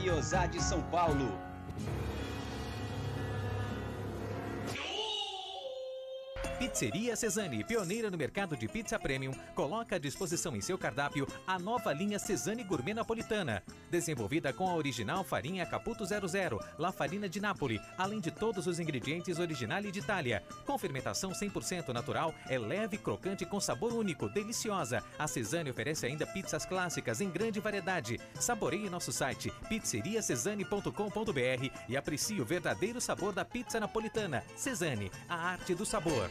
Guiosá de São Paulo. Pizzeria Cesani, pioneira no mercado de pizza premium, coloca à disposição em seu cardápio a nova linha Cesani Gourmet Napolitana. Desenvolvida com a original farinha Caputo 00, La Farina de Nápoles, além de todos os ingredientes originais de Itália. Com fermentação 100% natural, é leve, crocante com sabor único, deliciosa. A Cesani oferece ainda pizzas clássicas em grande variedade. Saboreie nosso site pizzeriacesani.com.br e aprecie o verdadeiro sabor da pizza napolitana. Cesani, a arte do sabor.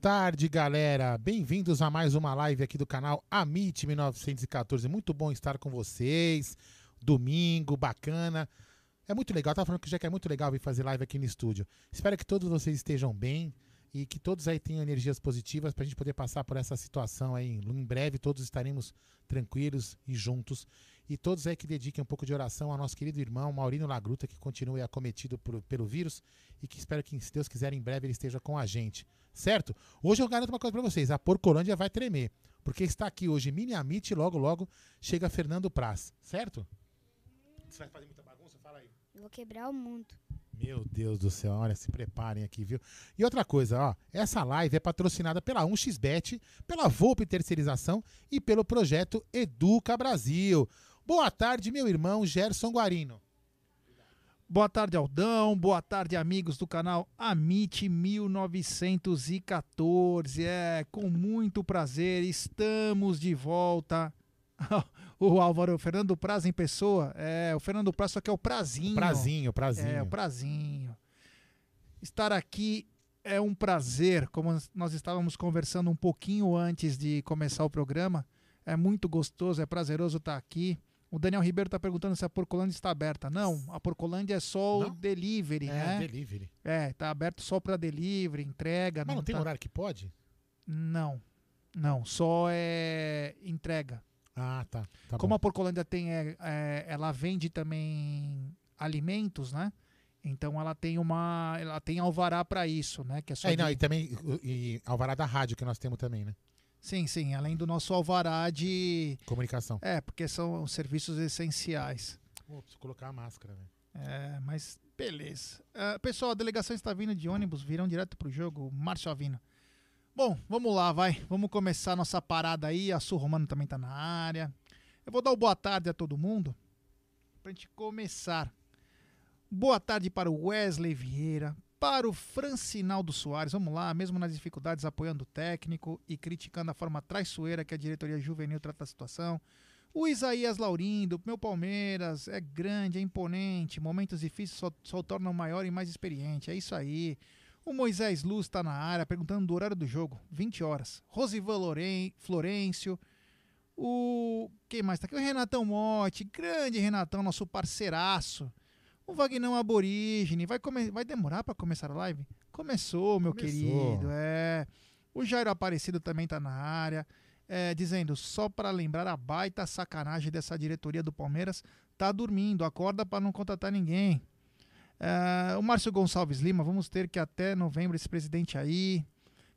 Tarde, galera. Bem-vindos a mais uma live aqui do canal Amit 1914. Muito bom estar com vocês. Domingo, bacana. É muito legal. Eu tava falando que já que é muito legal vir fazer live aqui no estúdio. Espero que todos vocês estejam bem e que todos aí tenham energias positivas para a gente poder passar por essa situação aí. Em breve todos estaremos tranquilos e juntos. E todos aí que dediquem um pouco de oração ao nosso querido irmão Maurino Lagruta, que continue acometido por, pelo vírus e que espero que, se Deus quiser, em breve ele esteja com a gente. Certo? Hoje eu garanto uma coisa para vocês: a Porcolândia vai tremer. Porque está aqui hoje Mini Amit e logo, logo chega Fernando Praz. Certo? Você vai fazer muita bagunça? Fala aí. Eu vou quebrar o mundo. Meu Deus do céu, olha, se preparem aqui, viu? E outra coisa, ó, essa live é patrocinada pela 1xBet, pela Volpe Terceirização e pelo projeto Educa Brasil. Boa tarde, meu irmão Gerson Guarino. Boa tarde, Aldão. Boa tarde, amigos do canal Amit 1914. É, com muito prazer, estamos de volta. o Álvaro, o Fernando Praz em pessoa. É, o Fernando Praz, só que é o Prazinho. Prazinho, Prazinho. É, o Prazinho. Estar aqui é um prazer, como nós estávamos conversando um pouquinho antes de começar o programa. É muito gostoso, é prazeroso estar aqui. O Daniel Ribeiro está perguntando se a Porcolândia está aberta. Não, a Porcolândia é só o Não? delivery, É, né? delivery. É, tá aberto só para delivery, entrega. Mas não tem tá- horário que pode? Não, não, só é entrega. Ah, tá. tá Como bom. a Porcolândia tem, é, é, ela vende também alimentos, né? Então ela tem uma, ela tem alvará para isso, né? Que é só É, não, de- e também e, e Alvará da Rádio que nós temos também, né? Sim, sim, além do nosso alvará de, Comunicação. é, porque são serviços essenciais. Pô, preciso colocar a máscara, velho. É, mas beleza. Ah, pessoal, a delegação está vindo de ônibus, virão direto pro jogo, Márcio Avino. Bom, vamos lá, vai. Vamos começar nossa parada aí. A Sul Romano também tá na área. Eu vou dar o boa tarde a todo mundo pra gente começar. Boa tarde para o Wesley Vieira, para o Francinaldo Soares. Vamos lá, mesmo nas dificuldades, apoiando o técnico e criticando a forma traiçoeira que a diretoria juvenil trata a situação. O Isaías Laurindo, meu Palmeiras, é grande, é imponente. Momentos difíceis só, só tornam maior e mais experiente. É isso aí. O Moisés Luz está na área perguntando do horário do jogo. 20 horas. Rosivan Loren, Florencio. O. Quem mais tá aqui? O Renatão Motti. Grande Renatão, nosso parceiraço. O Vagnão Aborígene. Vai, come... Vai demorar para começar a live? Começou, meu Começou. querido. É. O Jairo Aparecido também tá na área. É, dizendo, só para lembrar a baita sacanagem dessa diretoria do Palmeiras, tá dormindo, acorda para não contratar ninguém. É, o Márcio Gonçalves Lima, vamos ter que até novembro esse presidente aí.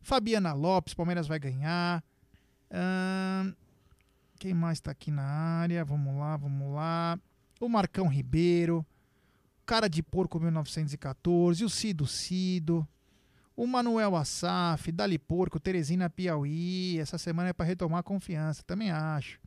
Fabiana Lopes, Palmeiras vai ganhar. Ahn, quem mais tá aqui na área? Vamos lá, vamos lá. O Marcão Ribeiro. Cara de Porco 1914. O Cido Cido. O Manuel Assaf, Dali Porco, Teresina Piauí. Essa semana é para retomar a confiança, também acho.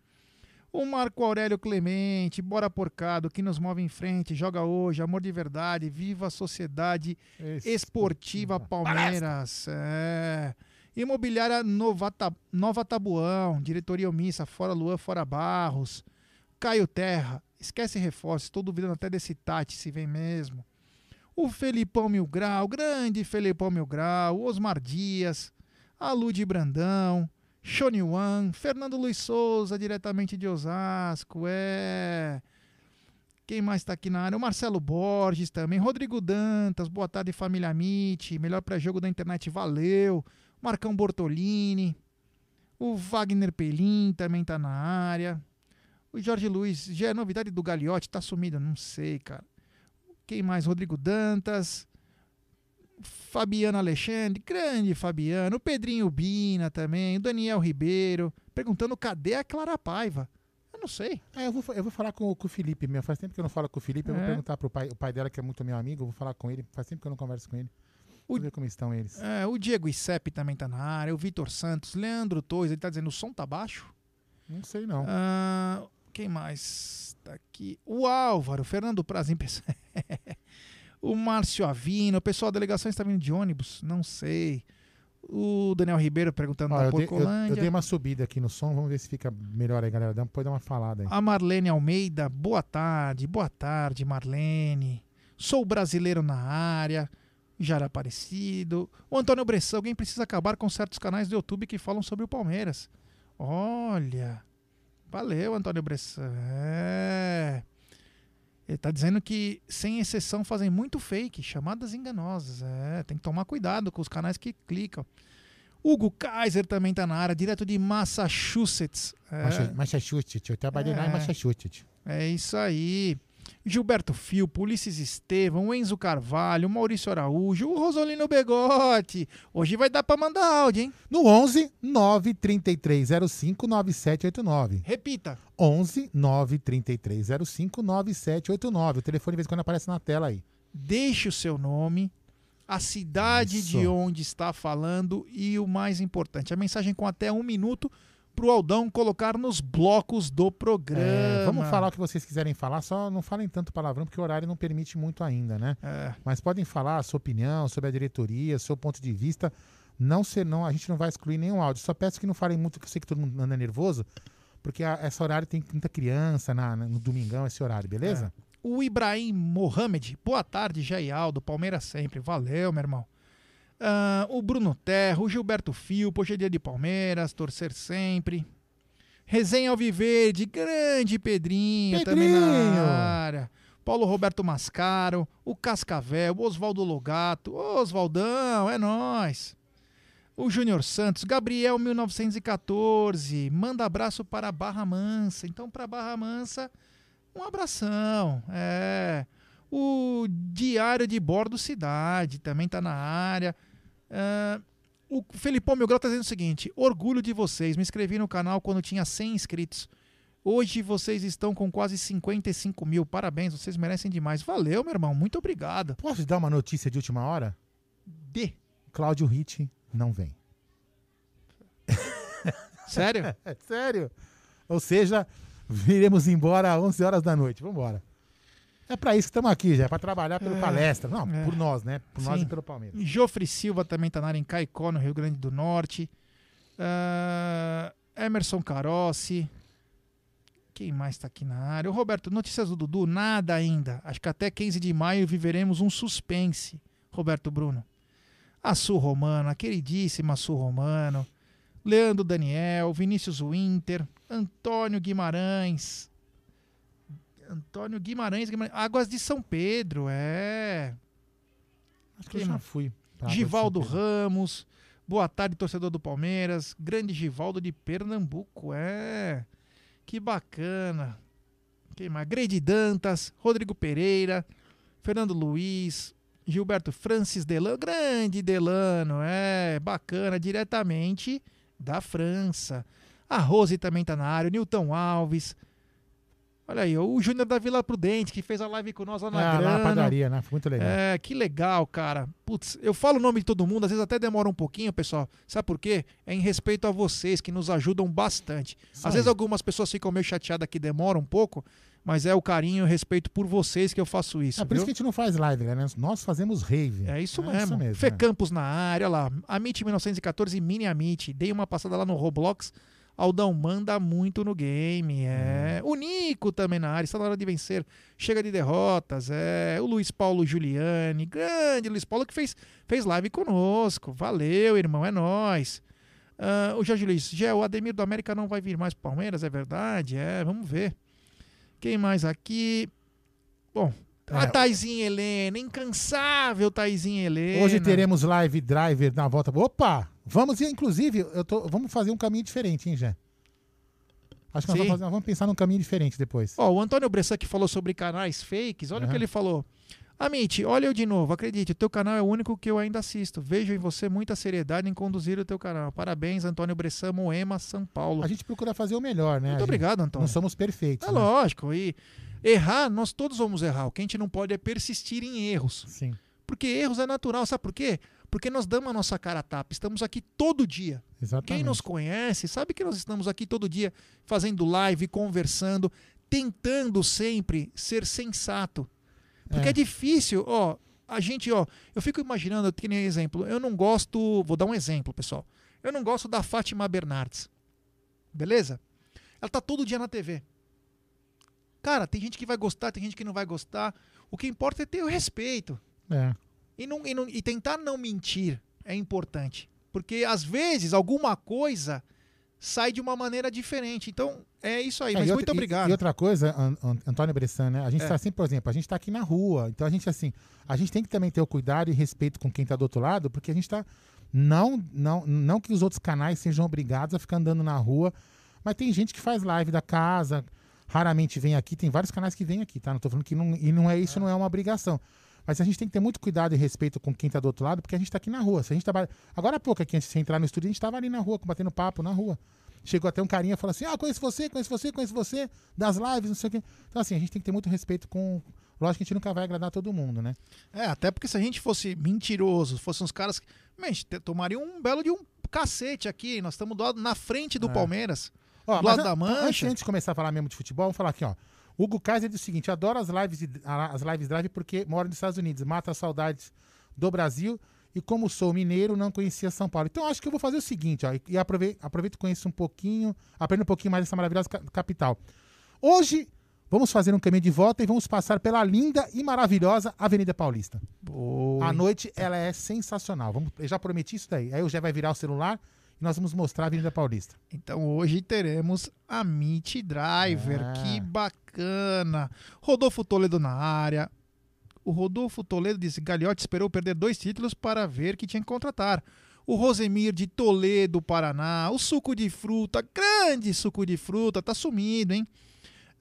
O Marco Aurélio Clemente, bora porcado, que nos move em frente, joga hoje, amor de verdade, viva a sociedade esportiva Palmeiras. É. Imobiliária Nova, Nova Tabuão, diretoria omissa, fora Luan, fora Barros. Caio Terra, esquece reforços, estou duvidando até desse Tati, se vem mesmo. O Felipão Mil Grau, grande Felipão Mil Grau, Osmar Dias, a Lud Brandão, Shoni Wan, Fernando Luiz Souza, diretamente de Osasco, é. Quem mais tá aqui na área? O Marcelo Borges também, Rodrigo Dantas, boa tarde família Amit, melhor pré-jogo da internet, valeu. Marcão Bortolini, o Wagner Pelim também tá na área. O Jorge Luiz, já é novidade do Gagliotti, tá sumido, não sei, cara. Quem mais? Rodrigo Dantas. Fabiano Alexandre, grande Fabiano. O Pedrinho Bina também. O Daniel Ribeiro. Perguntando cadê a Clara Paiva. Eu não sei. É, eu, vou, eu vou falar com, com o Felipe mesmo. Faz tempo que eu não falo com o Felipe. Eu vou É. perguntar pro pai, o pai dela, que é muito meu amigo. Eu vou falar com ele. Faz tempo que eu não converso com ele. O- ver como estão eles. É, o Diego Isep também tá na área. O Vitor Santos. Leandro Tois, ele tá dizendo o som tá baixo. Não sei, não. Ah, quem mais tá aqui? O Álvaro, Fernando Praz, impress- o Márcio Avino, o pessoal da delegação está vindo de ônibus? Não sei. O Daniel Ribeiro perguntando Ó, da eu, dei, eu- Porcolândia. eu dei uma subida aqui no som. Vamos ver se fica melhor aí, galera. Depois dá uma falada aí. A Marlene Almeida, boa tarde, boa tarde, Marlene. Sou brasileiro na área, já era aparecido. O Antônio Bressan, alguém precisa acabar com certos canais do YouTube que falam sobre o Palmeiras. Olha, valeu, Antônio Bressan. É. Ele tá dizendo que, sem exceção, fazem muito fake, chamadas enganosas. É, tem que tomar cuidado com os canais que clicam. Hugo Kaiser também tá na área, direto de Massachusetts. É. Massachusetts. Eu trabalhei lá em É. Massachusetts. É isso aí. Gilberto Filpo, Ulisses Estevam, Enzo Carvalho, Maurício Araújo, o Rosolino Begote. Hoje vai dar pra mandar áudio, hein? No 11 93305 9789. Repita. 11 93305 9789. O telefone de vez em quando aparece na tela aí. Deixe o seu nome, a cidade Isso. de onde está falando e o mais importante, a mensagem com até um minuto pro Aldão colocar nos blocos do programa. É, vamos falar o que vocês quiserem falar, só não falem tanto palavrão, porque o horário não permite muito ainda, né? É, Mas podem falar a sua opinião sobre a diretoria, seu ponto de vista. Não ser, não, a gente não vai excluir nenhum áudio. Só peço que não falem muito, que eu sei que todo mundo anda nervoso, porque a, esse horário tem muita criança na- na- no domingão, esse horário, beleza? O Ibrahim Mohamed, boa tarde, Jair Aldo, Palmeiras sempre, valeu, meu irmão. Ah, o Bruno Terra, o Gilberto Filpo, hoje é dia de Palmeiras, torcer sempre. Resenha Alviverde, grande Pedrinho, também Pedrinho! na área. Paulo Roberto Mascaro, o Cascavel, o Oswaldo Logato, Oswaldão, é nóis. O Júnior Santos, Gabriel 1914, manda abraço para Barra Mansa. Então, para Barra Mansa, um abração. É. O Diário de Bordo Cidade também tá na área. Ah, o Felipão Milgrau tá dizendo o seguinte: orgulho de vocês. Me inscrevi no canal quando tinha 100 inscritos. Hoje vocês estão com quase 55 mil. Parabéns, vocês merecem demais. Valeu, meu irmão. Muito obrigado. Posso te dar uma notícia de última hora? D. Cláudio Ritt não vem. Sério? Sério? Ou seja, viremos embora às 11 horas da noite. Vamos embora. É pra isso que estamos aqui, já, é pra trabalhar pelo É, palestra. Não, é. por nós, né? Por nós Sim. e pelo Palmeiras. Jofre Silva também tá na área em Caicó, no Rio Grande do Norte. Ah, Emerson Carossi. Quem mais tá aqui na área? O Roberto, notícias do Dudu? Nada ainda. Acho que até 15 de maio viveremos um suspense. Roberto Bruno. A Sul Romano, a queridíssima Sul Romano. Leandro Daniel, Vinícius Winter, Antônio Guimarães. Antônio Guimarães, Guimarães. Águas de São Pedro, é. Acho que eu já fui. Givaldo. Ramos. Boa tarde, torcedor do Palmeiras. Grande Givaldo de Pernambuco. É. Que bacana. Quem mais? Grede Dantas, Rodrigo Pereira, Fernando Luiz, Gilberto Francis Delano. Grande Delano. É, bacana. Diretamente da França. A Rose também tá na área. O Newton Alves. Olha aí, o Júnior da Vila Prudente, que fez a live com nós lá na Ah, lá na Grana. padaria, né? Foi muito legal. É, que legal, cara. Putz, eu falo o nome de todo mundo, às vezes até demora um pouquinho, pessoal. Sabe por quê? É em respeito a vocês, que nos ajudam bastante. Isso Às aí. vezes algumas pessoas ficam meio chateadas que demora um pouco, mas é o carinho e o respeito por vocês que eu faço isso. É por isso viu? que a gente não faz live, né? Nós fazemos rave. É isso É mesmo. isso mesmo, Fê é. Campos na área, olha lá. Amit 1914 Mini Amit. Dei uma passada lá no Roblox. Aldão manda muito no game. É. Hum. O Nico também na área. Está na hora de vencer. Chega de derrotas. É. O Luiz Paulo Giuliani. Grande Luiz Paulo que fez, fez live conosco. Valeu, irmão. É nóis. Ah, o Jorge Luiz. Gé, o Ademir do América não vai vir mais pro Palmeiras, é verdade? É, vamos ver. Quem mais aqui? Bom, a É, Taizinha Helena, incansável Taizinha Helena. Hoje teremos live driver na volta. Opa! Vamos, inclusive, eu tô, vamos fazer um caminho diferente, hein, Jé? Acho que nós vamos, fazer- nós vamos pensar num caminho diferente depois. Ó, o Antônio Bressan que falou sobre canais fakes, olha o Aham. que ele falou. Amit, olha eu de novo, acredite, o teu canal é o único que eu ainda assisto. Vejo em você muita seriedade em conduzir o teu canal. Parabéns, Antônio Bressan, Moema, São Paulo. A gente procura fazer o melhor, né? Muito obrigado, Antônio. Não somos perfeitos. É né? lógico, e errar, nós todos vamos errar. O que a gente não pode é persistir em erros. Sim. Porque erros é natural, sabe por quê? Porque nós damos a nossa cara a tapa. Estamos aqui todo dia. Exatamente. Quem nos conhece sabe que nós estamos aqui todo dia fazendo live, conversando, tentando sempre ser sensato. Porque é, É. difícil, ó, a gente, ó, eu fico imaginando, que nem exemplo, eu não gosto, vou dar um exemplo, pessoal. Eu não gosto da Fátima Bernardes. Beleza? Ela tá todo dia na TV. Cara, tem gente que vai gostar, tem gente que não vai gostar. O que importa é ter o respeito. É. E, não, e, não- e tentar não mentir é importante. Porque às vezes alguma coisa sai de uma maneira diferente. Então é isso aí. É, Mas e muito outra- e- obrigado. E outra coisa, An- An- Antônio Bressan, né? A gente É. está assim, por exemplo, a gente está aqui na rua. Então a gente, assim, a gente tem que também ter o cuidado e respeito com quem está do outro lado, porque a gente está. Não, não, não que os outros canais sejam obrigados a ficar andando na rua, mas tem gente que faz live da casa, raramente vem aqui. Tem vários canais que vêm aqui, tá? Não tô falando que não. E não é isso, não é uma obrigação. Mas a gente tem que ter muito cuidado e respeito com quem está do outro lado, porque a gente está aqui na rua. Se a gente trabalha. Agora há pouco aqui, antes de entrar no estúdio, a gente estava ali na rua, batendo papo na rua. Chegou até um carinha e falou assim: Ah, conheço você, conheço você, conheço você, das lives, não sei o quê. Então, assim, a gente tem que ter muito respeito com. Lógico que a gente nunca vai agradar todo mundo, né? É, até porque se a gente fosse mentiroso, fosse uns caras que. Man, a gente te- tomaria um belo de um cacete aqui. Nós estamos do lado- na frente do É. Palmeiras. Ó, Do lado da an- mancha. Antes, de começar a falar mesmo de futebol, vamos falar aqui, ó. Hugo Kaiser diz o seguinte: adoro as lives, de- as lives drive porque moro nos Estados Unidos, mata as saudades do Brasil e como sou mineiro, não conhecia São Paulo. Então acho que eu vou fazer o seguinte, ó, e- aproveito, aproveito e conheço um pouquinho, aprendo um pouquinho mais dessa maravilhosa ca- capital. Hoje vamos fazer um caminho de volta e vamos passar pela linda e maravilhosa Avenida Paulista. Boa. A noite ela é sensacional. Vamos, eu já prometi isso daí. Aí o Jé vai virar o celular e nós vamos mostrar a Avenida Paulista. Então hoje teremos a Meet Driver. Ah. Que bacana. Rodolfo Toledo na área. O Rodolfo Toledo disse: Gagliotti esperou perder dois títulos para ver que tinha que contratar. O Rosemir de Toledo, Paraná. O suco de fruta, grande suco de fruta, tá sumido, hein?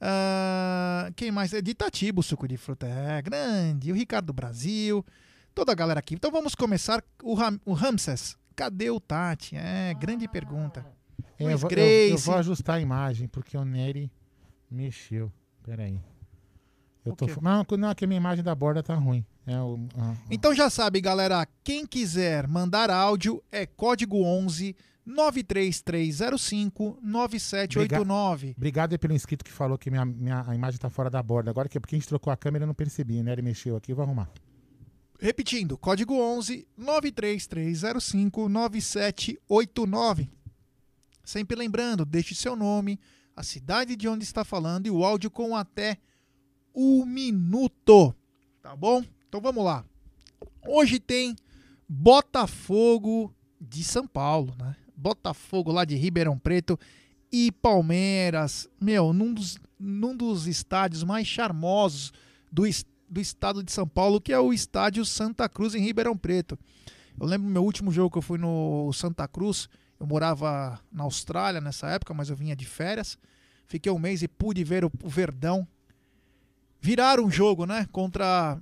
Ah, quem mais? É de Itatiba o suco de fruta, é grande. O Ricardo Brasil, toda a galera aqui. Então vamos começar. O, Ram, o Ramses, cadê o Tati? É, grande pergunta. É, eu, vou, eu- eu vou ajustar a imagem, porque o Nery mexeu. Peraí. Eu O tô, não, não, é que a minha imagem da borda tá ruim. É o, ah, ah. Então já sabe, galera, quem quiser mandar áudio é código 11 93305 9789. Obrigado aí pelo inscrito que falou que minha, minha, a imagem tá fora da borda. Agora que é porque a gente trocou a câmera, eu não percebi. O Nery mexeu aqui, eu vou arrumar. Repetindo, código 11 93305 9789. Sempre lembrando, deixe seu nome, a cidade de onde está falando e o áudio com até um minuto. Tá bom? Então vamos lá. Hoje tem Botafogo de São Paulo, né? Botafogo lá de Ribeirão Preto e Palmeiras, meu, num dos, num dos estádios mais charmosos do, do estado de São Paulo, que é o estádio Santa Cruz em Ribeirão Preto. Eu lembro meu último jogo que eu fui no Santa Cruz, eu morava na Austrália nessa época, mas eu vinha de férias. Fiquei um mês e pude ver o, o Verdão virar um jogo, né? Contra.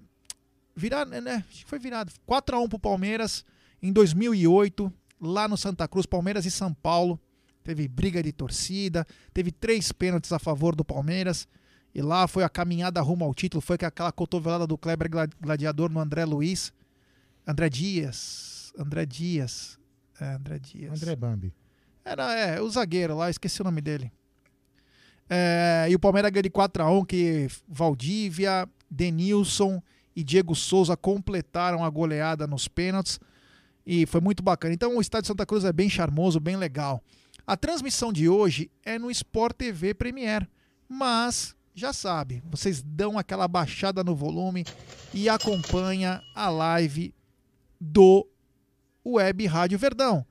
Virar, né? Acho que foi virado. 4x1 pro Palmeiras em 2008, lá no Santa Cruz, Palmeiras e São Paulo. Teve briga de torcida, teve três pênaltis a favor do Palmeiras. E lá foi a caminhada rumo ao título. Foi aquela cotovelada do Kleber Gladiador no André Luiz. André Dias. André Dias. É, André Dias. André Bambi. Era, é, o zagueiro lá, esqueci o nome dele. É, e o Palmeiras ganhou de 4x1, que Valdívia, Denilson e Diego Souza completaram a goleada nos pênaltis. E foi muito bacana. Então o estádio Santa Cruz é bem charmoso, bem legal. A transmissão de hoje é no Sport TV Premier. Mas, já sabe, vocês dão aquela baixada no volume e acompanha a live do Web Rádio Verdão.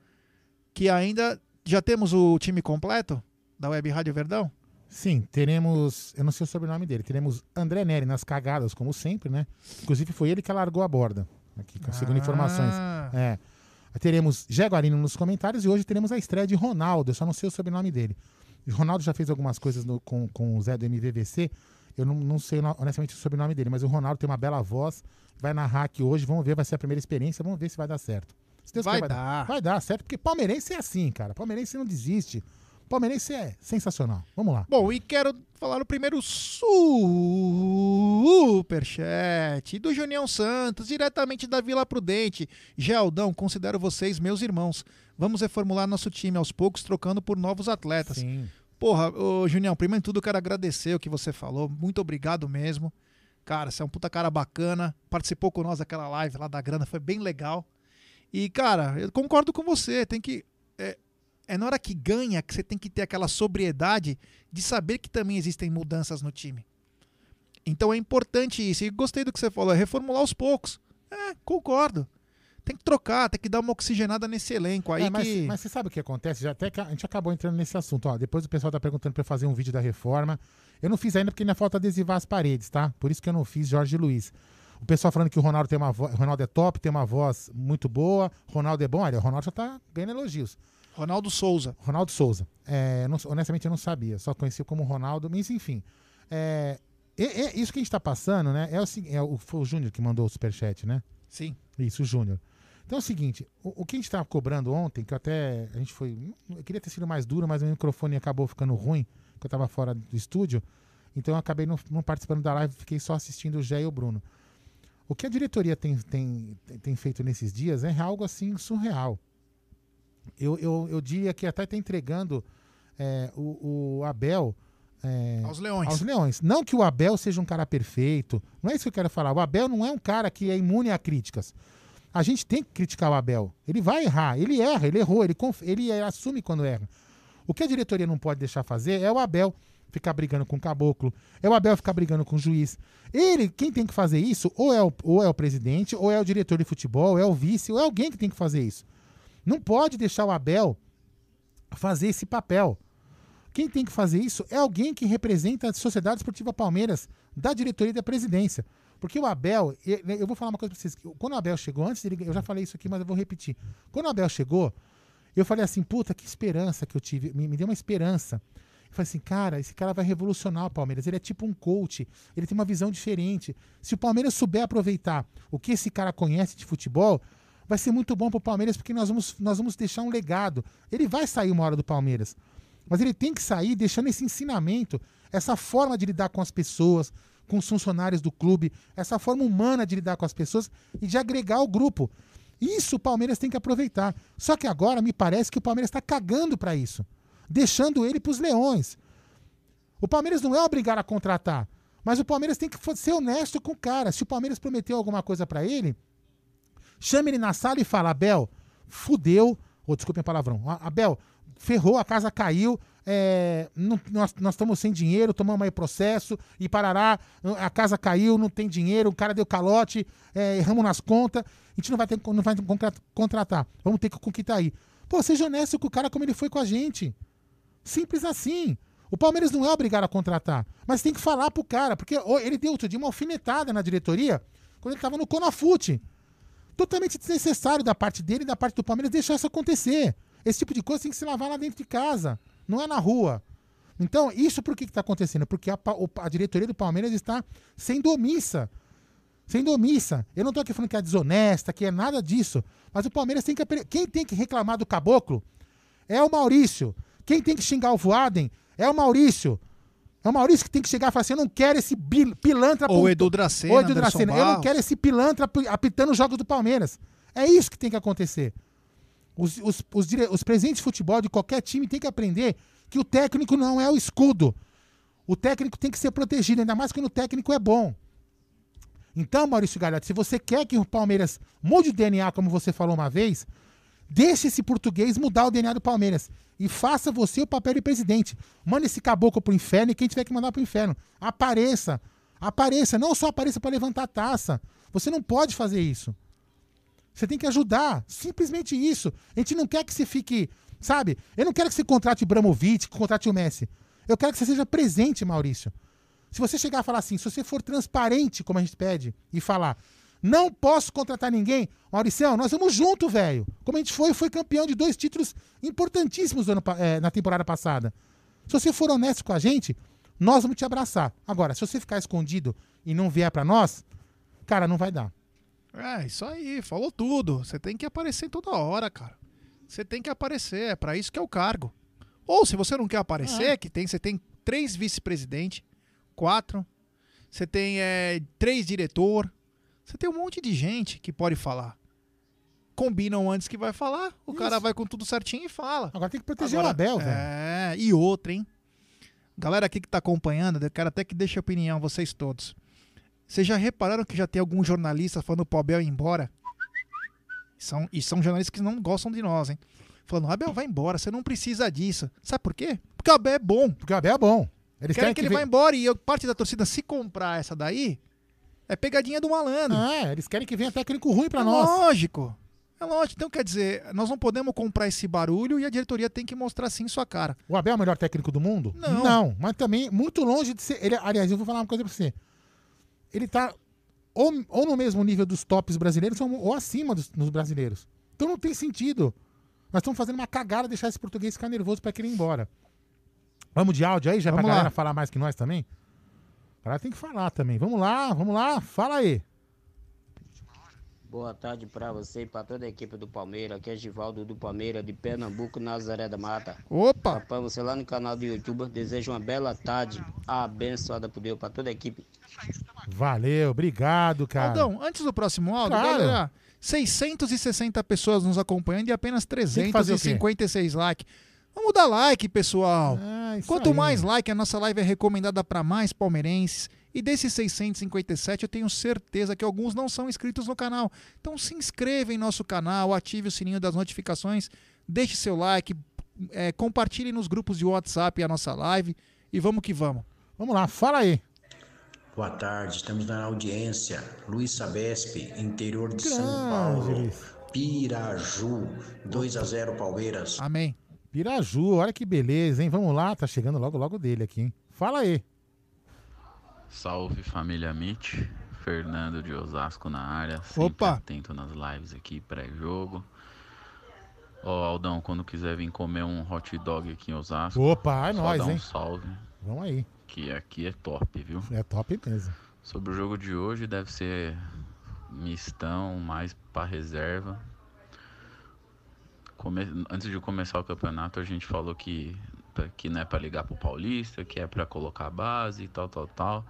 Que ainda já temos o time completo da Web Rádio Verdão? Sim, teremos, eu não sei o sobrenome dele, teremos André Neri nas cagadas, como sempre, né? Inclusive foi ele que largou a borda, aqui, segundo ah. informações. É. Teremos Jaguarino nos comentários e hoje teremos a estreia de Ronaldo, eu só não sei o sobrenome dele. O Ronaldo já fez algumas coisas no, com, com o Zé do MVVC, eu não, não sei honestamente o sobrenome dele, mas o Ronaldo tem uma bela voz, vai narrar aqui hoje, vamos ver, vai ser a primeira experiência, vamos ver se vai dar certo. Se Deus vai, quer, vai dar. dar. Vai dar, certo? Porque palmeirense é assim, cara. Palmeirense não desiste. Palmeirense é sensacional. Vamos lá. Bom, e quero falar o primeiro superchat do Junião Santos, diretamente da Vila Prudente. Gealdão, considero vocês meus irmãos. Vamos reformular nosso time aos poucos, trocando por novos atletas. Sim. Porra, ô, Junião, primeiro de tudo, quero agradecer o que você falou. Muito obrigado mesmo. Cara, você é um puta cara bacana. Participou com nós daquela live lá da grana, foi bem legal. E, cara, eu concordo com você. Tem que. É, é na hora que ganha que você tem que ter aquela sobriedade de saber que também existem mudanças no time. Então é importante isso. E gostei do que você falou, é reformular aos poucos. É, concordo. Tem que trocar, tem que dar uma oxigenada nesse elenco aí. É, mas, que... mas você sabe o que acontece? Já até que a gente acabou entrando nesse assunto. Ó, depois o pessoal tá perguntando para fazer um vídeo da reforma. Eu não fiz ainda porque ainda falta adesivar as paredes, tá? Por isso que eu não fiz Jorge Luiz. O pessoal falando que o Ronaldo tem uma voz, Ronaldo é top, tem uma voz muito boa, Ronaldo é bom, olha, o Ronaldo já tá ganhando elogios. Ronaldo Souza. Ronaldo Souza. É, não, honestamente eu não sabia, só conhecia como Ronaldo, mas enfim. É, é, é isso que a gente tá passando, né? É o, é o, foi o Júnior que mandou o superchat, né? Sim. Isso, o Júnior. Então é o seguinte, o, o que a gente estava cobrando ontem, que até a gente foi. Eu queria ter sido mais duro, mas o microfone acabou ficando ruim, que eu estava fora do estúdio. Então eu acabei não, não participando da live, fiquei só assistindo o Jé e o Bruno. O que a diretoria tem, tem, tem feito nesses dias é algo assim surreal. Eu, eu, eu diria que até está entregando é, o, o, Abel. É, aos leões. Aos leões. Não que o Abel seja um cara perfeito. Não é isso que eu quero falar. O Abel não é um cara que é imune a críticas. A gente tem que criticar o Abel. Ele vai errar. Ele erra, ele errou, ele, ele assume quando erra. O que a diretoria não pode deixar fazer é o Abel ficar brigando com o caboclo, é o Abel ficar brigando com o juiz. Ele, quem tem que fazer isso, ou é o, ou é o presidente, ou é o diretor de futebol, ou é o vice, ou é alguém que tem que fazer isso. Não pode deixar o Abel fazer esse papel. Quem tem que fazer isso é alguém que representa a Sociedade Esportiva Palmeiras, da diretoria e da presidência. Porque o Abel, eu vou falar uma coisa pra vocês. Quando o Abel chegou, antes dele, eu já falei isso aqui, mas eu vou repetir. Quando o Abel chegou, eu falei assim, puta, que esperança que eu tive. Me, me deu uma esperança eu falei assim, cara, esse cara vai revolucionar o Palmeiras. Ele é tipo um coach, ele tem uma visão diferente. Se o Palmeiras souber aproveitar o que esse cara conhece de futebol, vai ser muito bom para o Palmeiras, porque nós vamos, nós vamos deixar um legado. Ele vai sair uma hora do Palmeiras. Mas ele tem que sair deixando esse ensinamento, essa forma de lidar com as pessoas, com os funcionários do clube, essa forma humana de lidar com as pessoas e de agregar o grupo. Isso o Palmeiras tem que aproveitar. Só que agora me parece que o Palmeiras está cagando para isso deixando ele para os leões. O Palmeiras não é obrigado a contratar, mas o Palmeiras tem que ser honesto com o cara. Se o Palmeiras prometeu alguma coisa para ele, chame ele na sala e fala: Abel, fudeu. Ou oh, desculpem o palavrão. Abel, ferrou, a casa caiu, é, não- nós, nós estamos sem dinheiro, tomamos aí processo e parará, a casa caiu, não tem dinheiro, o cara deu calote, é, erramos nas contas, a gente não vai ter não vai contra- contratar, vamos ter que tá aí. Pô, seja honesto com o cara como ele foi com a gente. Simples assim. O Palmeiras não é obrigado a contratar, mas tem que falar pro cara, porque ele deu outro dia uma alfinetada na diretoria quando ele tava no Conafute. Totalmente desnecessário da parte dele e da parte do Palmeiras deixar isso acontecer. Esse tipo de coisa tem que se lavar lá dentro de casa, não é na rua. Então, isso por que está acontecendo? Porque a, a diretoria do Palmeiras está sendo omissa. Sendo omissa. Eu não tô aqui falando que é desonesta, que é nada disso. Mas o Palmeiras tem que. Quem tem que reclamar do caboclo é o Maurício. Quem tem que xingar o Voaden é o Maurício. É o Maurício que tem que chegar e falar assim: eu não quero esse pilantra Ou Edu Dracena, Ô, Edu Dracena, eu não quero esse pilantra api- apitando os jogos do Palmeiras. É isso que tem que acontecer. Os, os, os, dire- os presidentes de futebol de qualquer time têm que aprender que o técnico não é o escudo. O técnico tem que ser protegido, ainda mais quando o técnico é bom. Então, Maurício Galhardo, se você quer que o Palmeiras mude o DNA, como você falou uma vez, deixe esse português mudar o DNA do Palmeiras. E faça você o papel de presidente. Manda esse caboclo pro inferno e quem tiver que mandar pro inferno. Apareça. Apareça. Não só apareça para levantar a taça. Você não pode fazer isso. Você tem que ajudar. Simplesmente isso. A gente não quer que você fique. Sabe? Eu não quero que você contrate Bramovic, que contrate o Messi. Eu quero que você seja presente, Maurício. Se você chegar a falar assim, se você for transparente, como a gente pede, e falar, não posso contratar ninguém, Mauricião, nós vamos junto, velho. Como a gente foi, foi campeão de dois títulos importantíssimos no ano eh, na temporada passada. Se você for honesto com a gente, nós vamos te abraçar. Agora, se você ficar escondido e não vier pra nós, cara, não vai dar. É, isso aí, falou tudo. Você tem que aparecer toda hora, cara. Você tem que aparecer, é pra isso que é o cargo. Ou se você não quer aparecer, É. que tem, você tem três vice-presidentes, quatro, você tem é, três diretor, você tem um monte de gente que pode falar. Combinam antes que vai falar, o cara vai com tudo certinho e fala. Agora tem que proteger Agora, o Abel, velho. É, e outra, hein? Galera aqui que tá acompanhando, eu quero até que deixe a opinião, vocês todos. Vocês já repararam que já tem algum jornalista falando pro Abel ir embora? São, e são jornalistas que não gostam de nós, hein? Falando, Abel, vai embora, você não precisa disso. Sabe por quê? Porque o Abel é bom. Porque o Abel é bom. Eles Querem que ele ve- vá embora e eu- parte da torcida, se comprar essa daí, é pegadinha do malandro. É, eles querem que venha técnico ruim pra é nós. lógico. É lógico. Então, quer dizer, nós não podemos comprar esse barulho e a diretoria tem que mostrar sim sua cara. O Abel é o melhor técnico do mundo? Não. mas também muito longe de ser. Ele, aliás, eu vou falar uma coisa pra você. Ele tá ou, ou no mesmo nível dos tops brasileiros ou, acima dos, dos brasileiros. Então não tem sentido. Nós estamos fazendo uma cagada deixar esse português ficar nervoso pra querer ir embora. Vamos de áudio aí, já Vamos pra lá. galera falar mais que nós também? A galera tem que falar também. Vamos lá, vamos lá, fala aí. Boa tarde pra você e pra toda a equipe do Palmeiras. Aqui é Givaldo do Palmeiras, de Pernambuco, Nazaré da Mata. Opa! Papai, você lá no canal do YouTube. Desejo uma bela tarde, abençoada por Deus, pra toda a equipe. Valeu, obrigado, cara. Aldão, antes do próximo áudio, Claro. galera, 660 pessoas nos acompanhando e apenas Tem que fazer o quê? 356 likes. Vamos dar like, pessoal. Ah, Quanto aí. mais like, a nossa live é recomendada para mais palmeirenses. E desses 657, eu tenho certeza que alguns não são inscritos no canal. Então se inscreva em nosso canal, ative o sininho das notificações, deixe seu like, é, compartilhe nos grupos de WhatsApp a nossa live e vamos que vamos. Vamos lá, fala aí. Boa tarde, estamos na audiência. Luiz Sabesp, interior de São Grande. Paulo. Piraju, 2 a 0 Palmeiras. Amém. Piraju, olha que beleza, hein? Vamos lá, tá chegando logo, logo dele aqui, hein? Fala aí. Salve família Mit, Fernando de Osasco na área, sempre Opa. atento nas lives aqui pré-jogo. Ó, Aldão, quando quiser vir comer um hot dog aqui em Osasco, Opa, é só nóis, dá um hein? salve, Vamos aí. que aqui é top, viu? É top mesmo. Sobre o jogo de hoje, deve ser mistão, mais pra reserva. Come- Antes de começar o campeonato, a gente falou que, que não é pra ligar pro Paulista, que é pra colocar a base e tal, tal, tal.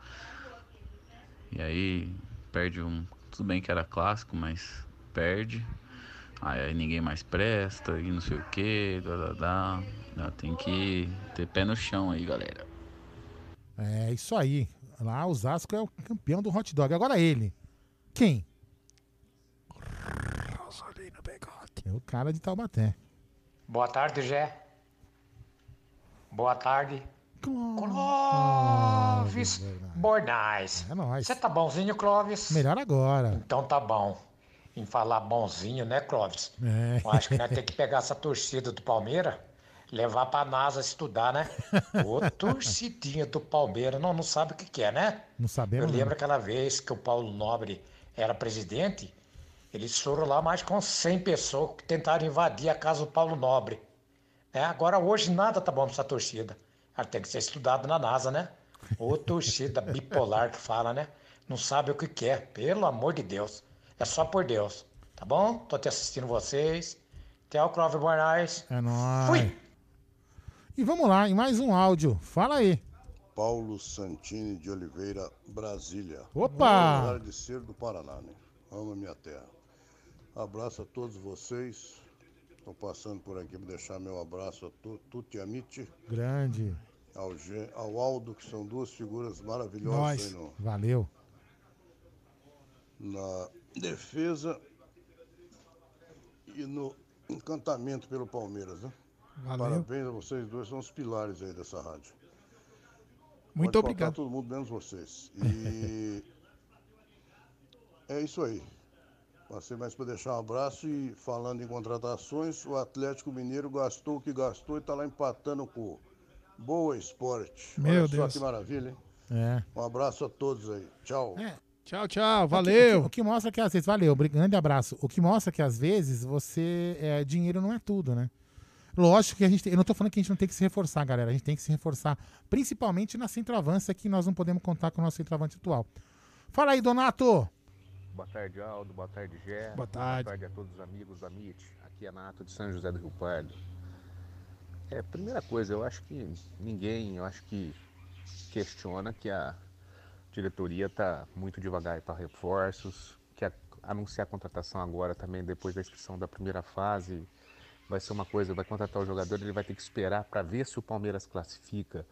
E aí perde um. Tudo bem que era clássico, mas perde. Aí ninguém mais presta e não sei o que. Dá, dá, dá. Tem que ter pé no chão aí, galera. É isso aí. Lá, o Zasco é o campeão do hot dog. Agora ele. Quem? É o cara de Taubaté. Boa tarde, Gé. Boa tarde. Clóvis Bornais. É nóis. Você tá bonzinho, Clóvis? Melhor agora. Então tá bom. Em falar bonzinho, né, Clóvis? É. Eu acho que nós temos que pegar essa torcida do Palmeiras, levar pra NASA estudar, né? Ô, torcidinha do Palmeiras. Não, não sabe o que, que é, né? Não sabemos. Eu não. lembro aquela vez que o Paulo Nobre era presidente, eles foram lá mais com 100 pessoas que tentaram invadir a casa do Paulo Nobre. Né? Agora, hoje, nada tá bom pra essa torcida. Ela tem que ser estudada na NASA, né? Ô torcida bipolar que fala, né? Não sabe o que quer, pelo amor de Deus. É só por Deus, tá bom? Tô te assistindo vocês. Até o Clóvis Bornais. É nóis. Fui. E vamos lá, em mais um áudio. Fala aí. Paulo Santini de Oliveira, Brasília. Opa! Apesar de ser do Paraná, né? Amo a minha terra. Abraço a todos vocês. Estou passando por aqui para deixar meu abraço a tu, Tuti Amite, Grande. ao, ao Aldo, que são duas figuras maravilhosas Nós. aí no, Valeu. na defesa e no encantamento pelo Palmeiras, né? Valeu. Parabéns a vocês dois, são os pilares aí dessa rádio. Muito Pode obrigado. todo mundo menos vocês. E é isso aí. Passei mais para deixar um abraço e falando em contratações, o Atlético Mineiro gastou o que gastou e está lá empatando com o Boa Esporte. Meu Olha só Deus. que maravilha, hein? É. Um abraço a todos aí. Tchau. Tchau, tchau. O Valeu. que, o que mostra que às vezes. Valeu, grande abraço. O que mostra que às vezes você. É, dinheiro não é tudo, né? Lógico que a gente. Eu não tô falando que a gente não tem que se reforçar, galera. A gente tem que se reforçar, principalmente na centroavança, que nós não podemos contar com o nosso centroavante atual. Fala aí, Donato! Boa tarde, Aldo. Boa tarde, Gé. Boa tarde. Boa tarde a todos os amigos da MIT. Aqui é Nato de São José do Rio Pardo. É, primeira coisa, eu acho que ninguém, eu acho que questiona que a diretoria está muito devagar para reforços, que a- anunciar a contratação agora também, depois da inscrição da primeira fase, vai ser uma coisa, vai contratar o jogador, ele vai ter que esperar para ver se o Palmeiras classifica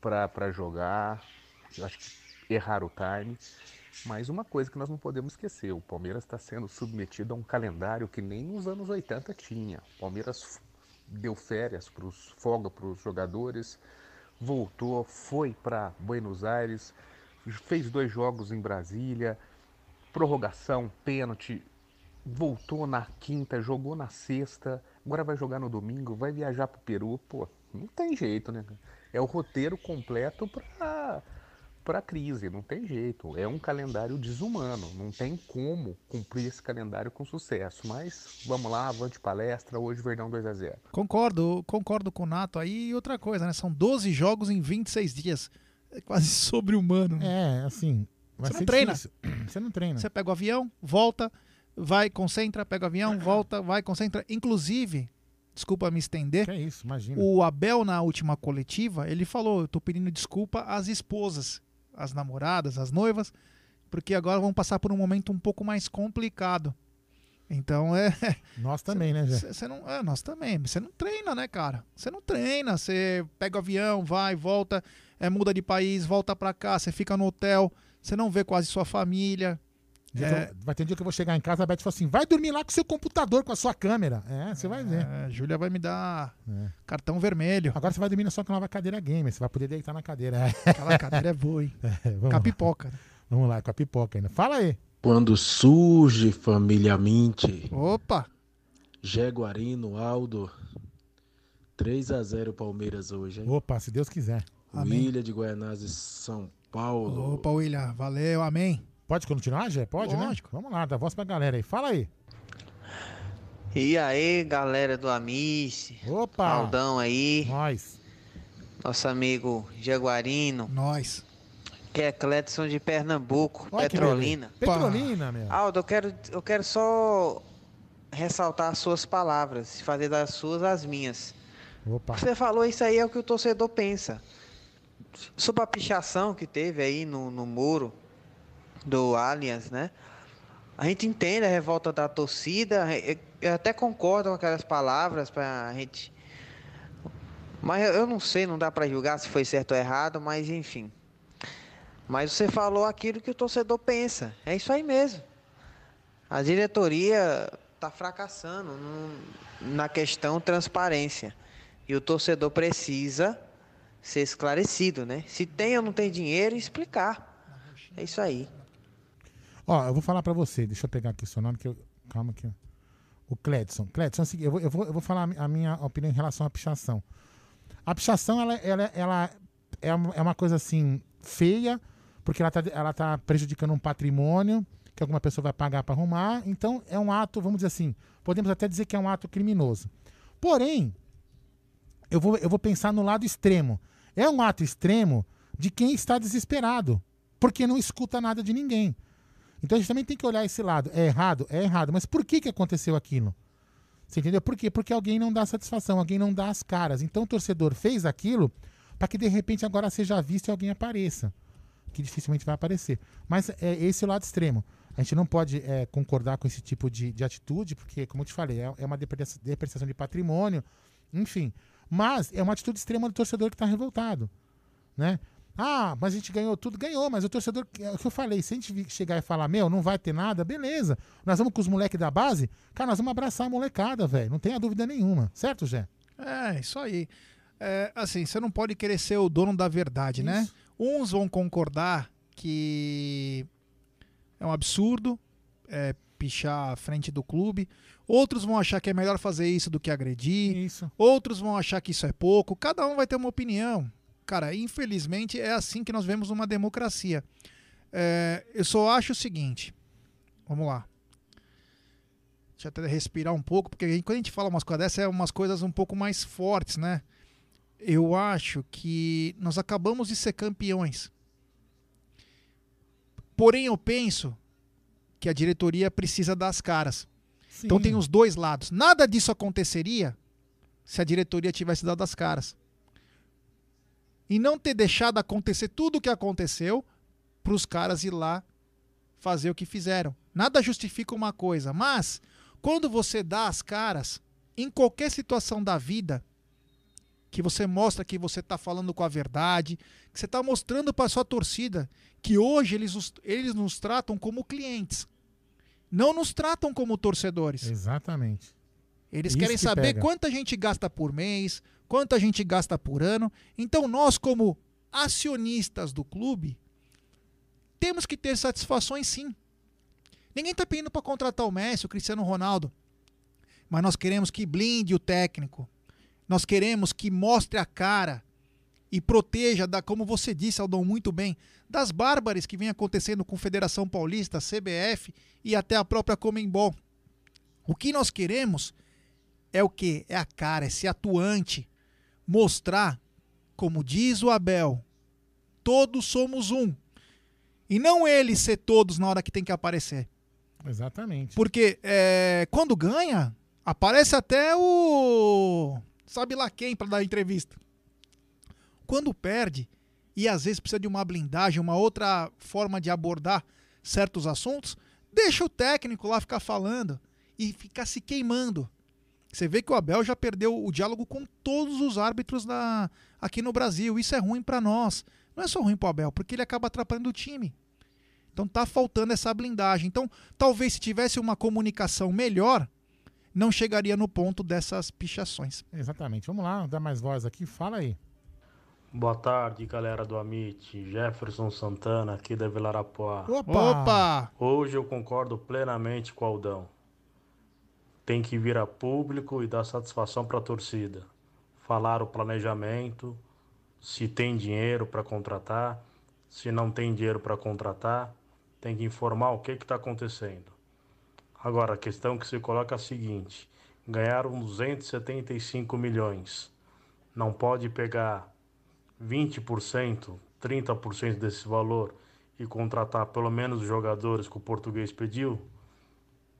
para jogar. Eu acho que errar o time. Mas uma coisa que nós não podemos esquecer, o Palmeiras está sendo submetido a um calendário que nem nos anos 80 tinha. O Palmeiras deu férias, pros, folga para os jogadores, voltou, foi para Buenos Aires, fez dois jogos em Brasília, prorrogação, pênalti, voltou na quinta, jogou na sexta, agora vai jogar no domingo, vai viajar para o Peru. Pô, não tem jeito, né? É o roteiro completo para para a crise, não tem jeito. É um calendário desumano, não tem como cumprir esse calendário com sucesso. Mas vamos lá, avante palestra, hoje Verdão 2 a 0 Concordo, concordo com o Nato aí. E outra coisa, né? São 12 jogos em 26 dias. É quase sobre-humano. né? É, assim. Vai Você não treina. difícil. Você não treina. Você pega o avião, volta, vai, concentra, pega o avião, volta, vai, concentra. Inclusive, desculpa me estender. Que é isso, imagina. O Abel, na última coletiva, ele falou: eu tô pedindo desculpa às esposas, às namoradas, às noivas, porque agora vão passar por um momento um pouco mais complicado. Então é. Nós também, né, Jé? Você não, é, nós também. Você não treina, né, cara? Você não treina. Você pega o avião, vai, volta, é, muda de país, volta pra cá, você fica no hotel, você não vê quase sua família. É. eu- Vai ter um dia que eu vou chegar em casa, a Beth fala assim: vai dormir lá com seu computador, com a sua câmera. É, você vai ver. É, Júlia vai me dar É. cartão vermelho. Agora você vai dormir na sua nova cadeira gamer, você vai poder deitar na cadeira. Aquela cadeira é boa, hein? É, vamos Com a lá. pipoca. né? Vamos lá, com a pipoca ainda. Fala aí. Quando surge família Mint, Opa! Jaguarino, Aldo, 3 a 0 Palmeiras hoje, hein? Opa, se Deus quiser. Amém. William de Guaianazes, São Paulo. Opa, William, valeu, amém. Pode continuar, Jé? Pode, Lógico. né? Vamos lá, dá voz pra galera aí. Fala aí. E aí, galera do Amice, Opa! Aldão aí, Nós. nosso amigo Jaguarino, Nós. que é Cledson de Pernambuco, Olha Petrolina. Petrolina, meu. Aldo, eu quero, eu quero só ressaltar as suas palavras e fazer das suas as minhas. Opa. Você falou isso aí é o que o torcedor pensa. Sobre a pichação que teve aí no, no muro do Allianz, né? A gente entende a revolta da torcida, eu- até concordo com aquelas palavras pra gente. Mas eu- não sei, não dá pra julgar se foi certo ou errado, mas enfim. Mas você falou aquilo que o torcedor pensa. É isso aí mesmo. A diretoria tá fracassando no- na questão transparência. E o torcedor precisa ser esclarecido, né? Se tem ou não tem dinheiro, explicar. É isso aí. Ó, eu vou falar pra você, deixa eu pegar aqui o seu nome, que eu, calma aqui. O Cledson. Cledson, é o seguinte, eu vou, eu vou, eu vou falar a minha opinião em relação à pichação. A pichação, ela, ela, ela é, é uma coisa assim, feia, porque ela tá, ela tá prejudicando um patrimônio que alguma pessoa vai pagar para arrumar. Então, é um ato, vamos dizer assim, podemos até dizer que é um ato criminoso. Porém, eu vou, eu vou pensar no lado extremo. É um ato extremo de quem está desesperado, porque não escuta nada de ninguém. Então a gente também tem que olhar esse lado. É errado? É errado. Mas por que, que aconteceu aquilo? Você entendeu? Por quê? Porque alguém não dá satisfação, alguém não dá as caras. Então o torcedor fez aquilo para que de repente agora seja visto e alguém apareça. Que dificilmente vai aparecer. Mas é esse o lado extremo. A gente não pode é, concordar com esse tipo de, de, atitude, porque, como eu te falei, é, é uma depreciação de patrimônio, enfim. Mas é uma atitude extrema do torcedor que está revoltado. Né? Ah, mas a gente ganhou tudo, ganhou, mas o torcedor, é o que eu falei, se a gente chegar e falar, meu, não vai ter nada, beleza. Nós vamos com os moleques da base, cara, nós vamos abraçar a molecada, velho. Não tenha dúvida nenhuma, certo, Jé? É, isso aí. É, assim, você não pode querer ser o dono da verdade, né? isso. né? Uns vão concordar que é um absurdo é, pichar a frente do clube. Outros vão achar que é melhor fazer isso do que agredir. Isso. Outros vão achar que isso é pouco. Cada um vai ter uma opinião. Cara, infelizmente é assim que nós vemos uma democracia. É, eu só acho o seguinte. Vamos lá. Deixa eu até respirar um pouco, porque quando a gente fala umas coisas dessas, é umas coisas um pouco mais fortes, né? Eu acho que nós acabamos de ser campeões. Porém, eu penso que a diretoria precisa das caras. Sim. Então tem os dois lados. Nada disso aconteceria se a diretoria tivesse dado as caras e não ter deixado acontecer tudo o que aconteceu para os caras ir lá fazer o que fizeram. Nada justifica uma coisa, mas quando você dá as caras em qualquer situação da vida, que você mostra que você está falando com a verdade, que você está mostrando para sua torcida que hoje eles, eles nos tratam como clientes, não nos tratam como torcedores. Exatamente. Eles Isso querem que saber pega. quanta gente gasta por mês, quanto a gente gasta por ano. Então, nós, como acionistas do clube, temos que ter satisfações sim. Ninguém está pedindo para contratar o Messi, o Cristiano Ronaldo. Mas nós queremos que blinde o técnico. Nós queremos que mostre a cara e proteja da, como você disse, Aldão, muito bem, das bárbaras que vem acontecendo com Federação Paulista, CBF e até a própria Comembol. O que nós queremos é o que? É a cara, é ser atuante, mostrar, como diz o Abel, todos somos um. E não ele ser todos na hora que tem que aparecer. Exatamente. Porque é, quando ganha, aparece até o. Sabe lá quem para dar entrevista. Quando perde, e às vezes precisa de uma blindagem, uma outra forma de abordar certos assuntos, deixa o técnico lá ficar falando e ficar se queimando. Você vê que o Abel já perdeu o diálogo com todos os árbitros da, aqui no Brasil. Isso é ruim para nós. Não é só ruim para o Abel, porque ele acaba atrapalhando o time. Então tá faltando essa blindagem. Então, talvez se tivesse uma comunicação melhor, não chegaria no ponto dessas pichações. Exatamente. Vamos lá, dar mais voz aqui. Fala aí. Boa tarde, galera do Amit. Jefferson Santana, aqui da Vila Arapuá. Opa! Opa! Hoje eu concordo plenamente com o Aldão tem que vir a público e dar satisfação para a torcida. Falar o planejamento, se tem dinheiro para contratar, se não tem dinheiro para contratar, tem que informar o que está acontecendo. Agora, a questão que se coloca é a seguinte: ganharam 275 milhões. Não pode pegar 20%, 30% desse valor e contratar pelo menos os jogadores que o português pediu,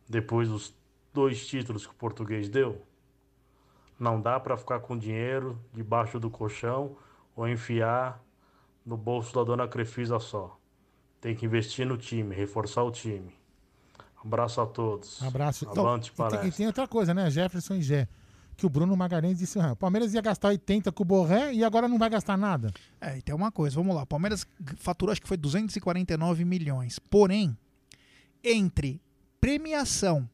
depois dos dois títulos que o português deu. Não dá para ficar com dinheiro debaixo do colchão ou enfiar no bolso da dona Crefisa só. Tem que investir no time, reforçar o time. Abraço a todos. Abraço. Avante, então, e, tem, e tem outra coisa, né? Jefferson e Gé. Que o Bruno Magalhães disse: ah, o Palmeiras ia gastar 80 com o Borré e agora não vai gastar nada. É, e tem uma coisa, vamos lá. O Palmeiras faturou acho que foi 249 milhões. Porém, entre premiação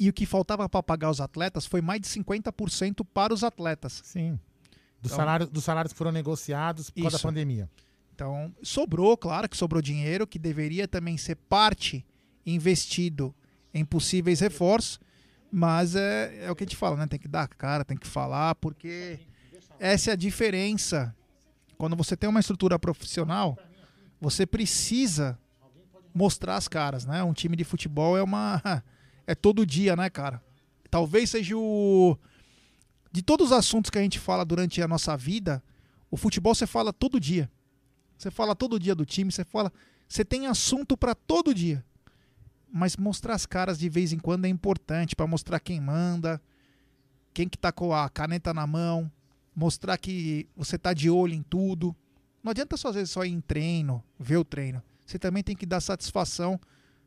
E o que faltava para pagar os atletas foi mais de 50% para os atletas. Sim. Dos, Então- salários, dos salários que foram negociados por causa da pandemia. Então, sobrou, claro que sobrou dinheiro, que deveria também ser parte investido em possíveis reforços, mas é, é o que a gente fala, né? Tem que dar a cara, tem que falar, porque essa é a diferença. Quando você tem uma estrutura profissional, você precisa mostrar as caras, né? Um time de futebol é uma. É todo dia, né, cara? Talvez seja o. De todos os assuntos que a gente fala durante a nossa vida, o futebol você fala todo dia. Você fala todo dia do time, você fala. Você tem assunto para todo dia. Mas mostrar as caras de vez em quando é importante para mostrar quem manda, quem que tá com a caneta na mão, mostrar que você tá de olho em tudo. Não adianta só às vezes só ir em treino, ver o treino. Você também tem que dar satisfação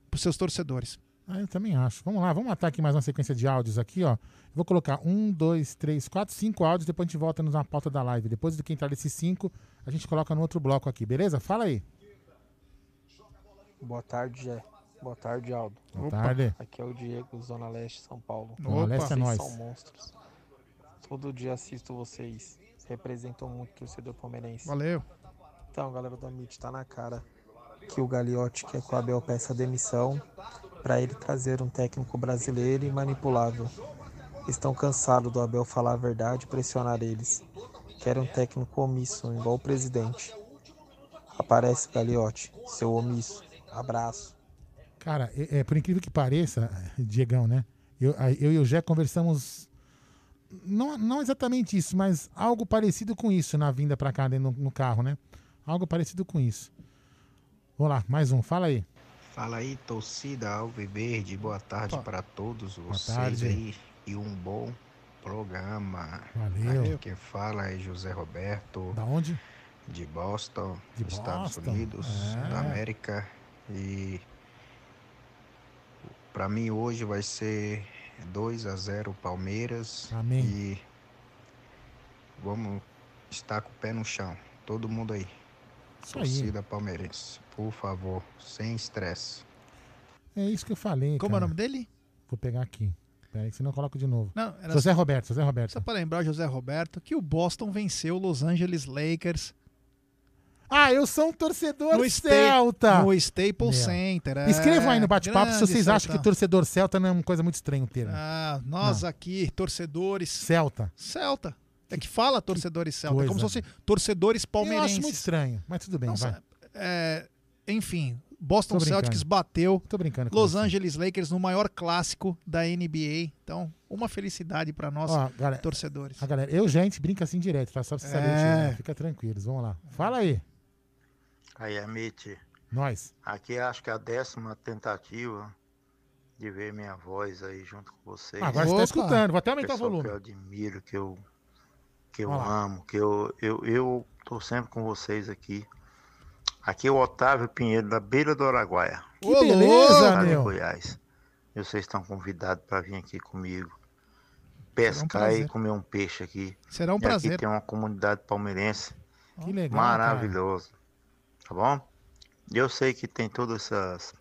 pros seus torcedores. Ah, eu também acho. Vamos lá, vamos matar aqui mais uma sequência de áudios aqui, ó. Eu vou colocar um, dois, três, quatro, cinco áudios, depois a gente volta na pauta da live. Depois de que entrar esses cinco, a gente coloca no outro bloco aqui, beleza? Fala aí. Boa tarde, Jé. Boa tarde, Aldo. Boa Opa. tarde. Aqui é o Diego, Zona Leste, São Paulo. Zona Leste é nóis. são monstros. Todo dia assisto vocês. Representam muito o torcedor palmeirense. Valeu. Então, galera do Amit, tá na cara que o Gagliotti quer que o Abel peça demissão para ele trazer um técnico brasileiro e manipulável. Estão cansados do Abel falar a verdade e pressionar eles. Querem um técnico omisso, igual o presidente. Aparece, Gagliotti, seu omisso. Abraço. Cara, é, é, por incrível que pareça, Diegão, né? Eu, eu e o Jé conversamos. Não, não exatamente isso, mas algo parecido com isso na vinda pra cá no, no carro, né? Algo parecido com isso. Vamos lá, mais um, fala aí. Fala aí, torcida Alviverde, boa tarde para todos vocês tarde. aí e um bom programa. Valeu. Aqui quem fala é José Roberto. Da onde? De Boston, De Estados Boston. Unidos É. da América. E para mim hoje vai ser 2 a 0 Palmeiras. Amém. E vamos estar com o pé no chão. Todo mundo aí. Isso aí. Torcida palmeirense, por favor, sem estresse. É isso que eu falei. Como é o cara. nome dele? Vou pegar aqui. Peraí, que senão eu coloco de novo. Não, era José só- Roberto, José Roberto. Só para lembrar, José Roberto, que o Boston venceu o Los Angeles Lakers Ah, eu sou um torcedor no, Sta- celta. no Staples. Center. é. Escrevam aí no bate-papo se vocês acham que torcedor celta não é uma coisa muito estranha o termo. Ah, nós Não. aqui, torcedores. Celta. Celta. É que fala torcedores celta. É como se coisa. fosse torcedores Eu palmeirenses. acho muito estranho, mas tudo bem, Não, vai. é, enfim, Boston. Celtics bateu Tô brincando com Los você. Angeles Lakers no maior clássico da NBA. Então, uma felicidade para nós, Ó, galera, torcedores. A galera, eu, gente, brinca assim direto, tá? Só pra você saber. É. tio, Fica tranquilos, vamos lá. Fala aí, Aí, Amit, nós. aqui acho que é a décima tentativa de ver minha voz aí junto com vocês. Ah, agora você tá escutando, vou até aumentar o volume. Que eu admiro, que eu, que eu amo, que eu, eu, eu tô sempre com vocês aqui. Aqui é o Otávio Pinheiro, da beira do Araguaia. Que Ô, beleza, meu. Goiás. E vocês estão convidados para vir aqui comigo. Pescar e prazer. comer um peixe aqui. Será um e prazer. Aqui tem uma comunidade palmeirense Que legal. maravilhoso. Tá bom? Eu sei que tem todas essas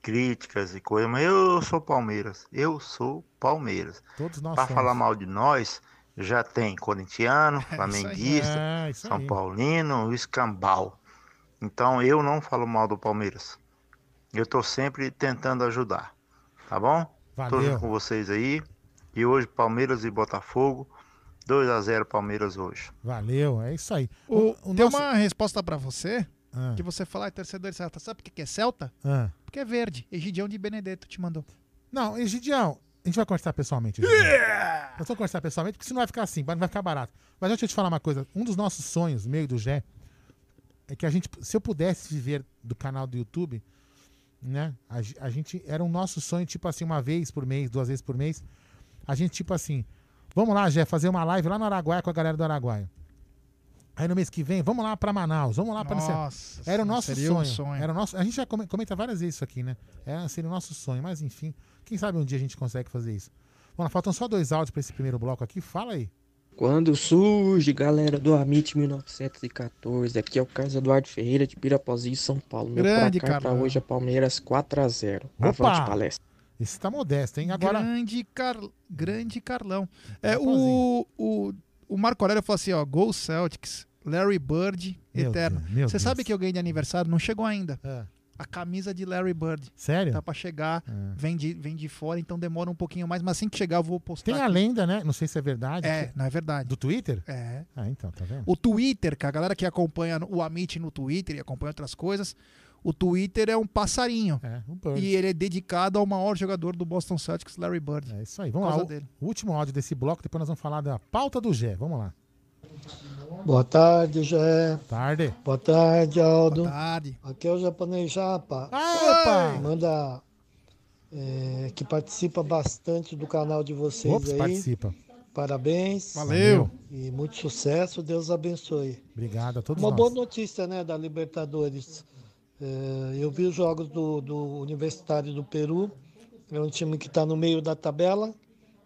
críticas e coisas, mas eu sou Palmeiras. Eu sou Palmeiras. Todos nós Para falar mal de nós, já tem corintiano, flamenguista, É, São aí. Paulino, escambau. Então eu não falo mal do Palmeiras. Eu tô sempre tentando ajudar. Tá bom? Tô Valeu. junto com vocês aí. E hoje Palmeiras e Botafogo. 2 a 0 Palmeiras hoje. Valeu, é isso aí. O, o tem nosso- uma resposta para você, Ah. que você fala, ah, torcedor celta. Sabe por que que é celta? Ah. Porque é verde. Egidião de Benedetto te mandou. Não, Egidião, a gente vai conversar pessoalmente. Egidião. Nós vamos conversar pessoalmente, porque senão vai ficar assim, não vai ficar barato. Mas deixa eu te falar uma coisa. Um dos nossos sonhos, meio do Gé, é que a gente, se eu pudesse viver do canal do YouTube, né? A, a gente, era um nosso sonho, tipo assim, uma vez por mês, duas vezes por mês. A gente, tipo assim, vamos lá, Gé, fazer uma live lá no Araguaia com a galera do Araguaia. Aí no mês que vem, vamos lá pra Manaus, vamos lá sei- Nossa, Era o nosso sonho. um sonho. Era o nosso, a gente já come- comenta várias vezes isso aqui, né? Era, seria o nosso sonho, mas enfim, quem sabe um dia a gente consegue fazer isso. Lá, faltam só dois áudios pra esse primeiro bloco aqui. Fala aí. Quando surge, galera do Amit 1914, aqui é o Carlos Eduardo Ferreira de Pirapozinho, São Paulo. Meu Grande placar pra Carlão. hoje é Palmeiras 4x0. Opa! Avante palestra. Esse tá modesto, hein? Agora. Grande, Car... Grande Carlão. É, o, o, o Marco Aurélio falou assim, ó, Go Celtics, Larry Bird, Meu eterno. Você sabe que eu ganhei de aniversário? Não chegou ainda. É. A camisa de Larry Bird. Sério? Tá pra chegar, É. vem, de, vem de fora, então demora um pouquinho mais, mas assim que chegar eu vou postar. Tem a aqui. lenda, né? Não sei se é verdade. É, que- não é verdade. Do Twitter? É. Ah, então, tá vendo? O Twitter, que a galera que acompanha o Amit no Twitter e acompanha outras coisas, o Twitter é um passarinho. um bird. e ele é dedicado ao maior jogador do Boston Celtics, Larry Bird. É isso aí. Vamos lá. O, dele. último áudio desse bloco, depois nós vamos falar da pauta do Gé. Vamos lá. Boa tarde, Jé. Tarde. Boa tarde, Aldo. Boa tarde. Aqui é o japonês Japa. Opa! Manda. é, que participa bastante do canal de vocês Ops, aí. participa. Parabéns. Valeu. E muito sucesso. Deus abençoe. Obrigado a todos Uma nós. boa notícia, né, da Libertadores. É, eu vi os jogos do, do Universitário do Peru. É um time que está no meio da tabela.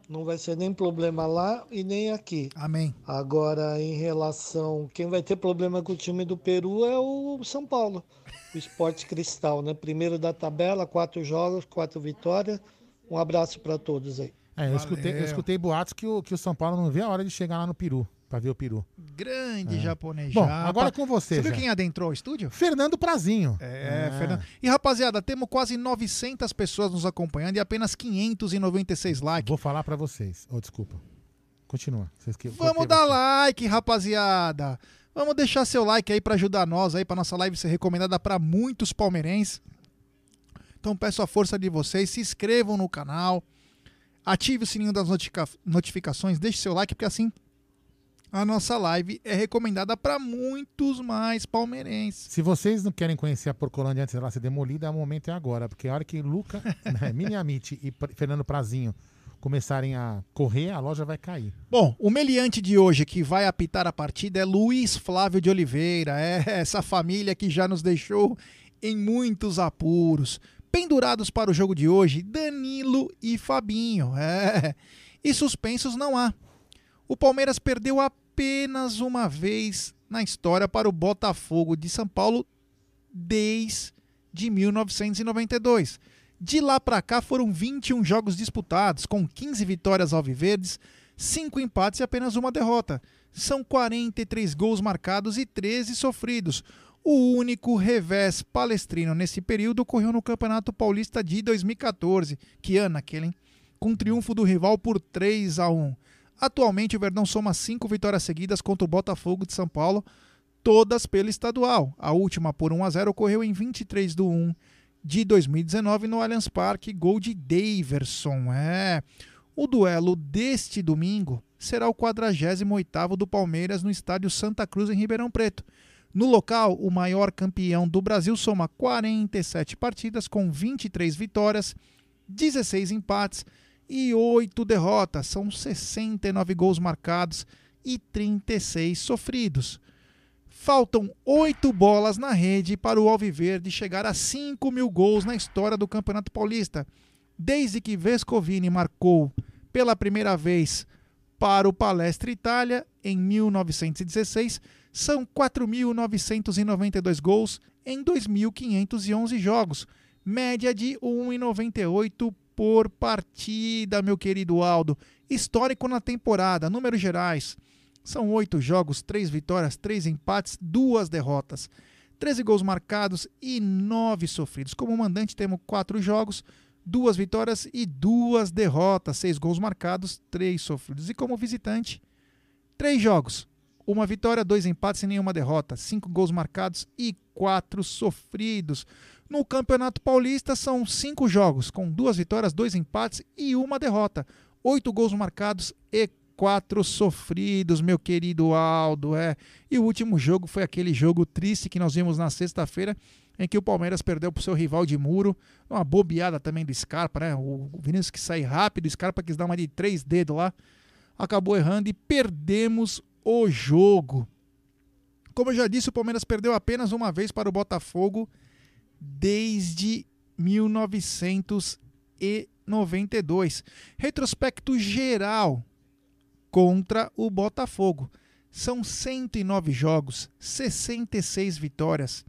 Não vai ser nem problema lá e nem aqui. Amém. Agora, em relação. Quem vai ter problema com o time do Peru é o São Paulo. O Esporte Cristal, né? Primeiro da tabela, quatro jogos, quatro vitórias. Um abraço para todos aí. É, eu escutei, eu escutei boatos que o, que o São Paulo não vê a hora de chegar lá no Peru, pra ver o Peru. Grande É. japonês Bom, agora é com você, Você viu já. quem adentrou o estúdio? Fernando Prazinho. É, Fernando. E rapaziada, temos quase 900 pessoas nos acompanhando e apenas 596 likes. Vou falar pra vocês. Oh, desculpa. Continua. Que... Vamos dar like, rapaziada. Vamos deixar seu like aí pra ajudar nós aí para nossa live ser recomendada para muitos palmeirenses. Então peço a força de vocês, se inscrevam no canal, ative o sininho das notificações, deixe seu like porque assim a nossa live é recomendada para muitos mais palmeirenses. Se vocês não querem conhecer a Porcolândia antes dela ser demolida, o momento é agora. Porque a hora que Luca, né, Mini Amit e Fernando Prazinho começarem a correr, a loja vai cair. Bom, o meliante de hoje que vai apitar a partida é Luiz Flávio de Oliveira. É essa família que já nos deixou em muitos apuros. Pendurados para o jogo de hoje, Danilo e Fabinho. É. E suspensos não há. O Palmeiras perdeu apenas uma vez na história para o Botafogo de São Paulo desde 1992. De lá para cá foram 21 jogos disputados, com 15 vitórias alviverdes, 5 empates e apenas uma derrota. São 43 gols marcados e 13 sofridos. O único revés palestrino nesse período ocorreu no Campeonato Paulista de 2014, que ano aquele, hein? com triunfo do rival por 3 a 1. Atualmente o Verdão soma 5 vitórias seguidas contra o Botafogo de São Paulo, todas pela estadual. A última por 1 a 0 ocorreu em 23 de 1 de 2019 no Allianz Parque, gol de Daverson. É. O duelo deste domingo será o 48º do Palmeiras no estádio Santa Cruz em Ribeirão Preto. No local, o maior campeão do Brasil soma 47 partidas com 23 vitórias, 16 empates e 8 derrotas. São 69 gols marcados e 36 sofridos. Faltam oito bolas na rede para o Alviverde chegar a 5 mil gols na história do Campeonato Paulista. Desde que Vescovini marcou pela primeira vez para o Palestra Itália em 1916, são 4.992 gols em 2.511 jogos, média de 1,98 por partida, meu querido Aldo. Histórico na temporada, números gerais. São oito jogos, três vitórias, três empates, duas derrotas. 13 gols marcados e nove sofridos. Como mandante, temos quatro jogos, duas vitórias e duas derrotas. Seis gols marcados, três sofridos. E como visitante, três jogos, uma vitória, dois empates e nenhuma derrota. Cinco gols marcados e quatro sofridos. No Campeonato Paulista são cinco jogos, com duas vitórias, dois empates e uma derrota. Oito gols marcados e quatro sofridos, meu querido Aldo. É. E o último jogo foi aquele jogo triste que nós vimos na sexta-feira, em que o Palmeiras perdeu para o seu rival de muro. Uma bobeada também do Scarpa, né? O Vinícius que sai rápido, o Scarpa quis dar uma de três dedos lá, acabou errando e perdemos o jogo. Como eu já disse, o Palmeiras perdeu apenas uma vez para o Botafogo desde 1992. Retrospecto geral contra o Botafogo. São 109 jogos, 66 vitórias,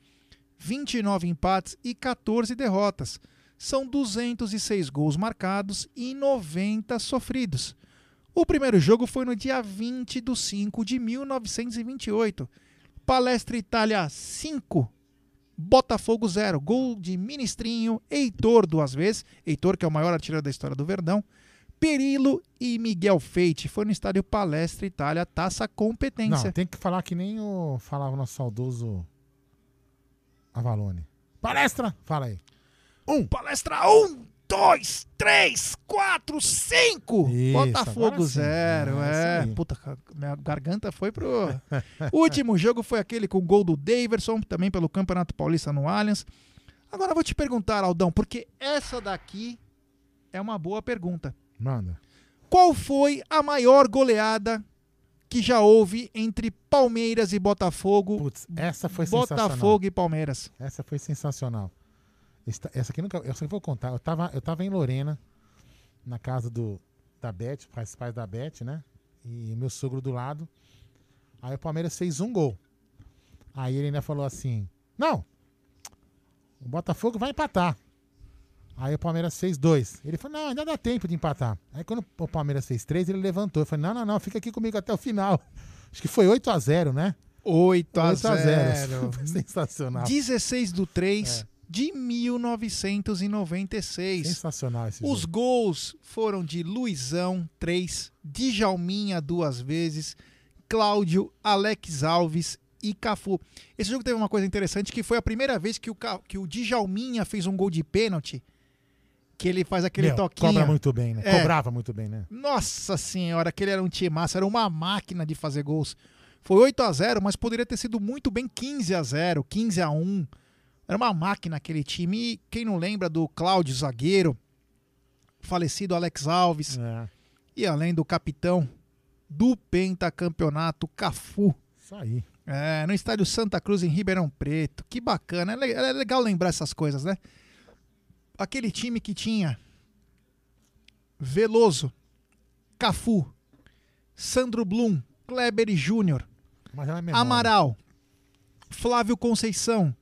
29 empates e 14 derrotas. são 206 gols marcados e 90 sofridos. O primeiro jogo foi no dia 20 de 5 de 1928. Palestra Itália 5, Botafogo 0. Gol de Ministrinho, Heitor duas vezes. Heitor, que é o maior artilheiro da história do Verdão. Perilo e Miguel Feite. Foi no estádio Palestra Itália, taça competência. Não, tem que falar que nem o falava o nosso saudoso Avalone. Palestra! Fala aí. Um. Palestra um, dois, três, quatro, cinco. Isso, Botafogo sim. zero. É, É, puta, minha garganta foi pro. o último jogo foi aquele com o gol do Daverson, também pelo Campeonato Paulista no Allianz. Agora eu vou te perguntar, Aldão, porque essa daqui é uma boa pergunta. Manda. Qual foi a maior goleada que já houve entre Palmeiras e Botafogo? Putz, essa foi sensacional. Botafogo e Palmeiras. Essa foi sensacional. Esta- Essa aqui nunca. Essa eu vou contar. Eu tava, eu tava em Lorena, na casa do da Beth, pais, pais da Beth, né? E meu sogro do lado. Aí o Palmeiras fez um gol. Aí ele ainda falou assim: Não, o Botafogo vai empatar. Aí o Palmeiras fez dois. Ele falou: Não, ainda dá tempo de empatar. Aí quando o Palmeiras fez três, ele levantou. Eu falei: Não, não, não, fica aqui comigo até o final. Acho que foi 8 a 0 né? 8 a 8 a 0. 0. Sensacional. 16 do 3 É. de 1996. Sensacional esse Os jogo. gols foram de Luizão, 3, Djalminha duas vezes, Cláudio, Alex Alves e Cafu. Esse jogo teve uma coisa interessante que foi a primeira vez que o, que o Djalminha fez um gol de pênalti, que ele faz aquele Meu, toquinho. Cobra muito bem, né? É. Cobrava muito bem, né? Nossa senhora, aquele era um time massa, era uma máquina de fazer gols. Foi 8 a 0 mas poderia ter sido muito bem 15 a 0 15 a 1 Era uma máquina aquele time. E quem não lembra do Cláudio Zagueiro, falecido Alex Alves, É. e além do capitão do pentacampeonato Cafu. Isso aí. É, no estádio Santa Cruz, em Ribeirão Preto. Que bacana. É é legal lembrar essas coisas, né? Aquele time que tinha Veloso, Cafu, Sandro Blum, Kleber Júnior, é. Amaral, Flávio Conceição,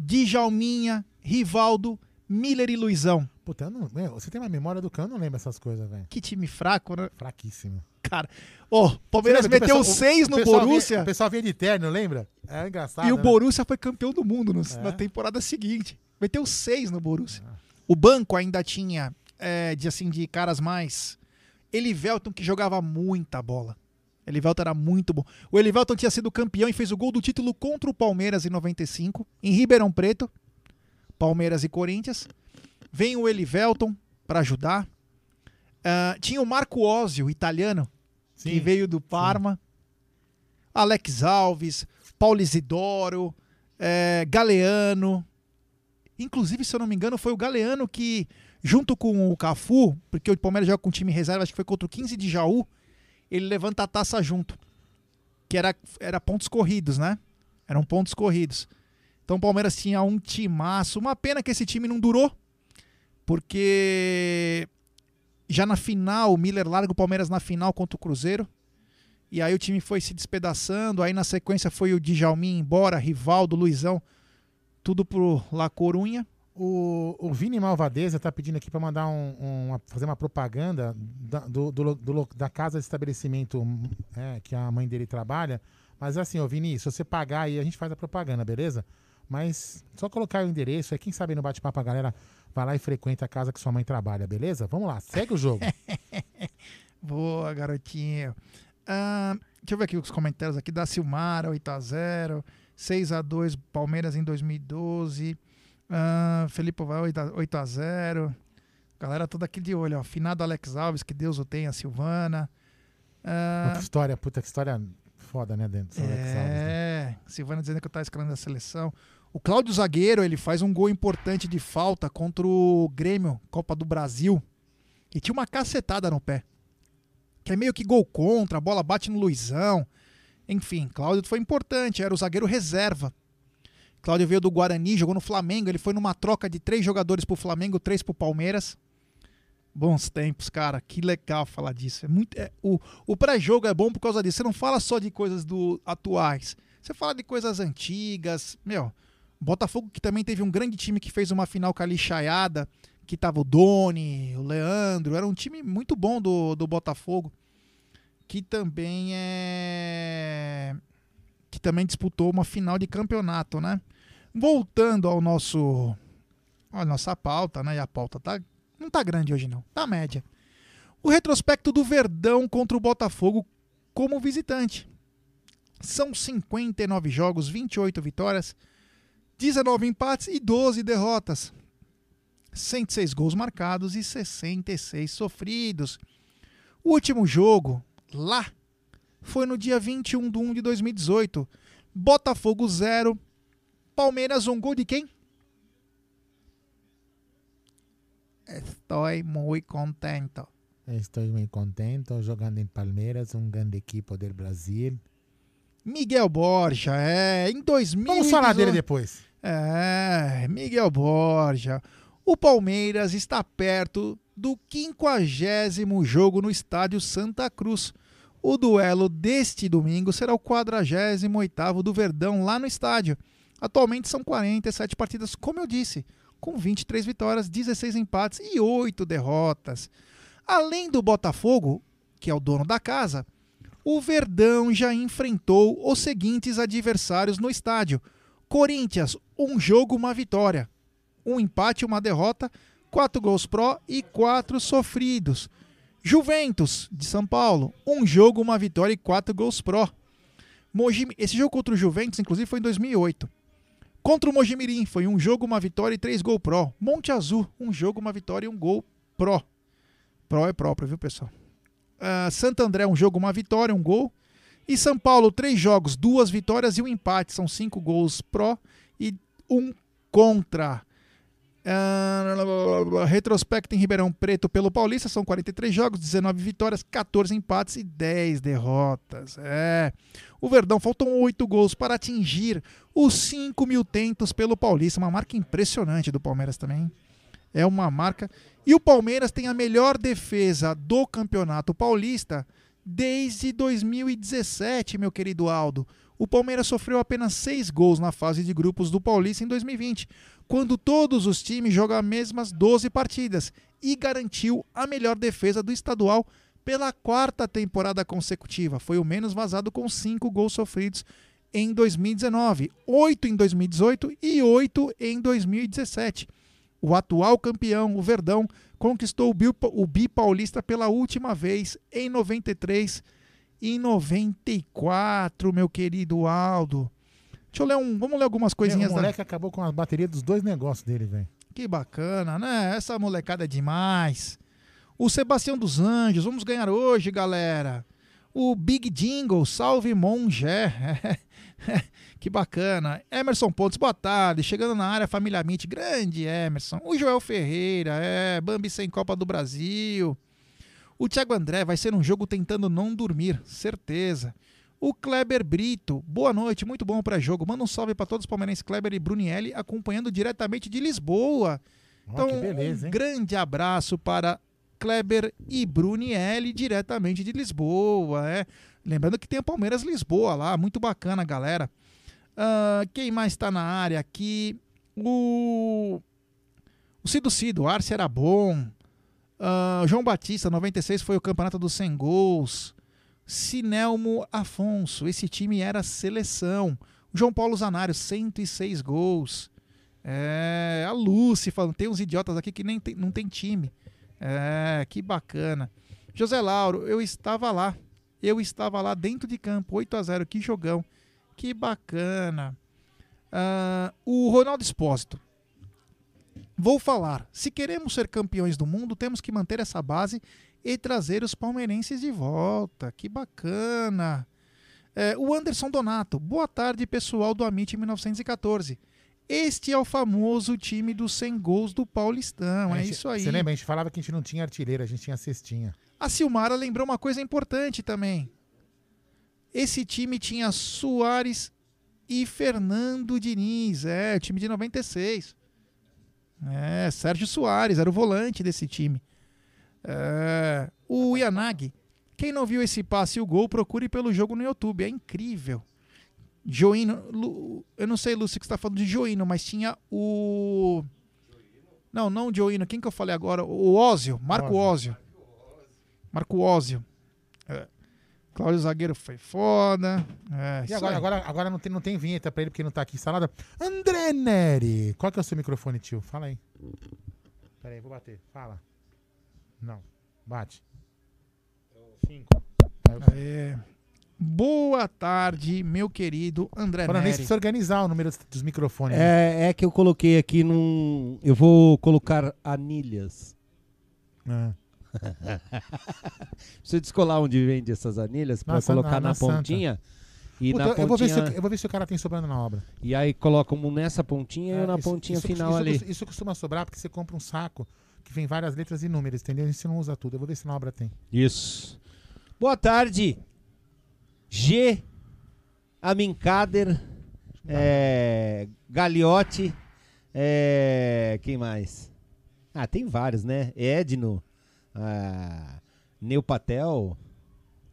Djalminha, Rivaldo, Miller e Luizão. Puta, eu não, meu, você tem uma memória do cão, eu não lembro essas coisas, velho. Que time fraco, né? Fraquíssimo. Cara, ó, Palmeiras Você lembra meteu pessoal- seis o no pessoal Borussia. Vinha, o pessoal vinha de terno, lembra? É engraçado. E o né? Borussia foi campeão do mundo no- É. na temporada seguinte. Meteu seis no Borussia. O banco ainda tinha, é, de assim, de caras mais. Elivelton, que jogava muita bola. Elivelton era muito bom. O Elivelton tinha sido campeão e fez o gol do título contra o Palmeiras em 95, em Ribeirão Preto. Palmeiras e Corinthians. Vem o Elivelton para ajudar. Ah, tinha o Marco Ósio, italiano, que Sim, veio do Parma. Alex Alves, Paulo Isidoro, eh, Galeano. Inclusive, se eu não me engano, foi o Galeano que, junto com o Cafu, porque o Palmeiras joga com time reserva, acho que foi contra o 15 de Jaú, ele levanta a taça junto. Que era, era pontos corridos, né? Eram pontos corridos. Então o Palmeiras tinha um timaço. Uma pena que esse time não durou, porque já na final, o Miller larga o Palmeiras na final contra o Cruzeiro. E aí o time foi se despedaçando. Aí na sequência foi o Djalmin embora, Rivaldo, Luizão, tudo pro La Corunha. O, o Vini Malvadeza tá pedindo aqui pra mandar um, um- uma- fazer uma propaganda da, do, do do da casa de estabelecimento é, que a mãe dele trabalha. Mas assim, ô Vini, se você pagar aí, a gente faz a propaganda, beleza? Mas só colocar o endereço aí, quem sabe no bate-papo a galera vai lá e frequenta a casa que sua mãe trabalha, beleza? Vamos lá, segue o jogo. Boa, garotinho. Deixa eu ver aqui os comentários aqui da Silmara, 8x0. 6x2 Palmeiras em 2012. Ah, Felipe vai 8x0. Galera toda aqui de olho, ó. Finado Alex Alves, que Deus o tenha, Silvana. Que história, puta, que história foda, né, dentro do Alex Alves, né? É, Silvana dizendo que eu tava escalando a seleção. O Cláudio Zagueiro, ele faz um gol importante de falta contra o Grêmio, Copa do Brasil. E tinha uma cacetada no pé. Que é meio que gol contra, a bola bate no Luizão. Enfim, Cláudio foi importante, era o zagueiro reserva. Cláudio veio do Guarani, jogou no Flamengo, ele foi numa troca de três jogadores pro Flamengo, três pro Palmeiras. Bons tempos, cara. Que legal falar disso. É muito, é- o o pré-jogo é bom por causa disso. Você não fala só de coisas do atuais. Você fala de coisas antigas. Meu, Botafogo que também teve um grande time que fez uma final com a lixaiada, que tava o Doni, o Leandro, era um time muito bom do, do Botafogo, que também é que também disputou uma final de campeonato, né? Voltando ao nosso a nossa pauta, né? E a pauta tá não tá grande hoje não, tá média. O retrospecto do Verdão contra o Botafogo como visitante. São 59 jogos, 28 vitórias, 19 empates e 12 derrotas. 106 gols marcados e 66 sofridos. O último jogo, lá, foi no dia 21 de 1 de 2018. Botafogo 0, Palmeiras 1. Gol de quem? Estou muito contento. Estou muito contente jogando em Palmeiras, um grande equipe do Brasil. Miguel Borja, é, em 2000. Vamos falar dele depois. É, Miguel Borja. O Palmeiras está perto do 50 jogo no estádio Santa Cruz. O duelo deste domingo será o 48 do Verdão lá no estádio. Atualmente são 47 partidas, como eu disse, com 23 vitórias, 16 empates e 8 derrotas. Além do Botafogo, que é o dono da casa, o Verdão já enfrentou os seguintes adversários no estádio: Corinthians, um jogo, uma vitória, um empate, uma derrota, quatro gols pró e quatro sofridos. Juventus de São Paulo, um jogo, uma vitória e quatro gols pró. esse jogo contra o Juventus, inclusive, foi em 2008. Contra o Mojimirim, foi um jogo, uma vitória e três gols pró. Monte Azul, um jogo, uma vitória e um gol pró. Pró é próprio, viu, pessoal? Uh, Santo André, um jogo, uma vitória, um gol. E São Paulo, três jogos, duas vitórias e um empate. São cinco gols pró e um contra. Uh, retrospecto em Ribeirão Preto pelo Paulista, são 43 jogos, 19 vitórias, 14 empates e 10 derrotas. É. O Verdão faltam 8 gols para atingir os 5 mil tentos pelo Paulista, uma marca impressionante do Palmeiras também. É uma marca. E o Palmeiras tem a melhor defesa do Campeonato Paulista desde 2017, meu querido Aldo. O Palmeiras sofreu apenas 6 gols na fase de grupos do Paulista em 2020 quando todos os times jogam as mesmas 12 partidas e garantiu a melhor defesa do estadual pela quarta temporada consecutiva. Foi o menos vazado com 5 gols sofridos em 2019, 8 em 2018 e 8 em 2017. O atual campeão, o Verdão, conquistou o Bi Paulista pela última vez em 93 e 94, meu querido Aldo. Deixa eu ler um. Vamos ler algumas coisinhas. É, o moleque da... acabou com a bateria dos dois negócios dele, velho. Que bacana, né? Essa molecada é demais. O Sebastião dos Anjos, vamos ganhar hoje, galera. O Big Jingle, salve Mongé. que bacana. Emerson Pontes, boa tarde. Chegando na área, família Mitch, grande Emerson. O Joel Ferreira, é, Bambi sem Copa do Brasil. O Thiago André vai ser um jogo tentando não dormir, certeza. O Kleber Brito, boa noite, muito bom para jogo. Manda um salve para todos os palmeirenses Kleber e Brunielli acompanhando diretamente de Lisboa. Oh, então, beleza, um grande abraço para Kleber e Brunielli diretamente de Lisboa, é. Lembrando que tem a Palmeiras Lisboa lá, muito bacana, galera. Uh, quem mais está na área aqui? O, o Cido Cido, Arce era bom. Uh, João Batista, 96, foi o campeonato dos 100 gols. Sinelmo Afonso, esse time era seleção. João Paulo Zanário, 106 gols. É, a Lucy falando, tem uns idiotas aqui que nem tem, não tem time. É, que bacana. José Lauro, eu estava lá. Eu estava lá dentro de campo, 8 a 0 que jogão. Que bacana. Uh, o Ronaldo Espósito. Vou falar. Se queremos ser campeões do mundo, temos que manter essa base e trazer os palmeirenses de volta. Que bacana! É, o Anderson Donato. Boa tarde, pessoal do Amit 1914. Este é o famoso time dos 100 gols do Paulistão. É, é isso aí. Você lembra? A gente falava que a gente não tinha artilheiro, a gente tinha cestinha. A Silmara lembrou uma coisa importante também. Esse time tinha Soares e Fernando Diniz. É, o time de 96. É, Sérgio Soares era o volante desse time. É, o Yanagi. Quem não viu esse passe e o gol, procure pelo jogo no YouTube. É incrível. Joino. Eu não sei, Lúcio, que está falando de Joino, mas tinha o. Não, não o Dioino. Quem que eu falei agora? O Ózio. Marco Ózio. Marco Ózio. É. Cláudio Zagueiro foi foda. É, E agora, aí. agora, agora não, tem, não tem vinheta pra ele porque não tá aqui instalada. André Neri. Qual que é o seu microfone, tio? Fala aí. Pera aí, vou bater. Fala. Não. Bate. Cinco. Aê. Boa tarde, meu querido André nisso, Neri. precisa organizar o número dos, microfones. né? É, é que eu coloquei aqui num. Eu vou colocar anilhas. É. Preciso descolar onde vende essas anilhas para colocar na- na, na Santa. pontinha. E Puta, na eu, vou ver pontinha. se, eu vou ver se o cara tem sobrando na obra. E aí coloca um nessa pontinha e É, eu na isso- pontinha isso- final isso, ali. Isso costuma sobrar porque você compra um saco que vem várias letras e números, entendeu? E você não usa tudo. Eu vou ver se na obra tem. Isso. Boa tarde. G. Amincader. É, Galiote. É, quem mais? Ah, tem vários, né? Edno. Ah, Neupatel.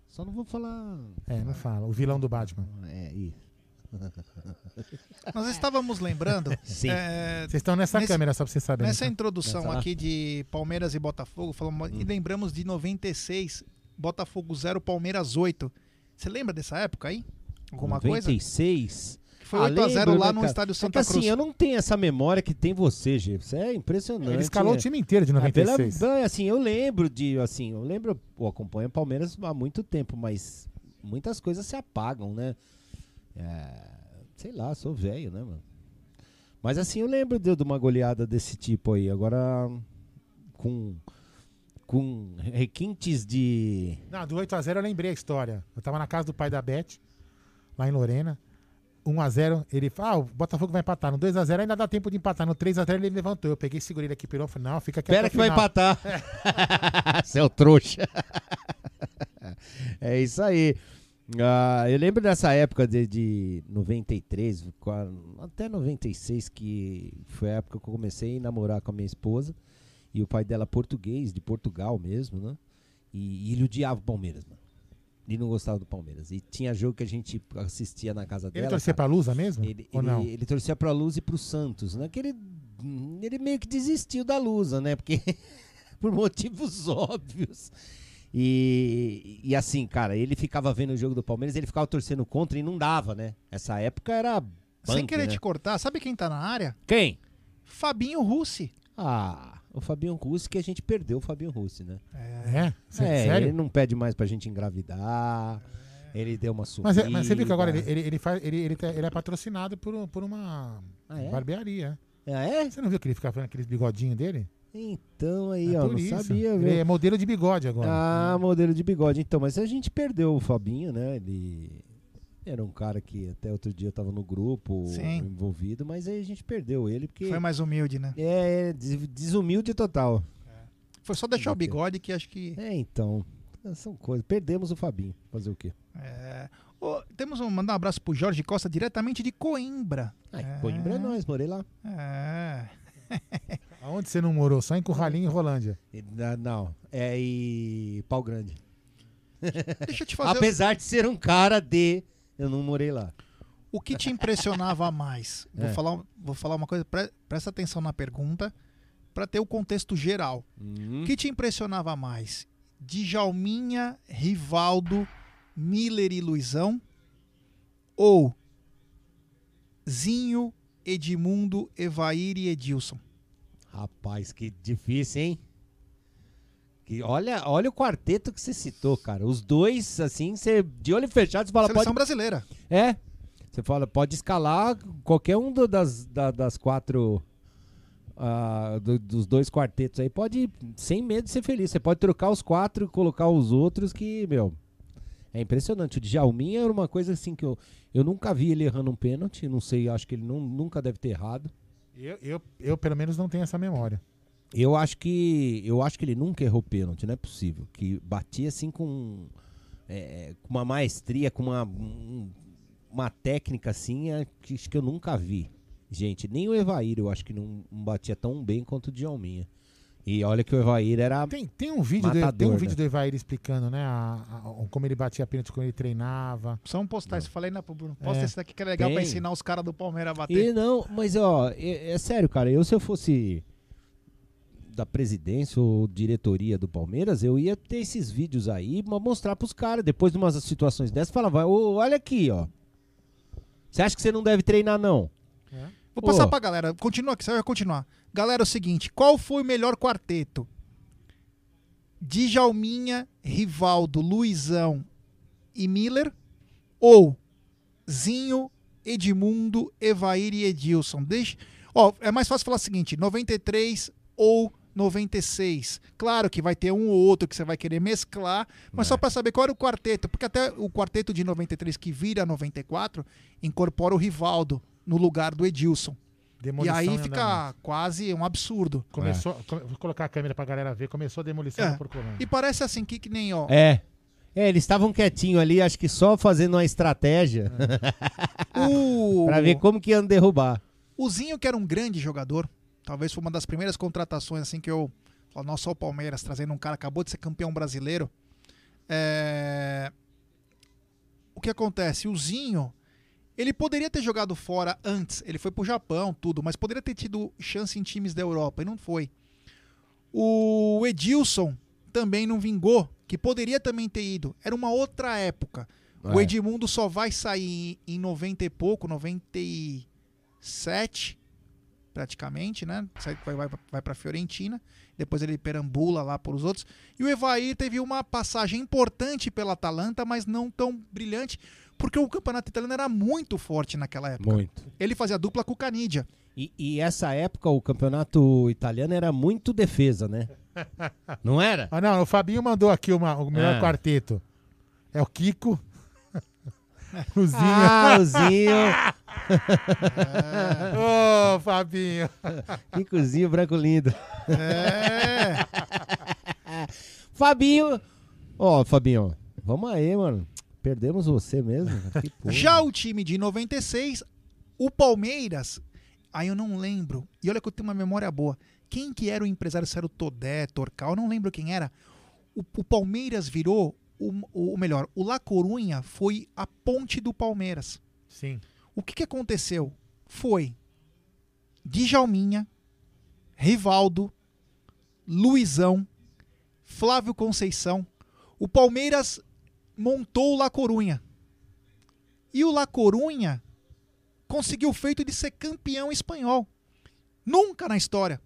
Só não vou falar. É, não fala. O vilão do Batman. É, isso. Nós estávamos lembrando. Sim. é, Vocês estão nessa nesse- câmera, só pra vocês saberem. Nessa tá? introdução Nessa aqui de Palmeiras e Botafogo, falamos, Hum. e lembramos de 96, Botafogo 0, Palmeiras 8. Você lembra dessa época aí? Alguma coisa? 96. Que foi 8 a 0 lembro, lá né, no cara? estádio É que Santa assim, Cruz. eu não tenho essa memória que tem você, Gê. Isso é impressionante. Ele escalou é. o time inteiro de Ah, pela- 96. pela- assim, eu lembro de, assim, eu lembro, eu acompanho o Palmeiras há muito tempo, mas muitas coisas se apagam, né? É, sei lá, sou velho, né, mano? Mas assim, eu lembro de, de uma goleada desse tipo aí. Agora, com, com requintes de... Não, do 8x0 eu lembrei a história. Eu tava na casa do pai da Beth, lá em Lorena. 1x0, ele fala, ah, o Botafogo vai empatar. No 2x0 ainda dá tempo de empatar. No 3x0 ele levantou. Eu peguei, segurei ele aqui, pirou, falei, não, fica aqui Espera que vai empatar. Você é o trouxa. é isso aí. Ah, eu lembro dessa época de, de 93, qua- até 96, que foi a época que eu comecei a namorar com a minha esposa. E o pai dela português, de Portugal mesmo, né? E, e ele odiava o Palmeiras, mano. Ele não gostava do Palmeiras. E tinha jogo que a gente assistia na casa Ele dela. torcia cara. pra Lusa mesmo? Ele, Ou ele- não? ele torcia pra Luz e pro Santos, né? Que ele, ele meio que desistiu da Lusa, né? Porque por motivos óbvios. E, e assim, cara, ele ficava vendo o jogo do Palmeiras, ele ficava torcendo contra e não dava, né? Essa época era Sem querer né? te cortar, sabe quem tá na área? Quem? Fabinho Russi. Ah, o Fabinho Russi, que a gente perdeu o Fabinho Russi, né? É? É, sério? ele não pede mais pra gente engravidar. Ele deu uma subida. Mas, é- mas você viu que agora ele, ele, ele, faz, ele, ele, tá- ele é patrocinado por, por uma Ah, é? barbearia. Ah, é? Você não viu que ele fica fazendo aqueles bigodinhos dele? Então aí, É ó, não isso. sabia, viu? é modelo de bigode agora. Ah, modelo de bigode. Então, mas a gente perdeu o Fabinho, né? Ele era um cara que até outro dia tava no grupo Sim. envolvido, mas aí a gente perdeu ele porque. Foi mais humilde, né? É, é, des- desumilde total. Foi só deixar o bigode que acho que. É, então. São coisas. Perdemos o Fabinho. Fazer o quê? É. Ô, temos um mandar um abraço pro Jorge Costa diretamente de Coimbra. Ai, Coimbra é nós, morei lá. É. Aonde você não morou? Só em Curralinho e Rolândia. Não, é em Pau Grande. Deixa eu te fazer. Apesar de ser um cara de. Eu não morei lá. O que te impressionava mais? Vou, É. falar, vou falar uma coisa, pre- presta atenção na pergunta, para ter o contexto geral. Hum. O que te impressionava mais? Djalminha, Rivaldo, Miller e Luizão? Ou Zinho, Edmundo, Evair e Edilson? Rapaz, que difícil, hein? Que, olha, olha o quarteto que você citou, cara. Os dois, assim, você de olho fechado, você fala, Seleção pode. brasileira. É. Você fala, pode escalar qualquer um do- das, da- das quatro. ah, do- dos dois quartetos aí, pode, sem medo de ser feliz. Você pode trocar os quatro e colocar os outros que, meu. É impressionante. O Djalminha era uma coisa assim que eu, eu nunca vi ele errando um pênalti. Não sei, acho que ele não, nunca deve ter errado. Eu, eu, eu, pelo menos, não tenho essa memória. Eu acho que eu acho que ele nunca errou pênalti, não é possível. Que batia assim com, é, com uma maestria, com uma, um- uma técnica assim, é, que, que eu nunca vi. Gente, nem o Evair eu acho que não, não batia tão bem quanto o Djalminha. E olha que o Evair era. Tem, tem um vídeo, do, matador, tem um né? vídeo do Evair explicando, né? a- a- como ele batia pênalti quando ele treinava. Só um postar isso. Falei, né, pro Bruno? Posta É. esse daqui que é legal pra Tem. ensinar os caras do Palmeiras a bater. E não, mas ó, é, é sério, cara, eu se eu fosse da presidência ou diretoria do Palmeiras, eu ia ter esses vídeos aí pra mostrar pros caras. Depois de umas situações dessas, falava, "Ô, olha aqui, ó. Você acha que você não deve treinar, não? Vou passar Ô. pra galera. Continua aqui, você vai continuar. Galera, é o seguinte: qual foi o melhor quarteto? Djalminha, Rivaldo, Luizão e Miller? Ou Zinho, Edmundo, Evair e Edilson? Deixa. Ó, é mais fácil falar o seguinte: 93 ou 96. Claro que vai ter um ou outro que você vai querer mesclar, mas só pra saber qual era o quarteto, porque até o quarteto de 93 que vira 94 incorpora o Rivaldo no lugar do Edilson. Demolição e aí fica quase um absurdo. Começou, come- vou colocar a câmera pra galera ver. Começou a demolição É. Porcolândia. E parece assim que, que nem, ó. É. É, eles estavam quietinhos ali, acho que só fazendo uma estratégia. O... pra ver como que iam derrubar. O Zinho, que era um grande jogador, talvez foi uma das primeiras contratações assim que eu. Nossa, só o Palmeiras trazendo um cara acabou de ser campeão brasileiro. É, O que acontece? O Zinho, ele poderia ter jogado fora antes. Ele foi pro Japão, tudo, mas poderia ter tido chance em times da Europa e não foi. O Edilson também não vingou, que poderia também ter ido. Era uma outra época. O É. Edmundo só vai sair em 90 e pouco, 97, praticamente, né? Sai, vai, vai, vai pra Fiorentina. Depois ele perambula lá por os outros. E o Evair teve uma passagem importante pela Atalanta, mas não tão brilhante, porque o campeonato italiano era muito forte naquela época. Muito. Ele fazia dupla com o Canidia. E, e essa época o campeonato italiano era muito defesa, né? Não era? Ah, não, o Fabinho mandou aqui uma- o melhor Ah. quarteto. É o Kiko. o Zinho. Ah, o Zinho. Ô, Fabinho. Kikozinho branco lindo. É. Fabinho. Ó, Fabinho, vamos aí, mano. Perdemos você mesmo. Já o time de 96, o Palmeiras, aí eu não lembro. E olha que eu tenho uma memória boa. Quem que era o empresário? Se era o Todé, Torcal, eu não lembro quem era. O, o Palmeiras virou, o, o o melhor, o La Corunha foi a ponte do Palmeiras. Sim. O que, que aconteceu? Foi Djalminha, Rivaldo, Luizão, Flávio Conceição. O Palmeiras montou o La Corunha. E o La Corunha conseguiu o feito de ser campeão espanhol. Nunca na história.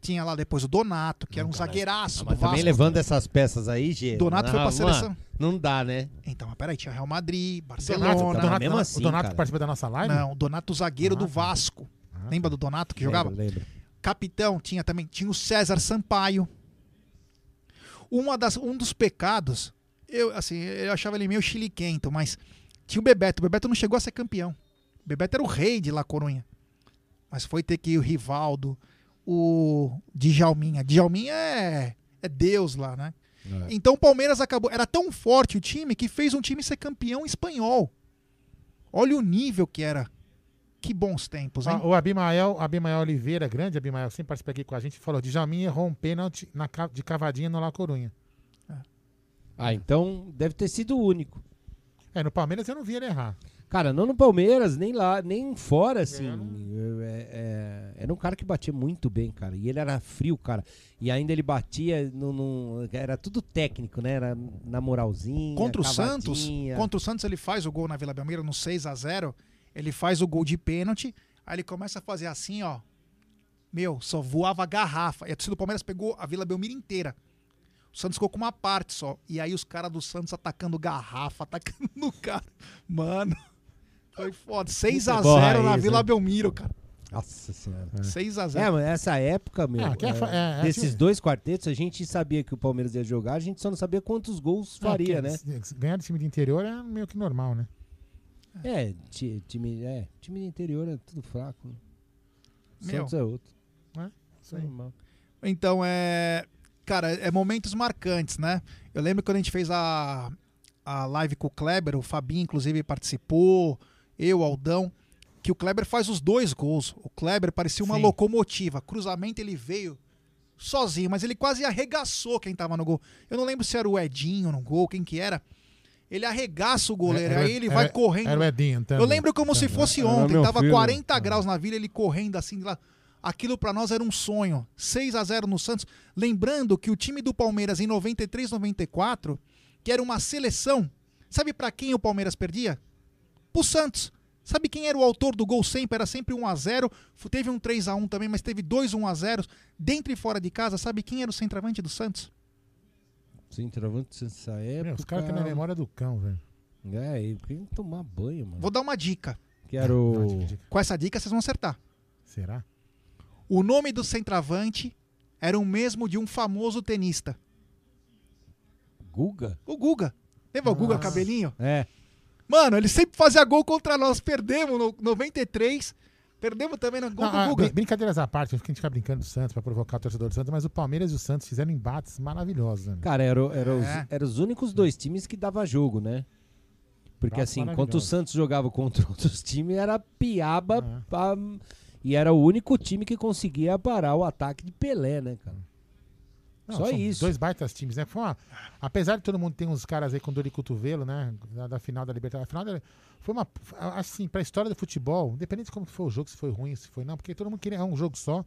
Tinha lá depois o Donato, que era um zagueiraço Ah, mas também levando essas peças aí, Gê. Donato foi pra Ah, seleção. Não dá, né? Então, mas peraí, tinha Real Madrid, Barcelona. Donato, Donato, mesmo Donato- assim, o Donato cara. que participa da nossa live? Não, o Donato zagueiro Ah, do tá. Vasco. Lembra do Donato que jogava? Lembro, lembro. Capitão tinha também, tinha o César Sampaio. Uma das, um dos pecados, eu assim, eu achava ele meio chiliquento, mas tinha o Bebeto. O Bebeto não chegou a ser campeão. O Bebeto era o rei de La Corunha. Mas foi ter que ir o Rivaldo, o Djalminha. Djalminha é, é Deus lá, né? Então o Palmeiras acabou. Era tão forte o time que fez um time ser campeão espanhol. Olha o nível que era. Que bons tempos, hein? Ah, o Abimael, Abimael Oliveira, grande Abimael, sempre participa aqui com a gente, falou: Djalminha errou um pênalti na, de cavadinha no La Corunha. Ah, então deve ter sido o único. É, no Palmeiras eu não vi ele errar. Cara, não no Palmeiras, nem lá, nem fora, assim. É, é, era um cara que batia muito bem, cara. E ele era frio, cara. E ainda ele batia no, no- Era tudo técnico, né? Era na moralzinha. Contra o Santos, cavadinha. contra o Santos ele faz o gol na Vila Belmiro no 6 a 0 Ele faz o gol de pênalti, aí ele começa a fazer assim, ó. Meu, só voava garrafa. E a torcida do Palmeiras pegou a Vila Belmiro inteira. O Santos ficou com uma parte só. E aí os caras do Santos atacando garrafa, atacando no cara. Mano, foi foda. 6 a Futebol 0 na Vila né? Belmiro, cara. Nossa senhora. 6 a É, 0 mas essa época, meu, Ah, que é é, é, é, desses dois quartetos, a gente sabia que o Palmeiras ia jogar, a gente só não sabia quantos gols faria, É, né? Ganhar de time de interior é meio que normal, né? É, ti- time, é, time do interior é tudo fraco. Né? Meu. Santos é outro. É, isso aí. Normal. Então, é. Cara, é momentos marcantes, né? Eu lembro quando a gente fez a, a live com o Kleber, o Fabinho, inclusive, participou, eu, Aldão, que o Kleber faz os dois gols. O Kleber parecia uma Sim. locomotiva. Cruzamento ele veio sozinho, mas ele quase arregaçou quem tava no gol. Eu não lembro se era o Edinho no gol, quem que era. Ele arregaça o goleiro, Era- aí ele era- vai correndo. Era o Edinho, então. Eu lembro como se fosse ontem, tava filho. 40 graus na vila, ele correndo assim lá. Aquilo pra nós era um sonho. 6 a 0 no Santos. Lembrando que o time do Palmeiras em 93, 94, que era uma seleção, sabe pra quem o Palmeiras perdia? Pro Santos. Sabe quem era o autor do gol sempre? Era sempre 1 a 0 Fu- Teve um 3 a 1 também, mas teve dois 1 a 0 Dentro e fora de casa, sabe quem era o centroavante do Santos? Centroavante dessa época. Meu, os caras têm a memória do cão, velho. É, e tem que tomar banho, mano. Vou dar uma dica. Que era o. Com essa dica vocês vão acertar. Será? O nome do centroavante era o mesmo de um famoso tenista. Guga? O Guga. Lembra o Guga cabelinho? É. Mano, ele sempre fazia gol contra nós. Perdemos no 93. Perdemos também no gol Não, do ah, Guga. brin- brincadeiras à parte, a gente fica brincando do Santos pra provocar o torcedor do Santos, mas o Palmeiras e o Santos fizeram embates maravilhosos, né? Cara, eram era os, É. era os únicos dois times que dava jogo, né? Porque Nossa, assim, enquanto o. Santos jogava contra outros times, era piaba pra- e era o único time que conseguia parar o ataque de Pelé, né, cara? Não, Só isso. Dois baitas times, né? Foi uma- apesar de todo mundo ter uns caras aí com dor de cotovelo, né? Da, da final da Libertadores. A final da- foi uma. Assim, pra história do futebol, independente de como foi o jogo, se foi ruim, se foi não, porque todo mundo queria. É um jogo só.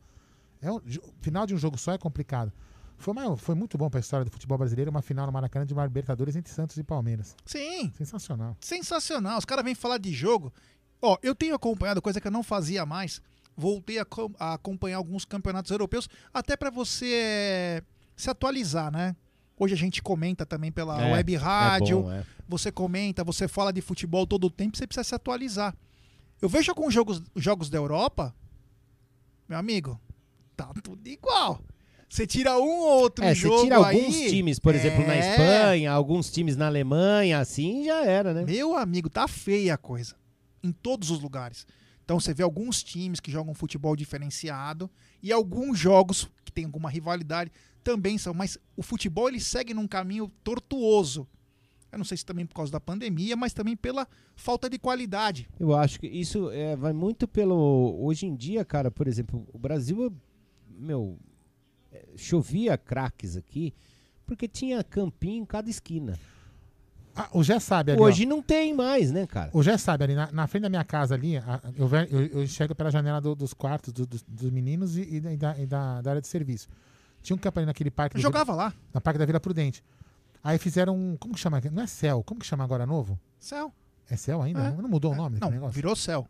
É um, final de um jogo só é complicado. Foi, uma- foi muito bom pra história do futebol brasileiro, uma final no Maracanã de uma Libertadores entre Santos e Palmeiras. Sim. Sensacional. Sensacional. Os caras vêm falar de jogo. Ó, eu tenho acompanhado coisa que eu não fazia mais. Voltei a, a acompanhar alguns campeonatos europeus, até pra você eh, se atualizar, né? Hoje a gente comenta também pela É, web é rádio. bom, é. Você comenta, você fala de futebol todo o tempo, você precisa se atualizar. Eu vejo alguns jogos, jogos da Europa, meu amigo, tá tudo igual. Você tira um ou outro É, jogo você tira alguns aí, times, por exemplo, na é. Espanha, alguns times na Alemanha, assim já era, né? Meu amigo, tá feia a coisa. Em todos os lugares. Então você vê alguns times que jogam futebol diferenciado e alguns jogos que tem alguma rivalidade também são, mas o futebol ele segue num caminho tortuoso. Eu não sei se também por causa da pandemia, mas também pela falta de qualidade. Eu acho que isso é, vai muito pelo. Hoje em dia, cara, por exemplo, o Brasil, meu, é, chovia craques aqui porque tinha campinho em cada esquina. Ah, o Gé sabe ali. ó. Hoje não tem mais, né, cara? O Gé sabe ali, na, na frente da minha casa ali, a- eu, eu, eu enxergo pela janela do- dos quartos do- dos, dos meninos e, e da, e da- da- área de serviço. Tinha um campo ali naquele parque. Eu do jogava Vila- lá. Na parque da Vila Prudente. Aí fizeram um. Como que chama? Não é céu. Como que chama agora novo? Céu. É céu ainda? É. Não mudou o nome Não, negócio? virou céu.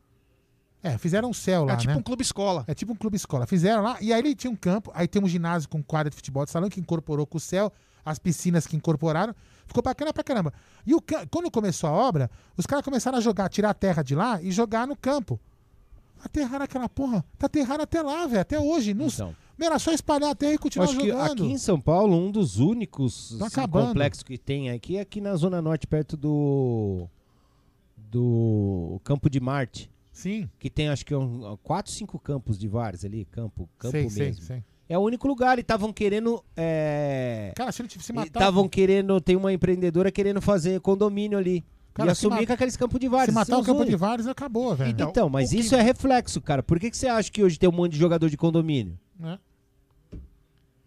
É, fizeram um céu lá, É tipo né? um clube escola. É tipo um clube escola. Fizeram lá, e aí ele tinha um campo, aí tem um ginásio com quadra de futebol de salão que incorporou com o céu, as piscinas que incorporaram. Ficou bacana pra caramba. E o, quando começou a obra, os caras começaram a jogar, tirar a terra de lá e jogar no campo. Aterraram aquela porra. Tá aterrado até lá, velho. Até hoje. Não, Então. Meu, era só espalhar a terra e continuar Acho que jogando. aqui em São Paulo, um dos únicos assim, complexos que tem aqui é aqui na Zona Norte, perto do. do Campo de Marte. Sim. Que tem acho que um, quatro, cinco campos de vários ali, campo, campo Sei, sei, mesmo. sei. É o único lugar e estavam querendo. é, Cara, se ele tivesse matado. Estavam querendo, tem uma empreendedora querendo fazer condomínio ali. Cara, e assumir com aqueles campos de vários. Se matar o campo de vários, acabou, velho. Então, mas isso é reflexo, cara. Por que, que você acha que hoje tem um monte de jogador de condomínio? É.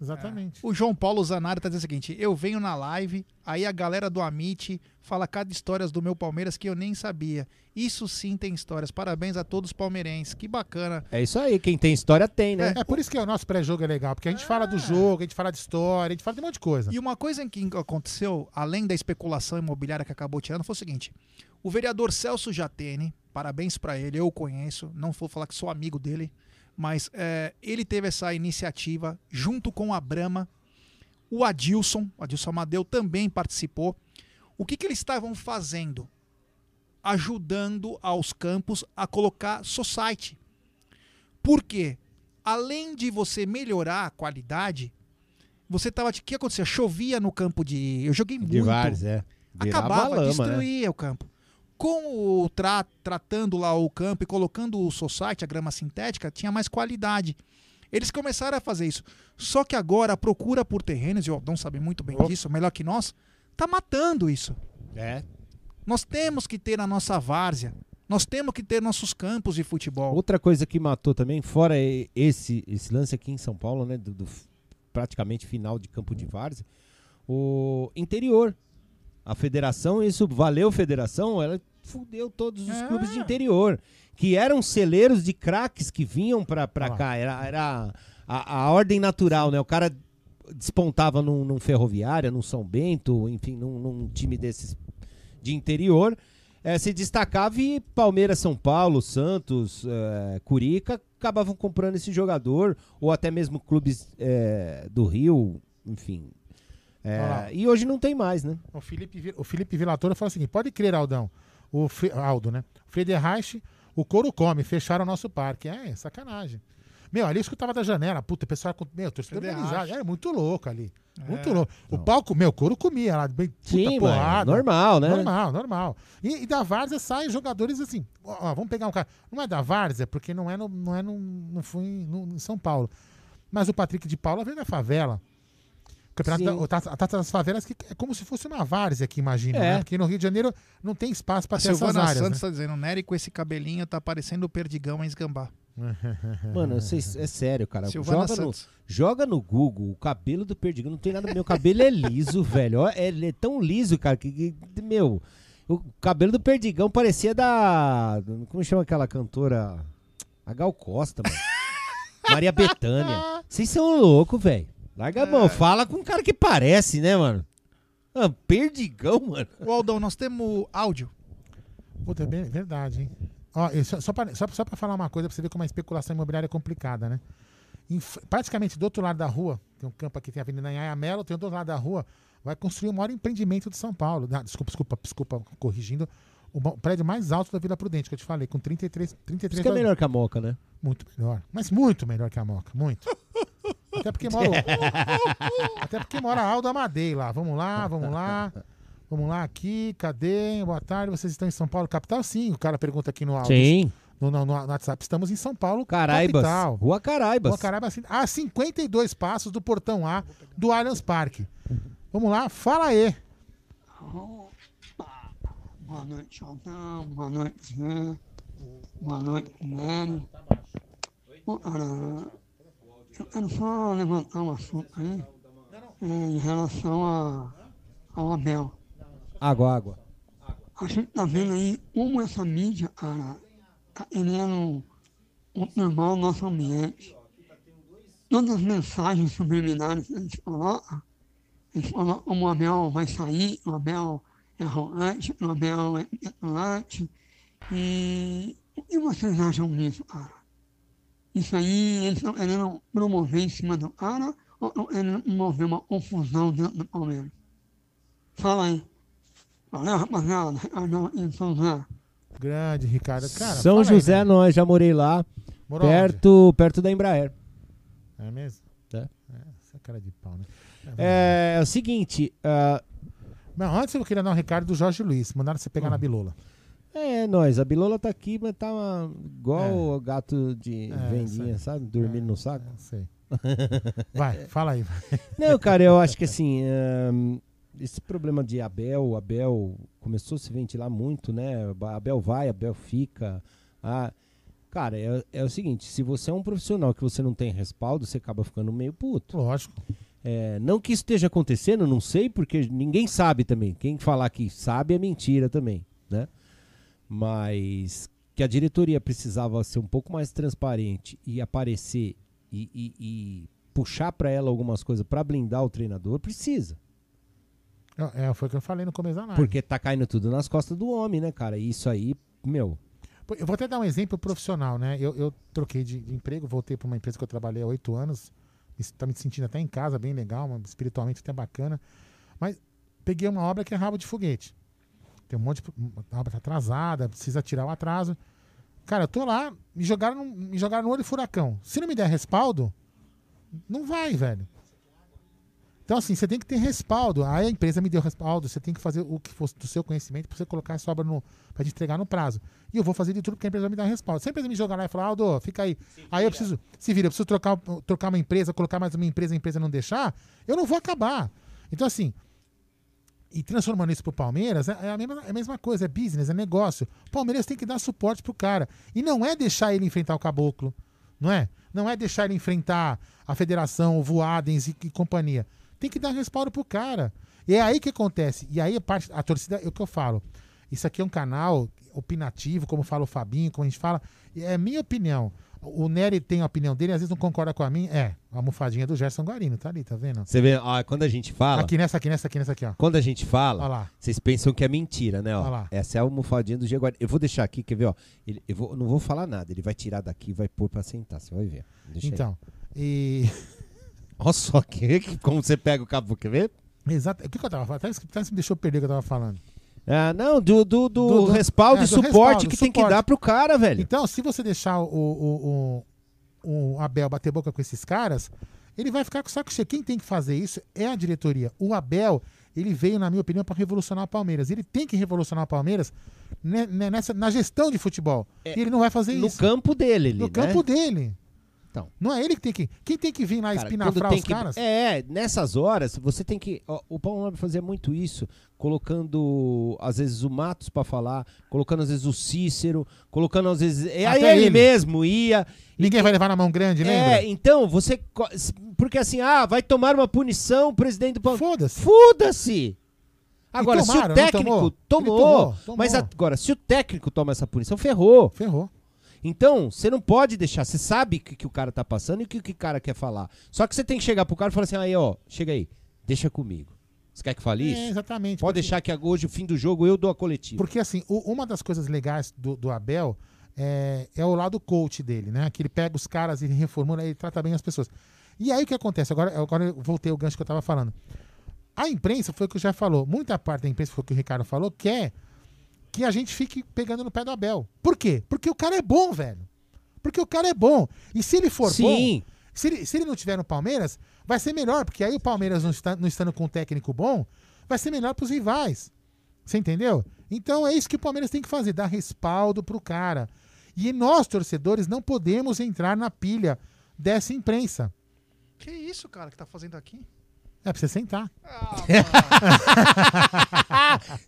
Exatamente. O João Paulo Zanari tá dizendo o seguinte: eu venho na live, aí a galera do Amit fala cada histórias do meu Palmeiras que eu nem sabia. Isso sim tem histórias. Parabéns a todos os palmeirenses. Que bacana. É isso aí, quem tem história tem, né? É por isso que o nosso pré-jogo é legal, porque a gente fala do jogo, a gente fala de história, a gente fala de um monte de coisa. E uma coisa que aconteceu, além da especulação imobiliária que acabou tirando, foi o seguinte: o vereador Celso Jatene, parabéns pra ele, eu o conheço, não vou falar que sou amigo dele, mas é, ele teve essa iniciativa junto com a Brama, o Adilson, o Adilson Amadeu também participou. O que, que eles estavam fazendo? Ajudando aos campos a colocar society. Por quê? Além de você melhorar a qualidade, você tava. O que acontecia? Chovia no campo de. Eu joguei muito. De vários, é. Virava Acabava, lama, destruía o campo. Com o tra tratando lá o campo e colocando o society, a grama sintética, tinha mais qualidade. Eles começaram a fazer isso. Só que agora a procura por terrenos, e o Aldão sabe muito bem disso, melhor que nós, tá matando isso. É. Nós temos que ter a nossa várzea. Nós temos que ter nossos campos de futebol. Outra coisa que matou também, fora esse, esse lance aqui em São Paulo, né? Do, do praticamente final de campo de várzea, o interior. A federação, isso valeu federação, ela fudeu todos os É. clubes de interior, que eram celeiros de craques que vinham pra, pra lá. cá. Era, era a, a ordem natural, né? O cara despontava num, num Ferroviária, num São Bento, enfim, num, num time desses de interior. eh, se destacava e Palmeiras, São Paulo, Santos, eh, Curica acabavam comprando esse jogador, ou até mesmo clubes eh, do Rio, enfim. Lá. e hoje não tem mais, né? O Felipe, o Felipe Vilatora fala o seguinte: pode crer, Aldão. O Fre- Aldo, né? O Frederreich, o couro come, fecharam o nosso parque. É, sacanagem. Meu, ali eu escutava da janela, puta, o pessoal com. Meu, torcedor organizado. Era muito louco ali. Muito É. louco. O palco, meu, couro comia lá, bem, puta Sim, porrada. normal, né? Normal, normal. E, e da Várzea saem jogadores assim. Ó, ó, vamos pegar um cara. Não é da Várzea, porque não é no, não é no, não foi em, no- em São Paulo. Mas o Patrick de Paula veio da favela. Campeonato da, a Taça das Favelas que é como se fosse uma várzea aqui, imagina, É. né? Porque no Rio de Janeiro não tem espaço para ter essas áreas. Santos né? tá dizendo, Nery com esse cabelinho tá parecendo o Perdigão em Esgambá. Mano, vocês- é sério, cara. Silvana Joga no, Santos. joga no Google o cabelo do Perdigão. Não tem nada. Meu cabelo é liso, velho. Ó, é- Ele é tão liso, cara, que, que- meu. O cabelo do Perdigão parecia da. Como chama aquela cantora? A Gal Costa, mano. Maria Bethânia. Vocês são loucos, velho. Larga a É. mão. Fala com um cara que parece, né, mano? Ah, Perdigão, mano. Ô, Aldão, nós temos áudio. Puta, é bem- verdade, hein? Ó, só, só, pra, só, só pra falar uma coisa, pra você ver como a especulação imobiliária é complicada, né? Em f- praticamente do outro lado da rua, tem um campo aqui, tem a Avenida Anhanha Melo, tem do outro lado da rua, vai construir o maior empreendimento de São Paulo. Ah, desculpa, desculpa, desculpa, corrigindo. O prédio mais alto da Vila Prudente, que eu te falei, com 33, 33 Isso que é melhor que a Moca, né? Muito melhor. Mas muito melhor que a Moca. Muito. Até porque mora. Até porque mora Aldo Amadei lá. Vamos lá, vamos lá. Vamos lá aqui. Cadê? Boa tarde. Vocês estão em São Paulo, capital? Sim. O cara pergunta aqui no áudio. Sim. No, no, no WhatsApp. Estamos em São Paulo, Caraibas. capital. Rua Caraibas. Rua Caraibas. assim, A 52 passos do portão A do Allianz Parque. Vamos lá. Fala aí. Boa noite, Aldão. Boa noite, Zé. Boa noite, cara, eu quero só levantar um assunto aí é, em relação a, ao Abel. Água, água. A gente tá vendo aí como essa mídia, cara, tá querendo controlar o nosso ambiente. Todas as mensagens subliminares que eles colocam, eles colocam como o Abel vai sair, o Abel arrogante, o Abel é petulante. E o que vocês acham disso, cara? Isso aí eles estão querendo promover em cima do cara ou estão querendo promover uma confusão dentro do Palmeiras? Fala aí. Valeu, rapaziada. Ricardão aqui em São José. Grande, Ricardo. Cara, São fala aí, José, né? nós já morei lá. Morou perto, perto da Embraer. É mesmo? É. Essa cara de pau, né? É, é o seguinte. ah, Não, antes eu queria dar um recado do Jorge Luiz. Mandaram você Hum. pegar na bilola. é, nós. A Bilola tá aqui, mas tá uma- igual o gato de É, vendinha, sabe? Dormindo no saco. sei. Vai, fala aí. Não, cara, eu acho que assim. ahn, esse problema de Abel, Abel começou a se ventilar muito, né? Abel vai, Abel fica. Ah, cara, é, é o seguinte: se você é um profissional que você não tem respaldo, você acaba ficando meio puto. Lógico. É, não que isso esteja acontecendo, não sei, porque ninguém sabe também. Quem falar que sabe é mentira também, né? Mas que a diretoria precisava ser um pouco mais transparente e aparecer e, e- e puxar para ela algumas coisas para blindar o treinador, precisa. É, foi o que eu falei no começo da live. Porque tá caindo tudo nas costas do homem, né, cara? E isso aí, meu. Eu vou até dar um exemplo profissional, né? Eu, eu troquei de, de emprego, voltei para uma empresa que eu trabalhei há oito anos. Está me sentindo até em casa, bem legal, espiritualmente até bacana. Mas peguei uma obra que é rabo de foguete. Tem um monte de. A obra tá atrasada, precisa tirar o atraso. Cara, eu tô lá, me jogaram, me jogaram no olho furacão. Se não me der respaldo, não vai, velho. Então, assim, você tem que ter respaldo. Aí a empresa me deu respaldo, você tem que fazer o que fosse do seu conhecimento para você colocar essa obra no, te entregar no prazo. E eu vou fazer de tudo porque a empresa vai me dar respaldo. Se a empresa me jogar lá e falar, Aldo, fica aí. aí eu preciso, se vira, eu preciso trocar, trocar uma empresa, colocar mais uma empresa, a empresa não deixar, eu não vou acabar. Então, assim, e transformando isso pro Palmeiras, é é a mesma, é a mesma coisa, é business, é negócio. O Palmeiras tem que dar suporte pro cara. E não é deixar ele enfrentar o caboclo, não é? Não é deixar ele enfrentar a federação, o Voadens e, e companhia. Tem que dar respaldo pro cara. E é aí que acontece. E aí a parte, a torcida, é o que eu falo. Isso aqui é um canal opinativo, como fala o Fabinho, como a gente fala. É minha opinião. O Nery tem a opinião dele, às vezes não concorda com a minha. É, a almofadinha do Gerson Guarino, tá ali, tá vendo? Você vê, ó, quando a gente fala. Aqui nessa, aqui nessa, aqui nessa aqui, ó. Quando a gente fala, vocês pensam que é mentira, né? Ó. Essa é a almofadinha do Diego Guarino. Eu vou deixar aqui, quer ver? Ó, ele- eu vou- não vou falar nada. Ele vai tirar daqui e vai pôr pra sentar. Você vai ver. Deixa aí. Então, e. Olha só que, como você pega o cabo, quer ver? Exato. O que, que eu tava falando? Até, até me deixou perder o que eu tava falando. Ah, não, do, do, do, Do- do- respaldo é, e suporte respaldo, que tem que suporte. dar pro cara, velho. Então, se você deixar o, o, o, o Abel bater boca com esses caras, ele vai ficar com o saco cheio. Quem tem que fazer isso é a diretoria. O Abel, ele veio, na minha opinião, para revolucionar o Palmeiras. Ele tem que revolucionar o Palmeiras ne- ne- nessa, na gestão de futebol. e ele não vai fazer no isso. campo dele, ali, No né? campo dele. Então. Não é ele que tem que. Quem tem que vir lá Cara, espinafrar os que- caras? É, nessas horas, você tem que. ó, o Paulo Nobre fazia muito isso, colocando, às vezes, o Matos pra falar, colocando, às vezes, o Cícero, colocando, às vezes. e Aí ele, ele. mesmo ia. Ninguém vai levar na mão grande, lembra? É, então, você. Porque assim, ah, vai tomar uma punição o presidente do Palmeiras. Foda-se. Foda-se! Agora, tomaram, se o técnico tomou? tomou, tomou. mas agora, se o técnico toma essa punição, ferrou. Ferrou. Então, você não pode deixar, você sabe o que, que o cara tá passando e o que, que o cara quer falar. Só que você tem que chegar pro cara e falar assim, aí, ó, chega aí, deixa comigo. Você quer que fale isso? É, exatamente. Pode porque- deixar que hoje, o fim do jogo, eu dou a coletiva. Porque assim, o- uma das coisas legais do, do Abel é, é o lado coach dele, né? Que ele pega os caras, ele reformula, ele trata bem as pessoas. E aí o que acontece? Agora, agora eu voltei o gancho que eu tava falando. A imprensa, foi o que o já falou, muita parte da imprensa, foi o que o Ricardo falou, quer que a gente fique pegando no pé do Abel. Por quê? Porque o cara é bom, velho. Porque o cara é bom. E se ele for Sim. bom, se ele, se ele não tiver no Palmeiras, vai ser melhor, porque aí o Palmeiras não, está, não estando com um técnico bom, vai ser melhor pros rivais. Você entendeu? Então é isso que o Palmeiras tem que fazer, dar respaldo pro cara. E nós, torcedores, não podemos entrar na pilha dessa imprensa. Que isso, cara, que tá fazendo aqui? É pra você sentar.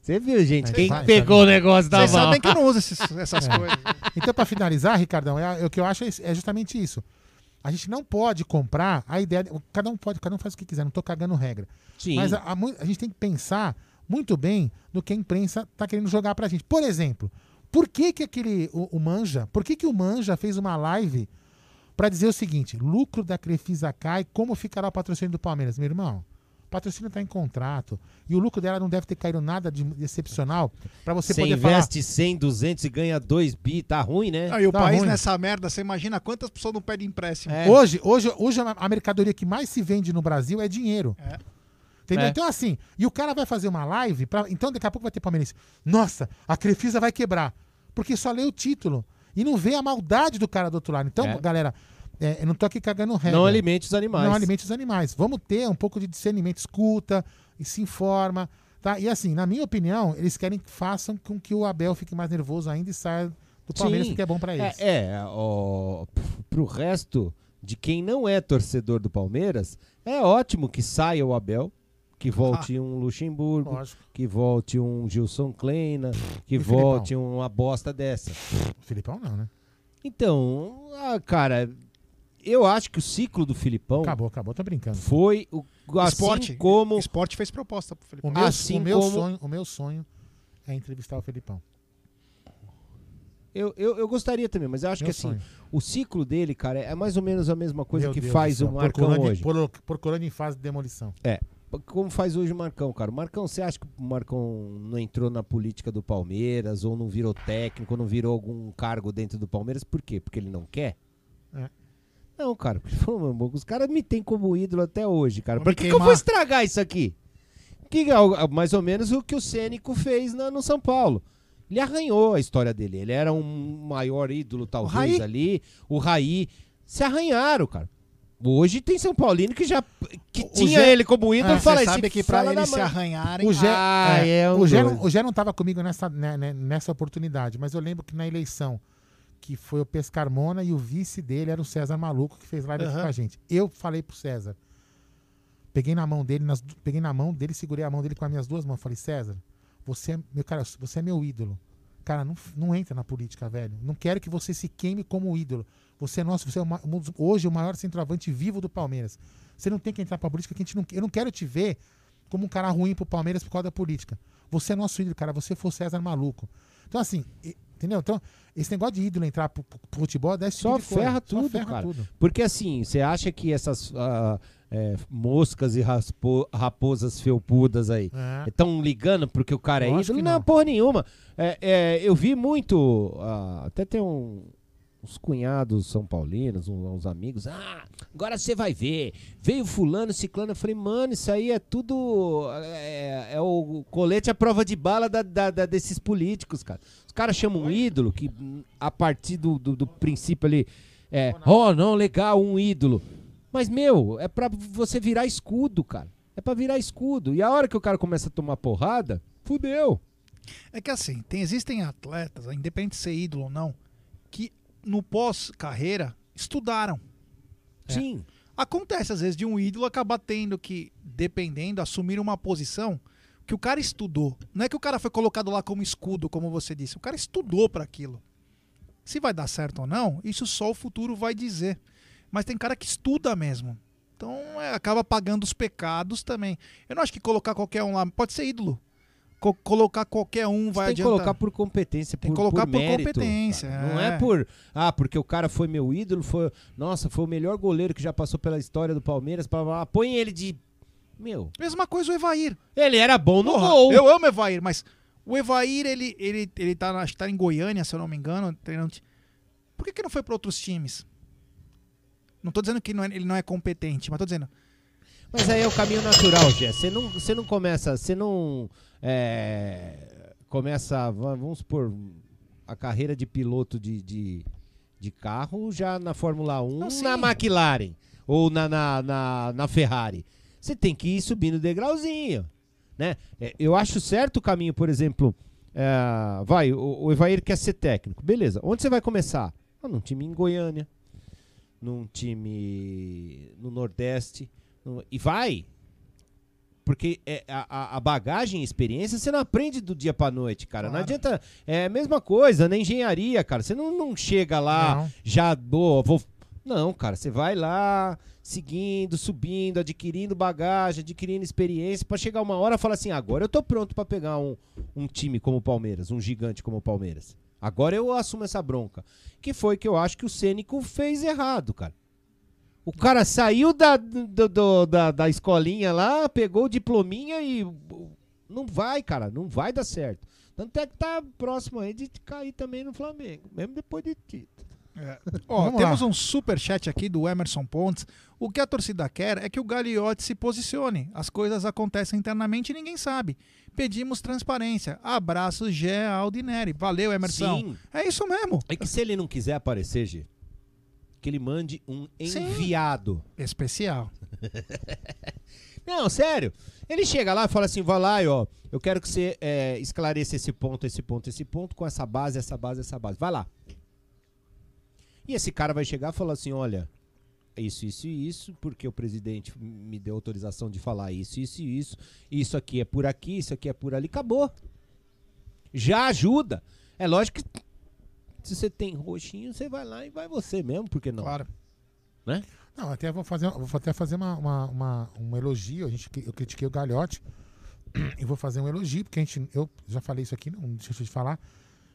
Você viu, gente? Quem vai, pegou o negócio da Vocês mão? sabem que eu não uso esses- essas É. coisas. Então, pra finalizar, Ricardão, é, é o que eu acho é, é justamente isso. A gente não pode comprar a ideia. Cada um pode, cada um faz o que quiser, não tô cagando regra. Sim. Mas a, a a gente tem que pensar muito bem no que a imprensa tá querendo jogar pra gente. Por exemplo, por que que aquele, o, o Manja, por que que o Manja fez uma live pra dizer o seguinte, lucro da Crefisa cai, como ficará o patrocínio do Palmeiras? Meu irmão, o patrocínio tá em contrato e o lucro dela não deve ter caído nada de excepcional pra você, Você poder falar... investe 100, 200 e ganha 2 bi, tá ruim, né? Aí o Tá país ruim. nessa merda, você imagina quantas pessoas não pedem empréstimo? É. Hoje, hoje, hoje a mercadoria que mais se vende no Brasil é dinheiro. Entendeu? É. Então, assim, e o cara vai fazer uma live, pra, então daqui a pouco vai ter palmeirense. Nossa, a Crefisa vai quebrar. Porque só lê o título. E não vê a maldade do cara do outro lado. Então, É. galera, é, eu não tô aqui cagando regra. Não alimente os animais. Não alimente os animais. Vamos ter um pouco de discernimento, escuta e se informa. Tá? E assim, na minha opinião, eles querem que façam com que o Abel fique mais nervoso ainda e saia do Palmeiras, Sim. porque é bom pra eles. É, é ó, pro resto de quem não é torcedor do Palmeiras, é ótimo que saia o Abel, que volte um Luxemburgo, Lógico. que volte um Gilson Kleina, que E Filipão? volte uma bosta dessa. O Filipão não, né? Então, ah, cara, eu acho que o ciclo do Filipão Acabou, acabou, tô brincando. foi o assim Esporte. como Esporte fez proposta pro Felipe. O meu, Assim o meu como- sonho, o meu sonho é entrevistar o Felipão. eu, eu, eu gostaria também, mas eu acho Meu que assim, sonho. o ciclo dele, cara, é mais ou menos a mesma coisa Meu que Deus faz o Marcão hoje. por- Procurando em fase de demolição. É. Como faz hoje o Marcão, cara? O Marcão, você acha que o Marcão não entrou na política do Palmeiras, ou não virou técnico, ou não virou algum cargo dentro do Palmeiras? Por quê? Porque ele não quer? É. Não, cara. porque, meu os caras me têm como ídolo até hoje, cara. Por que, que eu vou estragar isso aqui? Que é o- mais ou menos o que o Cênico fez na- no São Paulo. Ele arranhou a história dele. Ele era um maior ídolo, talvez, Raí. ali. O Raí. Se arranharam, cara. Hoje tem São Paulino que já que tinha Gé- ele como ídolo Ah, e fala Você sabe que eles se arranharem... O Gé, Ah, é, é um o, Gé não, o Gé não tava comigo nessa, né, né, nessa oportunidade, mas eu lembro que na eleição, que foi o Pescarmona e o vice dele era o César Maluco, que fez live aqui Aham. com a gente. Eu falei pro César, peguei na mão dele, nas peguei na mão dele, segurei a mão dele com as minhas duas mãos. Falei, César, você é, meu, cara, você é meu ídolo. Cara, não, não entra na política, velho. Não quero que você se queime como ídolo. Você é nosso, você é o ma- um dos- hoje o maior centroavante vivo do Palmeiras. Você não tem que entrar pra política que a gente não, eu não quero te ver como um cara ruim pro Palmeiras por causa da política. Você é nosso ídolo, cara. Você o César maluco. Então, assim, entendeu? Então, esse negócio de ídolo entrar pro, pro- futebol esse Só tipo de coisa. ferra Só tudo, ferra cara. tudo. Porque assim, você acha que essas ah, é, moscas e raspo- raposas felpudas aí É. estão ligando porque o cara é Lógico ídolo? que Não, não. porra nenhuma. É, é, eu vi muito, ah, até tem um- uns cunhados são paulinos, uns, uns amigos. Ah, agora você vai ver. Veio fulano, ciclano. Eu falei, mano, isso aí é tudo. É, é o colete à prova de bala da- da- da- desses políticos, cara. Os caras chamam um ídolo que, a partir do, do, do princípio ali, é, oh, não, legal, um ídolo. Mas, meu, é pra você virar escudo, cara. É pra virar escudo. E a hora que o cara começa a tomar porrada, fudeu. É que assim, tem, existem atletas, independente de ser ídolo ou não, que no pós-carreira estudaram. Sim. Acontece às vezes de um ídolo acabar tendo que, dependendo, assumir uma posição que o cara estudou. Não é que o cara foi colocado lá como escudo, como você disse. O cara estudou para aquilo. Se vai dar certo ou não, isso só o futuro vai dizer. Mas tem cara que estuda mesmo. Então é, acaba pagando os pecados também. Eu não acho que colocar qualquer um lá. Pode ser ídolo. Co- colocar qualquer um vai tem que adiantar. colocar por competência, Tem por, que colocar por por mérito, competência, cara. Não é. é por, ah, porque o cara foi meu ídolo, foi, nossa, foi o melhor goleiro que já passou pela história do Palmeiras, blá, blá, blá. põe ele de, meu, Mesma coisa o Evair. ele era bom no Porra, gol. Eu amo o Evair, mas o Evair, ele, ele, ele tá, acho que tá em Goiânia, se eu não me engano, treinando. Por que, que não foi para outros times? Não tô dizendo que não é- ele não é competente, mas tô dizendo. Mas aí é o caminho natural, Gé. Você não, você não começa, você não é, começa, va- vamos supor, a carreira de piloto de, de, de carro já na Fórmula 1, Não, na McLaren ou na, na, na, na Ferrari. Você tem que ir subindo degrauzinho, né? É, eu acho certo o caminho, por exemplo, é, vai, o, o Evair quer ser técnico, beleza. Onde você vai começar? Ah, num time em Goiânia, num time no Nordeste. no- e vai. Porque é, a, a- bagagem e experiência você não aprende do dia pra noite, cara. Não Claro. adianta. É a mesma coisa na engenharia, cara. Você não, não chega lá Não. já, boa, vou. Não, cara. Você vai lá seguindo, subindo, adquirindo bagagem, adquirindo experiência, pra chegar uma hora e falar assim: agora eu tô pronto pra pegar um, um time como o Palmeiras, um gigante como o Palmeiras. Agora eu assumo essa bronca. Que foi que eu acho que o Cênico fez errado, cara. O cara saiu da, do- do- da, da escolinha lá, pegou o diplominha e. Não vai, cara, não vai dar certo. Tanto é que tá próximo aí de cair também no Flamengo, mesmo depois de título. Ó, Vamos temos lá. um super chat aqui do Emerson Pontes. O que a torcida quer é que o Gagliotti se posicione. As coisas acontecem internamente e ninguém sabe. Pedimos transparência. Abraços, Gé Aldineri. Valeu, Emerson. Sim. É isso mesmo. É que se ele não quiser aparecer, G, que ele mande um Sim. enviado. Especial. Não, sério. Ele chega lá e fala assim: vai lá, e, ó. Eu quero que você é, esclareça esse ponto, esse ponto, esse ponto, com essa base, essa base, essa base. Vai lá. E esse cara vai chegar e falar assim: olha, isso, isso e isso, porque o presidente me deu autorização de falar isso, isso e isso. Isso aqui é por aqui, isso aqui é por ali. Acabou. Já ajuda. É lógico que se você tem roxinho, você vai lá e vai você mesmo, por que não? Claro. Né? Não, até vou fazer, vou até fazer uma, uma, uma- um elogio. A gente, eu critiquei o Galhote e vou fazer um elogio, porque a gente, eu já falei isso aqui, não deixa de falar.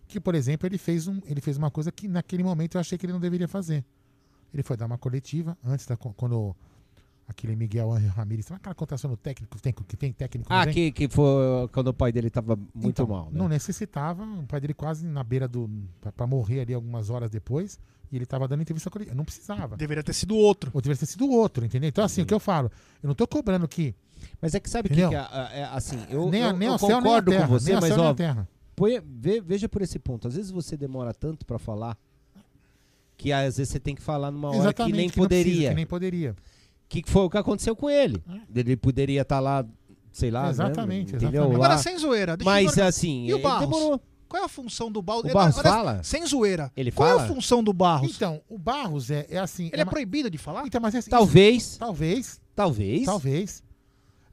Que, por exemplo, ele fez, um, ele fez uma coisa que naquele momento eu achei que ele não deveria fazer. Ele foi dar uma coletiva antes da quando aquele Miguel Ángel Ramírez, sabe aquela contratação no técnico que tem, que tem técnico Ah, que, que foi quando o pai dele tava muito Então, mal, né? Não necessitava, o pai dele quase na beira do. Pra, pra morrer ali algumas horas depois, e ele tava dando entrevista coletiva. Não precisava. Deveria ter sido outro. Ou deveria ter sido outro, entendeu? Então, assim, o que eu falo, eu não tô cobrando que. Mas é que sabe o que, que é, é, assim, eu, Nem a- eu, nem eu céu, concordo terra, com você, mas céu, ó, põe- ve- veja por esse ponto. Às vezes você demora tanto pra falar que às vezes você tem que falar numa hora Exatamente, que nem que precisa, poderia. que nem poderia. Que foi o que aconteceu com ele. Ele poderia estar lá, sei lá, né, Exatamente, entendeu? exatamente. Lá. Agora, sem zoeira. deixa eu Mas assim, E o ele Barros? demorou. Qual é a função do Barros? O Barros Agora, fala? Sem zoeira. Ele Qual é fala? a função do Barros? Então, o Barros é, é assim. Ele é uma- proibido de falar? Então, mas é, Talvez. Talvez. Talvez. Talvez.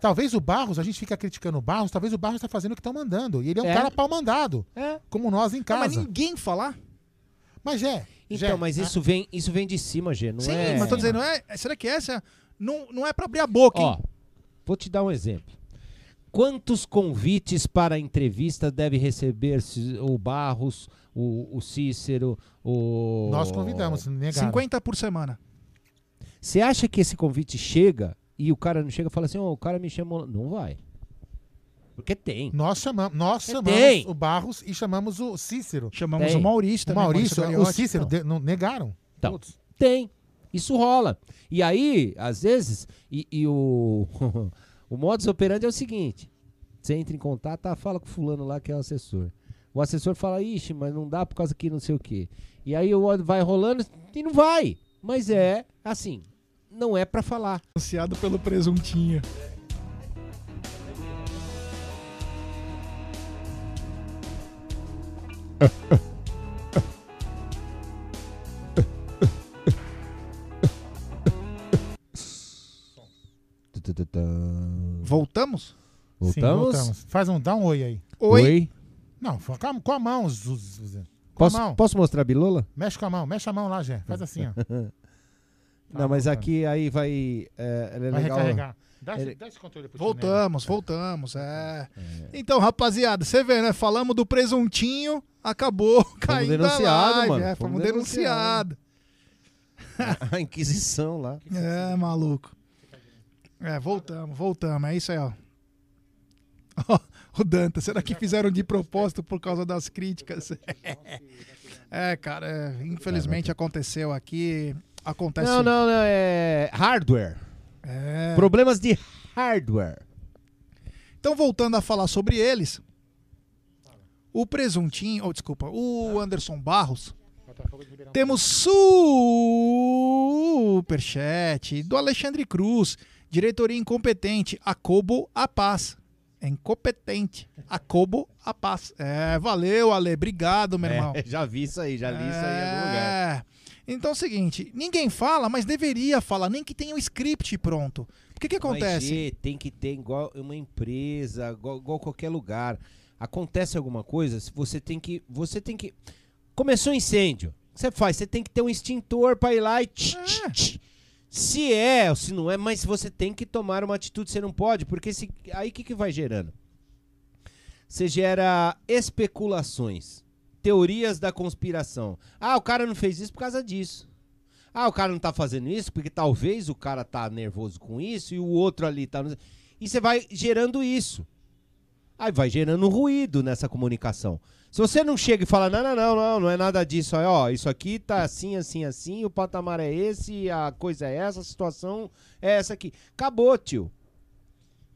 Talvez o Barros, a gente fica criticando o Barros, talvez o Barros tá fazendo o que estão mandando. E ele é um É. cara pau mandado. É. Como nós em Não, casa. mas ninguém falar? Mas é. Então, Jé, mas a- isso vem, isso vem de cima, G, não Sim, é... mas tô dizendo, é, será que essa não, não é pra abrir a boca, hein? Ó, vou te dar um exemplo. Quantos convites para entrevista deve receber o Barros, o, o Cícero, o. Nós convidamos, negaram. 50 por semana. Você acha que esse convite chega e o cara não chega e fala assim: ó, o cara me chamou. Não vai. Porque tem. Nós chamamos, nós chamamos tem. o Barros e chamamos o Cícero. Chamamos Tem. o Maurício O também. Maurício, Maurício o Gagliotti. Cícero, de- não, negaram. Então, tem. Isso rola. E aí, às vezes, e, e o, o modus operandi é o seguinte: você entra em contato, tá, fala com o fulano lá que é o assessor. O assessor fala, ixi, mas não dá por causa que não sei o quê. E aí o vai rolando e não vai. Mas é assim, não é pra falar. Anunciado pelo presuntinho. Voltamos? Sim, voltamos. Faz um, dá um oi aí. Oi. Oi. Não, com a, mão. Com Posso, a mão. posso mostrar a bilola? Mexe com a mão, mexe a mão lá, Gé. Faz assim, ó. não, mas aqui aí vai. É, é Vai legal. recarregar. Dá, esse- Ele- dá esse controle pro Voltamos, voltamos, é. Então, rapaziada, você vê, né? Falamos do presuntinho, acabou caindo denunciado, a live, mano. É, Fomos fomos denunciados. a Inquisição lá. É, maluco. É, voltamos, voltamos. É isso aí, ó. O Danta, será que fizeram de propósito por causa das críticas? é, cara, é, infelizmente aconteceu aqui. Acontece. Não, não, não. É hardware. É. Problemas de hardware. Então, voltando a falar sobre eles, o Presuntinho, ou desculpa, o Anderson Barros, temos superchat do Alexandre Cruz, diretoria incompetente, Acobo a paz. É incompetente, Acobo a paz. É, valeu, Ale, obrigado, meu É, irmão. já vi isso aí, já li isso aí em algum lugar. É. Então é o seguinte, ninguém fala, mas deveria falar, nem que tenha o script pronto. O que que acontece? Mas, Gê, tem que ter igual uma empresa, igual, igual qualquer lugar. Acontece alguma coisa, você tem que, você tem que começou um incêndio. O que você faz? Você tem que ter um extintor para ir lá e tch, tch, tch. Se é ou se não é, mas você tem que tomar uma atitude, você não pode, porque se, aí o que, que vai gerando? Você gera especulações, teorias da conspiração. Ah, o cara não fez isso por causa disso. Ah, o cara não tá fazendo isso porque talvez o cara tá nervoso com isso e o outro ali tá. E você vai gerando isso. Aí vai gerando ruído nessa comunicação. Se você não chega e fala, não, não, não, não, não é nada disso, aí, ó, isso aqui tá assim, assim, assim, o patamar é esse, a coisa é essa, a situação é essa aqui. Acabou, tio.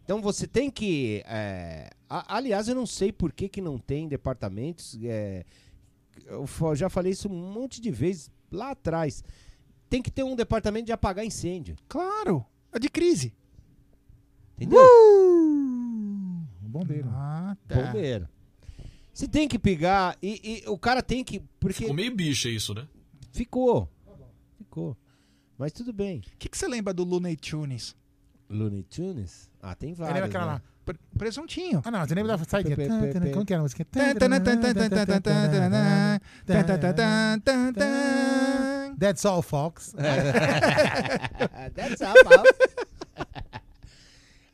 Então você tem que. é, aliás, eu não sei por que, que não tem departamentos. é, eu já falei isso um monte de vezes lá atrás. Tem que ter um departamento de apagar incêndio. Claro, é de crise. Entendeu? Bombeiro. Ah, Bombeiro. Você tem que pegar e, e o cara tem que. Porque Ficou meio bicha isso, né? ficou. Ficou. Mas tudo bem. O que, que você lembra do Looney Tunes? Looney Tunes? Ah, tem vários. lembra aquela né? lá. Pre- Presuntinho. Ah, não, você lembra da saída? Como que era a música? That's all, Fox. That's all, folks.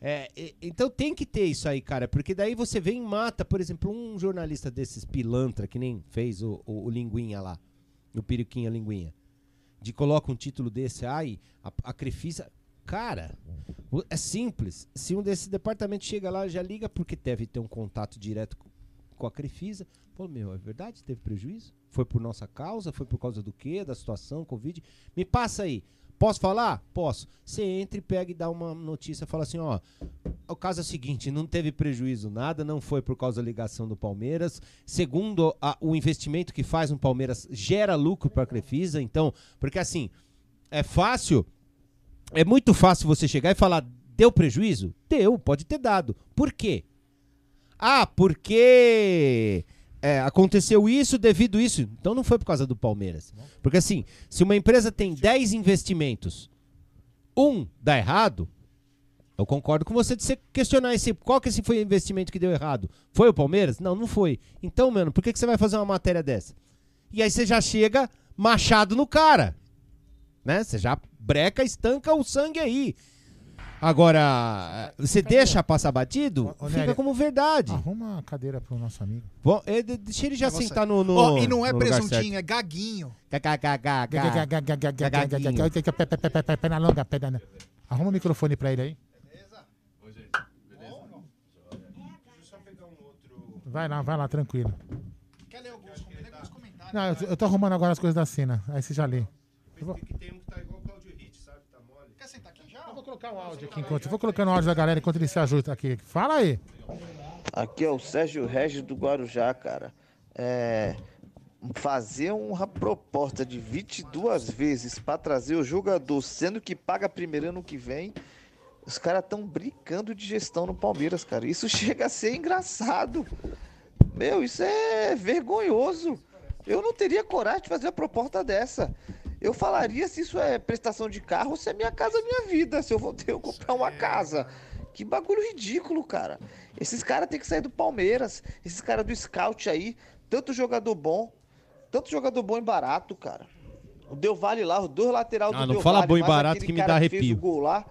É, e- então tem que ter isso aí, cara, porque daí você vem e mata, por exemplo, um jornalista desses pilantra que nem fez o, o, o Linguinha lá, o Piriquinha Linguinha, de coloca um título desse, ai, a, a Crefisa. Cara, é simples. Se um desses departamentos chega lá, já liga porque deve ter um contato direto com- com a Crefisa. Pô, meu, é verdade? Teve prejuízo? Foi por nossa causa? Foi por causa do quê? Da situação, Covid? Me passa aí. Posso falar? Posso. Você entra e pega e dá uma notícia, fala assim, ó, o caso é o seguinte, não teve prejuízo nada, não foi por causa da ligação do Palmeiras. Segundo a- o investimento que faz no Palmeiras gera lucro para a Crefisa, então, porque assim, é fácil, é muito fácil você chegar e falar, deu prejuízo? Deu, pode ter dado. Por quê? Ah, porque é, aconteceu isso devido isso. Então não foi por causa do Palmeiras. Porque assim, se uma empresa tem 10 investimentos, um dá errado, eu concordo com você de você questionar esse, qual que esse foi o investimento que deu errado. Foi o Palmeiras? Não, não foi. Então, mano, por que, que você vai fazer uma matéria dessa? E aí você já chega machado no cara. Né? Você já breca, estanca o sangue aí. Agora, você deixa passar batido, Ô, fica Nélia, como verdade. Arruma uma cadeira pro nosso amigo. Bom, é, de- deixa ele já sentar no, no Ó, e não é no lugar presuntinho, é gaguinho. Perna longa, perna. Arruma o microfone pra ele aí. Vai lá, vai lá, tranquilo. Não, eu, eu tô arrumando agora as coisas da cena. Aí você já lê. Eu vou, Quer sentar aqui já? eu vou colocar o áudio aqui enquanto. Eu vou colocando o áudio da galera enquanto ele se ajuda aqui. Fala aí. Aqui é o Sérgio Regis do Guarujá, cara. É, fazer uma proposta de 22 vezes para trazer o jogador, sendo que paga primeiro ano que vem, os caras estão brincando de gestão no Palmeiras, cara. Isso chega a ser engraçado. Meu, isso é vergonhoso. Eu não teria coragem de fazer uma proposta dessa. Eu falaria se isso é prestação de carro ou se é minha casa, minha vida. Se eu vou ter que comprar uma casa. Que bagulho ridículo, cara. Esses caras têm que sair do Palmeiras. Esses caras do scout aí. Tanto jogador bom. Tanto jogador bom e barato, cara. O Del Valle lá, os dois lateral do Ah, não Del fala Valle, bom e barato que me dá fez arrepio. o gol lá.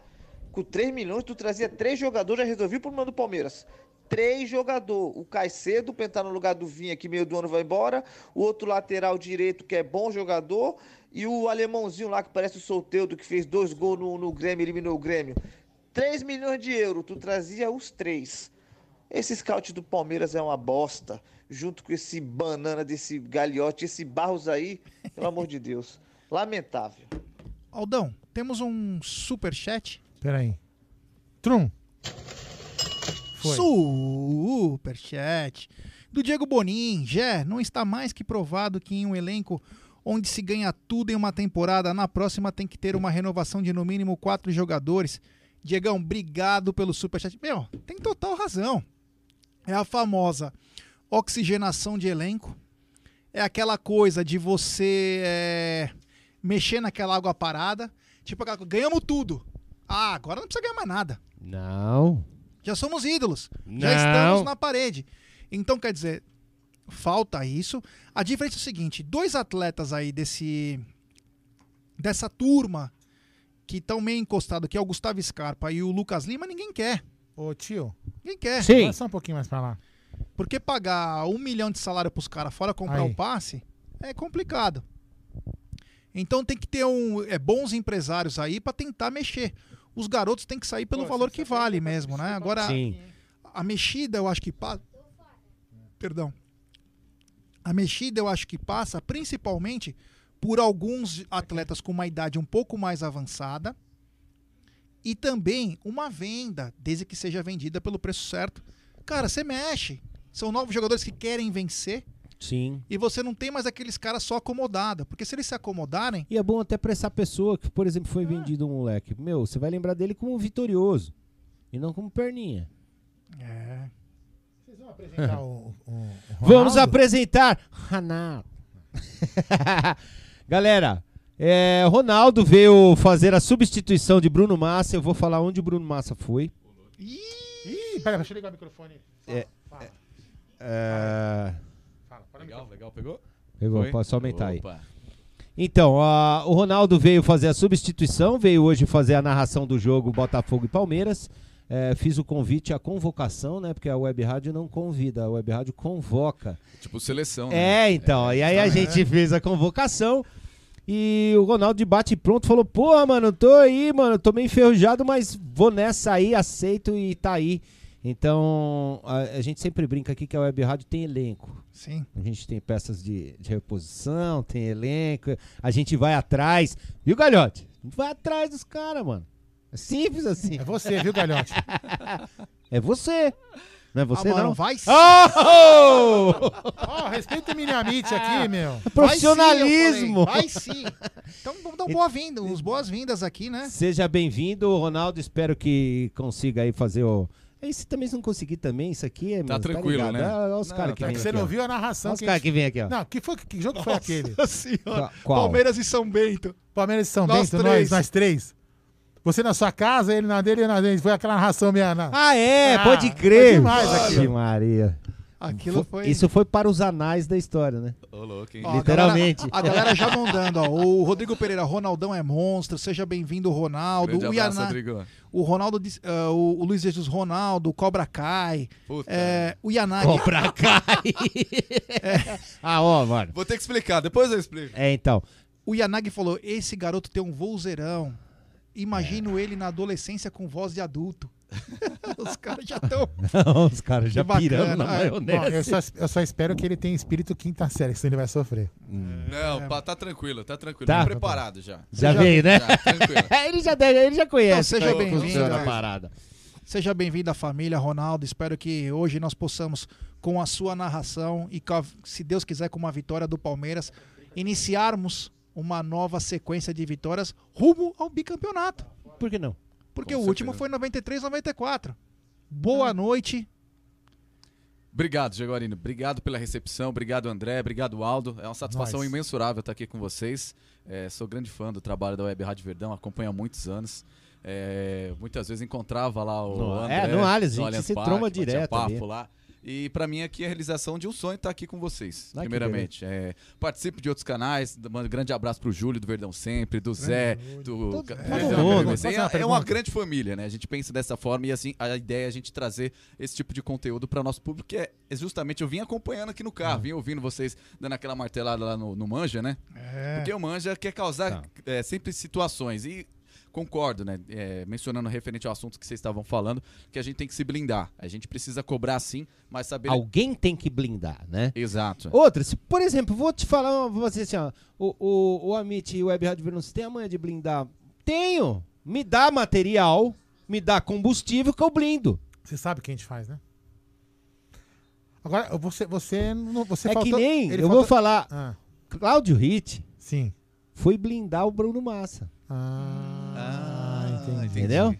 Com 3 milhões, tu trazia três jogadores, já resolvia o problema do Palmeiras. Três jogadores. O Caicedo, pra entrar no lugar do Vinha, que meio do ano vai embora. O outro lateral direito, que é bom jogador. E o alemãozinho lá, que parece o Solteudo, que fez dois gols no, no Grêmio, eliminou o Grêmio. 3 milhões de euros, tu trazia os três. Esse scout do Palmeiras é uma bosta. Junto com esse banana desse galhote, esse Barros aí, pelo amor de Deus. Lamentável. Aldão, temos um super chat. Pera aí. Trum. Foi. Superchat. Do Diego Bonin. Jé, não está mais que provado que em um elenco onde se ganha tudo em uma temporada, na próxima tem que ter uma renovação de no mínimo quatro jogadores. Diegão, obrigado pelo superchat. Meu, tem total razão. É a famosa oxigenação de elenco. É aquela coisa de você é, mexer naquela água parada. Tipo, aquela, ganhamos tudo. Ah, agora não precisa ganhar mais nada. Não. Já somos ídolos. Já Não. estamos na parede. Então, quer dizer, falta isso. A diferença é o seguinte: dois atletas aí desse dessa turma que estão meio encostados, que é o Gustavo Scarpa e o Lucas Lima, ninguém quer. Ô, tio. Ninguém quer. Vai só um pouquinho mais pra lá. Porque pagar um milhão de salário pros caras fora comprar Aí. o passe é complicado. Então tem que ter um, é, bons empresários aí pra tentar mexer. Os garotos têm que sair pelo valor que vale mesmo, né? Agora, Sim. a mexida eu acho que passa. Perdão. A mexida eu acho que passa principalmente por alguns atletas com uma idade um pouco mais avançada e também uma venda, desde que seja vendida pelo preço certo. Cara, você mexe. São novos jogadores que querem vencer Sim. e você não tem mais aqueles caras só acomodados. Porque se eles se acomodarem, E é bom até pra essa pessoa que, por exemplo, foi vendido um moleque. Meu, você vai lembrar dele como vitorioso. E não como perninha. É. Apresentar o, o, Vamos Ronaldo? apresentar Ronaldo. Galera, é, Ronaldo veio fazer a substituição de Bruno Massa. Eu vou falar onde o Bruno Massa foi. Ih, pera, deixa eu ligar o microfone. É, é, Legal, legal, pegou? Pegou, Foi? posso aumentar aí. Opa. Então, a- o Ronaldo veio fazer a substituição, veio hoje fazer a narração do jogo Botafogo e Palmeiras. É, fiz o convite à convocação, né? Porque a Web Rádio não convida, a Web Rádio convoca. Tipo seleção, né? É, então. e aí a gente fez a convocação. E o Ronaldo de bate pronto falou: Porra, mano, tô aí, mano, tô meio enferrujado, mas vou nessa aí, aceito e tá aí. Então, a, a gente sempre brinca aqui que a Web Rádio tem elenco. Sim. A gente tem peças de, de reposição, tem elenco, a gente vai atrás. Viu, Galhote? Vai atrás dos caras, mano. É simples assim. É você, viu, Galhote? é você. Não é você, Ah, mano, não? vai sim. Oh! Ó, respeita o Minamite aqui, meu. Profissionalismo. Vai sim, vai sim. Então vamos dar um boa-vinda, uns boas-vindas aqui, né? Seja bem-vindo, Ronaldo. Espero que consiga aí fazer o. E se também se não conseguir também, isso aqui é. Tá mano, tranquilo, ligado? né? Ah, Olha os caras que tá vem É que você aqui, não ó. viu a narração. Olha os caras gente- que vem aqui, ó. Não, que, foi, que jogo foi aquele? Nossa senhora. Qual? Palmeiras e São Bento. Palmeiras e São Nós Bento, três. nós, nós três. Você na sua casa, ele na dele e eu na dele. Foi aquela narração minha. Na... Ah, é, Ah, pode foi crer. demais aqui, Ixi, ó. Maria. Aquilo foi. Isso foi para os anais da história, né? Ô, louco, hein? Ó, a Literalmente. galera- A galera, já mandando, ó. O Rodrigo Pereira, Ronaldão é monstro. Seja bem-vindo, Ronaldo. Grande o abraço, Yana- Rodrigo. O Ronaldo, disse- ah, o, Luiz Jesus Ronaldo, o Cobra Kai. Puta. é, o Yanagi. Cobra Kai. Ah, ó, mano. Vou ter que explicar, depois eu explico. É, então. O Yanagi falou: esse garoto tem um vozeirão. Imagino ele na adolescência com voz de adulto. Os caras já estão. Os caras já pirando na Ah, maionese. Bom, eu, só, eu só espero que ele tenha espírito quinta série, senão ele vai sofrer. Não, pá, tá tranquilo, tá tranquilo. Tá. Tô preparado já. Já veio, né? Já, tranquilo. ele, já deve, ele já conhece Então, seja como bem-vindo. funciona a parada. Seja bem-vindo à família, Ronaldo. Espero que hoje nós possamos, com a sua narração e, com a- se Deus quiser, com uma vitória do Palmeiras, iniciarmos uma nova sequência de vitórias rumo ao bicampeonato. Por que não? Porque Com o último certeza. foi em 93, 94. Boa noite. Obrigado, Jaguarino. Obrigado pela recepção. Obrigado, André. Obrigado, Aldo. É uma satisfação Nós. imensurável estar aqui com vocês. É, sou grande fã do trabalho da Web Rádio Verdão, acompanho há muitos anos. É, muitas vezes encontrava lá o No- André. é, no Allianz, a gente se Parque, tromba direto papo ali. lá. E pra mim aqui é a realização de um sonho estar aqui com vocês, Ah, que primeiramente. É, participo de outros canais, mando um grande abraço pro Júlio do Verdão Sempre, do Zé, do É, é uma grande família, né? A gente pensa dessa forma e assim, a ideia é a gente trazer esse tipo de conteúdo para nosso público, que é, é justamente eu vim acompanhando aqui no carro, vim ouvindo vocês dando aquela martelada lá no, no Manja, né? É. Porque o Manja quer causar Tá. é, sempre situações. E concordo, né? É, mencionando referente ao assunto que vocês estavam falando, que a gente tem que se blindar. A gente precisa cobrar sim, mas saber. Alguém tem que blindar, né? Exato. Outra, se, por exemplo, vou te falar, vou dizer assim, ó, o, o, o Amit e o Web Rádio Verão, você tem a manha de blindar? Tenho! Me dá material, me dá combustível que eu blindo. Você sabe o que a gente faz, né? Agora, você, você, não- você é faltou... que nem, ele eu vou faltou- falar, Ah, Cláudio Ritt sim. foi blindar o Bruno Massa. Ah, entendi. Entendeu?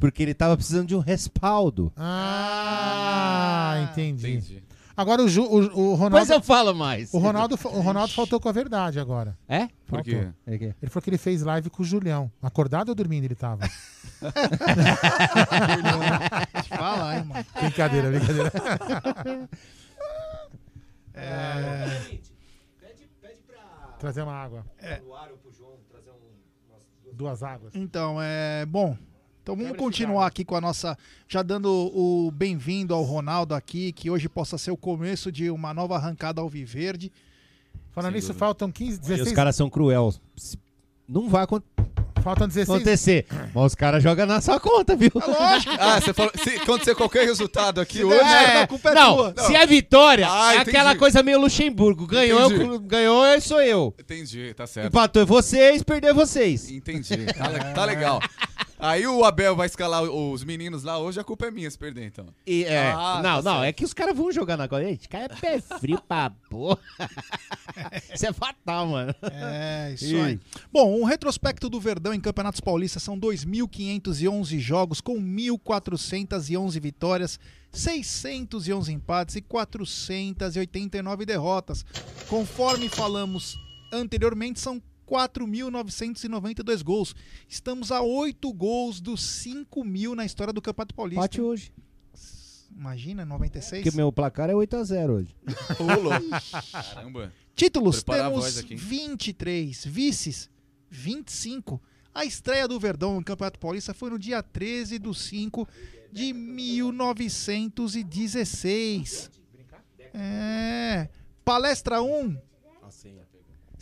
Porque ele tava precisando de um respaldo. Ah, entendi. Entendi. Agora o, Ju, o, o Ronaldo... Mas eu falo mais. O Ronaldo, o Ronaldo faltou com a verdade agora. É? Por Faltou. quê? É que- Ele falou que ele fez live com o Julião. Acordado ou dormindo ele tava? Fala aí, mano. brincadeira, brincadeira. É, Trazer uma água. Duas águas. então, é. Bom. Então vamos continuar aqui com a nossa. Já dando o bem-vindo ao Ronaldo aqui, que hoje possa ser o começo de uma nova arrancada ao Viverde. Falando Sem nisso, dúvida. faltam 15, E 16... os caras são cruel. Não vai acon- Faltam 16... acontecer. Mas os caras jogam na sua conta, viu? Lógico. Ah, você falou. Se acontecer qualquer resultado aqui Se hoje. É, a culpa é não, tua. se é vitória, Ah, é aquela coisa meio Luxemburgo. Ganhou, eu- ganhou eu sou eu. Entendi, tá certo. Empatou é vocês, perdeu vocês. Entendi. Tá, tá legal. Aí o Abel vai escalar os meninos lá hoje, a culpa é minha se perder, então. E, é, Ah, não, tá não, certo. é que os caras vão jogar na coisa. Gente, cara é pé frio pra porra. Isso é fatal, mano. É, isso Ih. aí. Bom, um retrospecto do Verdão em Campeonatos Paulistas são 2.511 jogos com 1.411 vitórias, 611 empates e 489 derrotas. Conforme falamos anteriormente, são 4.992 gols. Estamos a 8 gols dos 5 mil na história do Campeonato Paulista. Bate hoje. Imagina, 96. Porque meu placar é 8x0 hoje. Ô, louco. Caramba. Títulos, Preparar a temos aqui. 23. Vices, 25. A estreia do Verdão no Campeonato Paulista foi no dia 13 de 5 de 1916. É. Palestra 1.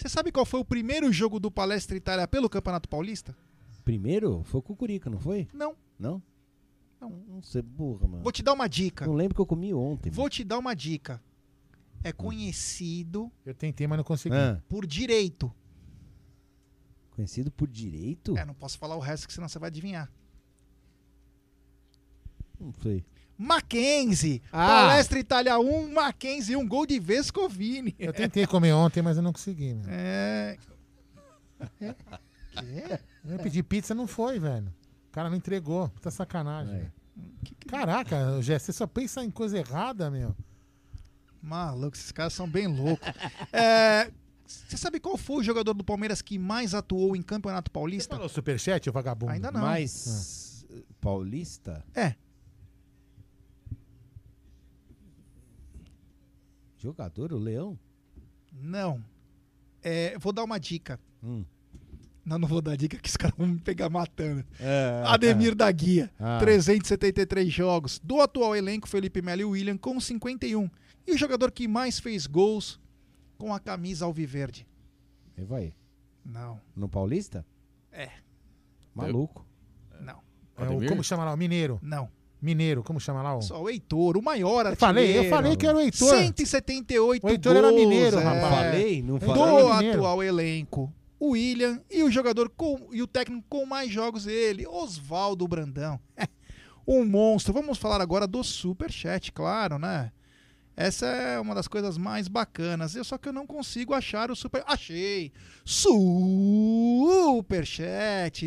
Você sabe qual foi o primeiro jogo do Palestra Itália pelo Campeonato Paulista? Primeiro foi o Cucurica, não foi? Não. Não? Não. Não sei, burra, mano. Vou te dar uma dica. Não lembro que eu comi ontem. Vou te dar uma dica. É conhecido Eu tentei, mas não consegui. Ah, por direito. conhecido por direito? É, não posso falar o resto, que senão você vai adivinhar. Não sei. Mackenzie. Ah. Palestra Itália 1, Mackenzie 1, gol de Vescovini. Eu tentei comer ontem, mas eu não consegui. Meu. É. Eu pedi pizza, não foi, velho. O cara não entregou. Puta sacanagem. velho. Caraca, Gé, você só pensa em coisa errada, meu. Maluco, esses caras são bem loucos. É, Você sabe qual foi o jogador do Palmeiras que mais atuou em Campeonato Paulista? Falou superchat, o vagabundo? Ainda não. Mas. Paulista? É. Jogador, o Leão? Não. É, vou dar uma dica. Hum. Não, não vou dar dica que os caras vão me pegar matando. É, Ademir é. da Guia, Ah. 373 jogos. Do atual elenco, Felipe Melo e William com 51. E o jogador que mais fez gols com a camisa alviverde? Evaí. Não. No Paulista? É. Maluco. Não. É o, como chama lá? O Mineiro? Não. Mineiro, como chama lá? O... Só o Heitor, o maior Eu falei, eu falei que era o Heitor. 178 O Heitor era gols, mineiro, é. rapaz. Falei, não Do falei. Era mineiro. atual elenco, o William e o jogador com, e o técnico com mais jogos ele, Oswaldo Brandão. um monstro. Vamos falar agora do Superchat, claro, né? Essa é uma das coisas mais bacanas. Eu só que eu não consigo achar o super. Achei! Superchat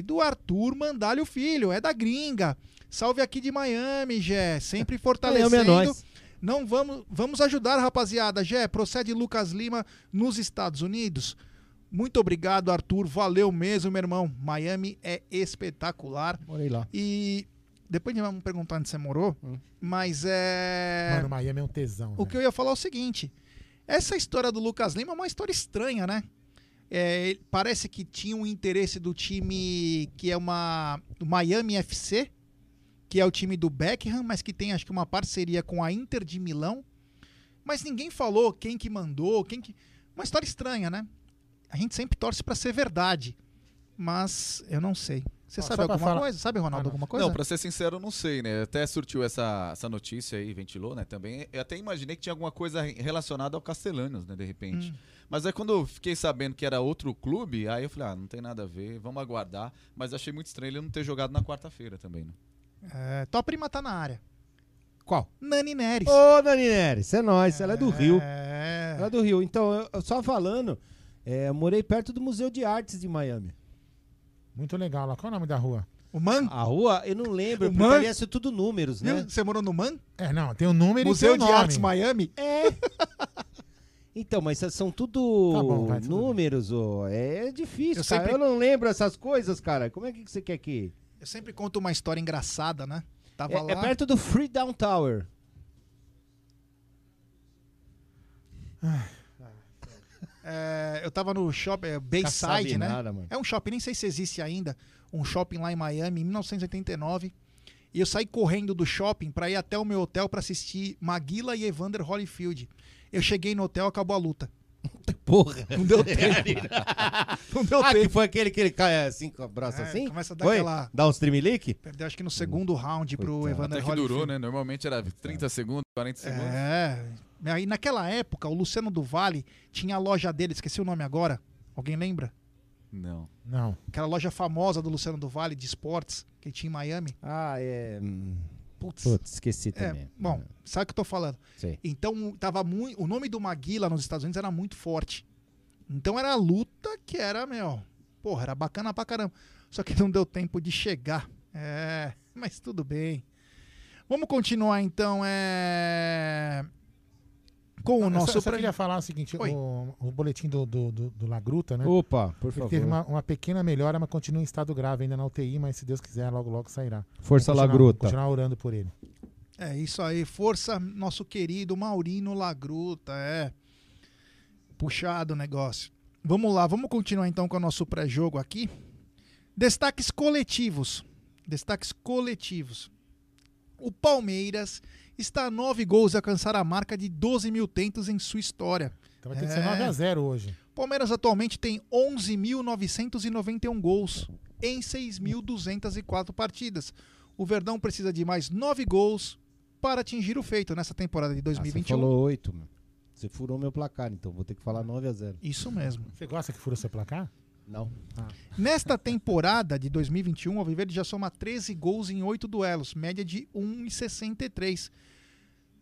do Arthur Mandalho Filho. É da gringa. Salve aqui de Miami, Gé. Sempre fortalecendo. Miami é nóis. Não vamos, vamos ajudar, rapaziada. Gé, procede Lucas Lima nos Estados Unidos. Muito obrigado, Arthur. Valeu mesmo, meu irmão. Miami é espetacular. Morei lá. E depois vamos perguntar onde você morou, mas é. Mano, Miami é um tesão. O que eu ia falar é o seguinte: essa história do Lucas Lima é uma história estranha, né? É, parece que tinha um interesse do time que é uma do Miami FC, que é o time do Beckham, mas que tem acho que uma parceria com a Inter de Milão. Mas ninguém falou quem que mandou, quem que. Uma história estranha, né? A gente sempre torce pra ser verdade, mas eu não sei. Você Ó, sabe alguma falar- coisa? Sabe, Ronaldo, alguma coisa? Não, pra ser sincero, eu não sei, né? Até surtiu essa, essa notícia aí, ventilou, né? Também. Eu até imaginei que tinha alguma coisa relacionada ao Castelânios, né? De repente. Hum. Mas aí quando eu fiquei sabendo que era outro clube, aí eu falei, ah, não tem nada a ver, vamos aguardar. Mas achei muito estranho ele não ter jogado na quarta-feira também, né? É, tua prima tá na área. Qual? Nani Neres. Ô, Dani Neres, é nóis, ela é do Rio. É. Ela é do Rio. Então, eu, eu só falando, é, eu morei perto do Museu de Artes de Miami. Muito legal lá. Qual é o nome da rua? O Man? A rua, eu não lembro, O porque Man? parece tudo números, né? Você morou no Man? É, não, tem o número Museu e tem de o nome. Artes Miami? É. Então, mas são tudo Tá bom, vai, tudo números, ô. É difícil, Eu cara. sempre- Eu não lembro essas coisas, cara. Como é que você quer que... Eu sempre conto uma história engraçada, né? Tava É, lá. é perto do Freetown Tower. É, eu tava no shopping é, Bayside, né? nada. É um shopping, nem sei se existe ainda. Um shopping lá em Miami, em 1989. E eu saí correndo do shopping pra ir até o meu hotel pra assistir Maguila e Evander Holyfield. Eu cheguei no hotel, acabou a luta. Porra. Não deu tempo. Não deu ah, tempo. que foi aquele que ele cai assim com o braço É, assim? começa a dar foi? aquela- Dá um streamlink? Perdeu acho que no segundo round pro Coitado. Evander Até que Holyfield. durou, né? Normalmente era 30 segundos, 40 segundos. É. Aí naquela época, o Luciano do Vale tinha a loja dele, esqueci o nome agora. Alguém lembra? Não. Não. Aquela loja famosa do Luciano do Vale de esportes, que tinha em Miami. Ah, é. hum, Putz. Putz, esqueci É, também. bom, sabe o que eu tô falando? Sei. Então, tava muito, o nome do Maguila nos Estados Unidos era muito forte. Então era a luta que era, meu, porra, era bacana pra caramba. Só que não deu tempo de chegar. É, mas tudo bem. Vamos continuar então, é com o Eu nosso só, só pre- queria falar o seguinte, o, o boletim do, do, do, do Lagruta, né? Opa, por Ele favor. teve uma, uma pequena melhora, mas continua em estado grave ainda na UTI, mas se Deus quiser, logo logo sairá. Força Vamos continuar- Lagruta. Continuar orando por ele. É isso aí, força, nosso querido Maurino Lagruta, é. Puxado o negócio. Vamos lá, vamos continuar então com o nosso pré-jogo aqui. Destaques coletivos. Destaques coletivos. O Palmeiras está a nove gols de alcançar a marca de 12 mil tentos em sua história. Então vai ter que ser 9 a 0 hoje. Palmeiras atualmente tem 11.991 gols em 6.204 partidas. O Verdão precisa de mais nove gols para atingir o feito nessa temporada de Ah, você 2021. falou 8, mano. Você furou meu placar, então vou ter que falar 9 a 0 Isso mesmo. Você gosta que fura seu placar? Não. Nesta temporada de 2021, o Alviverde já soma 13 gols em 8 duelos, média de 1,63.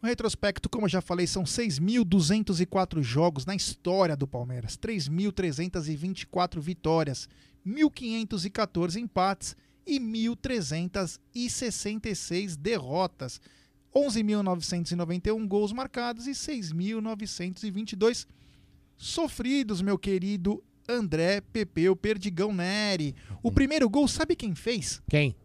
No retrospecto, como eu já falei, são 6.204 jogos na história do Palmeiras, 3.324 vitórias, 1.514 empates e 1.366 derrotas. 11.991 gols marcados e 6.922 sofridos, meu querido André Pepeu Perdigão Neri. O primeiro gol, sabe quem fez? Quem?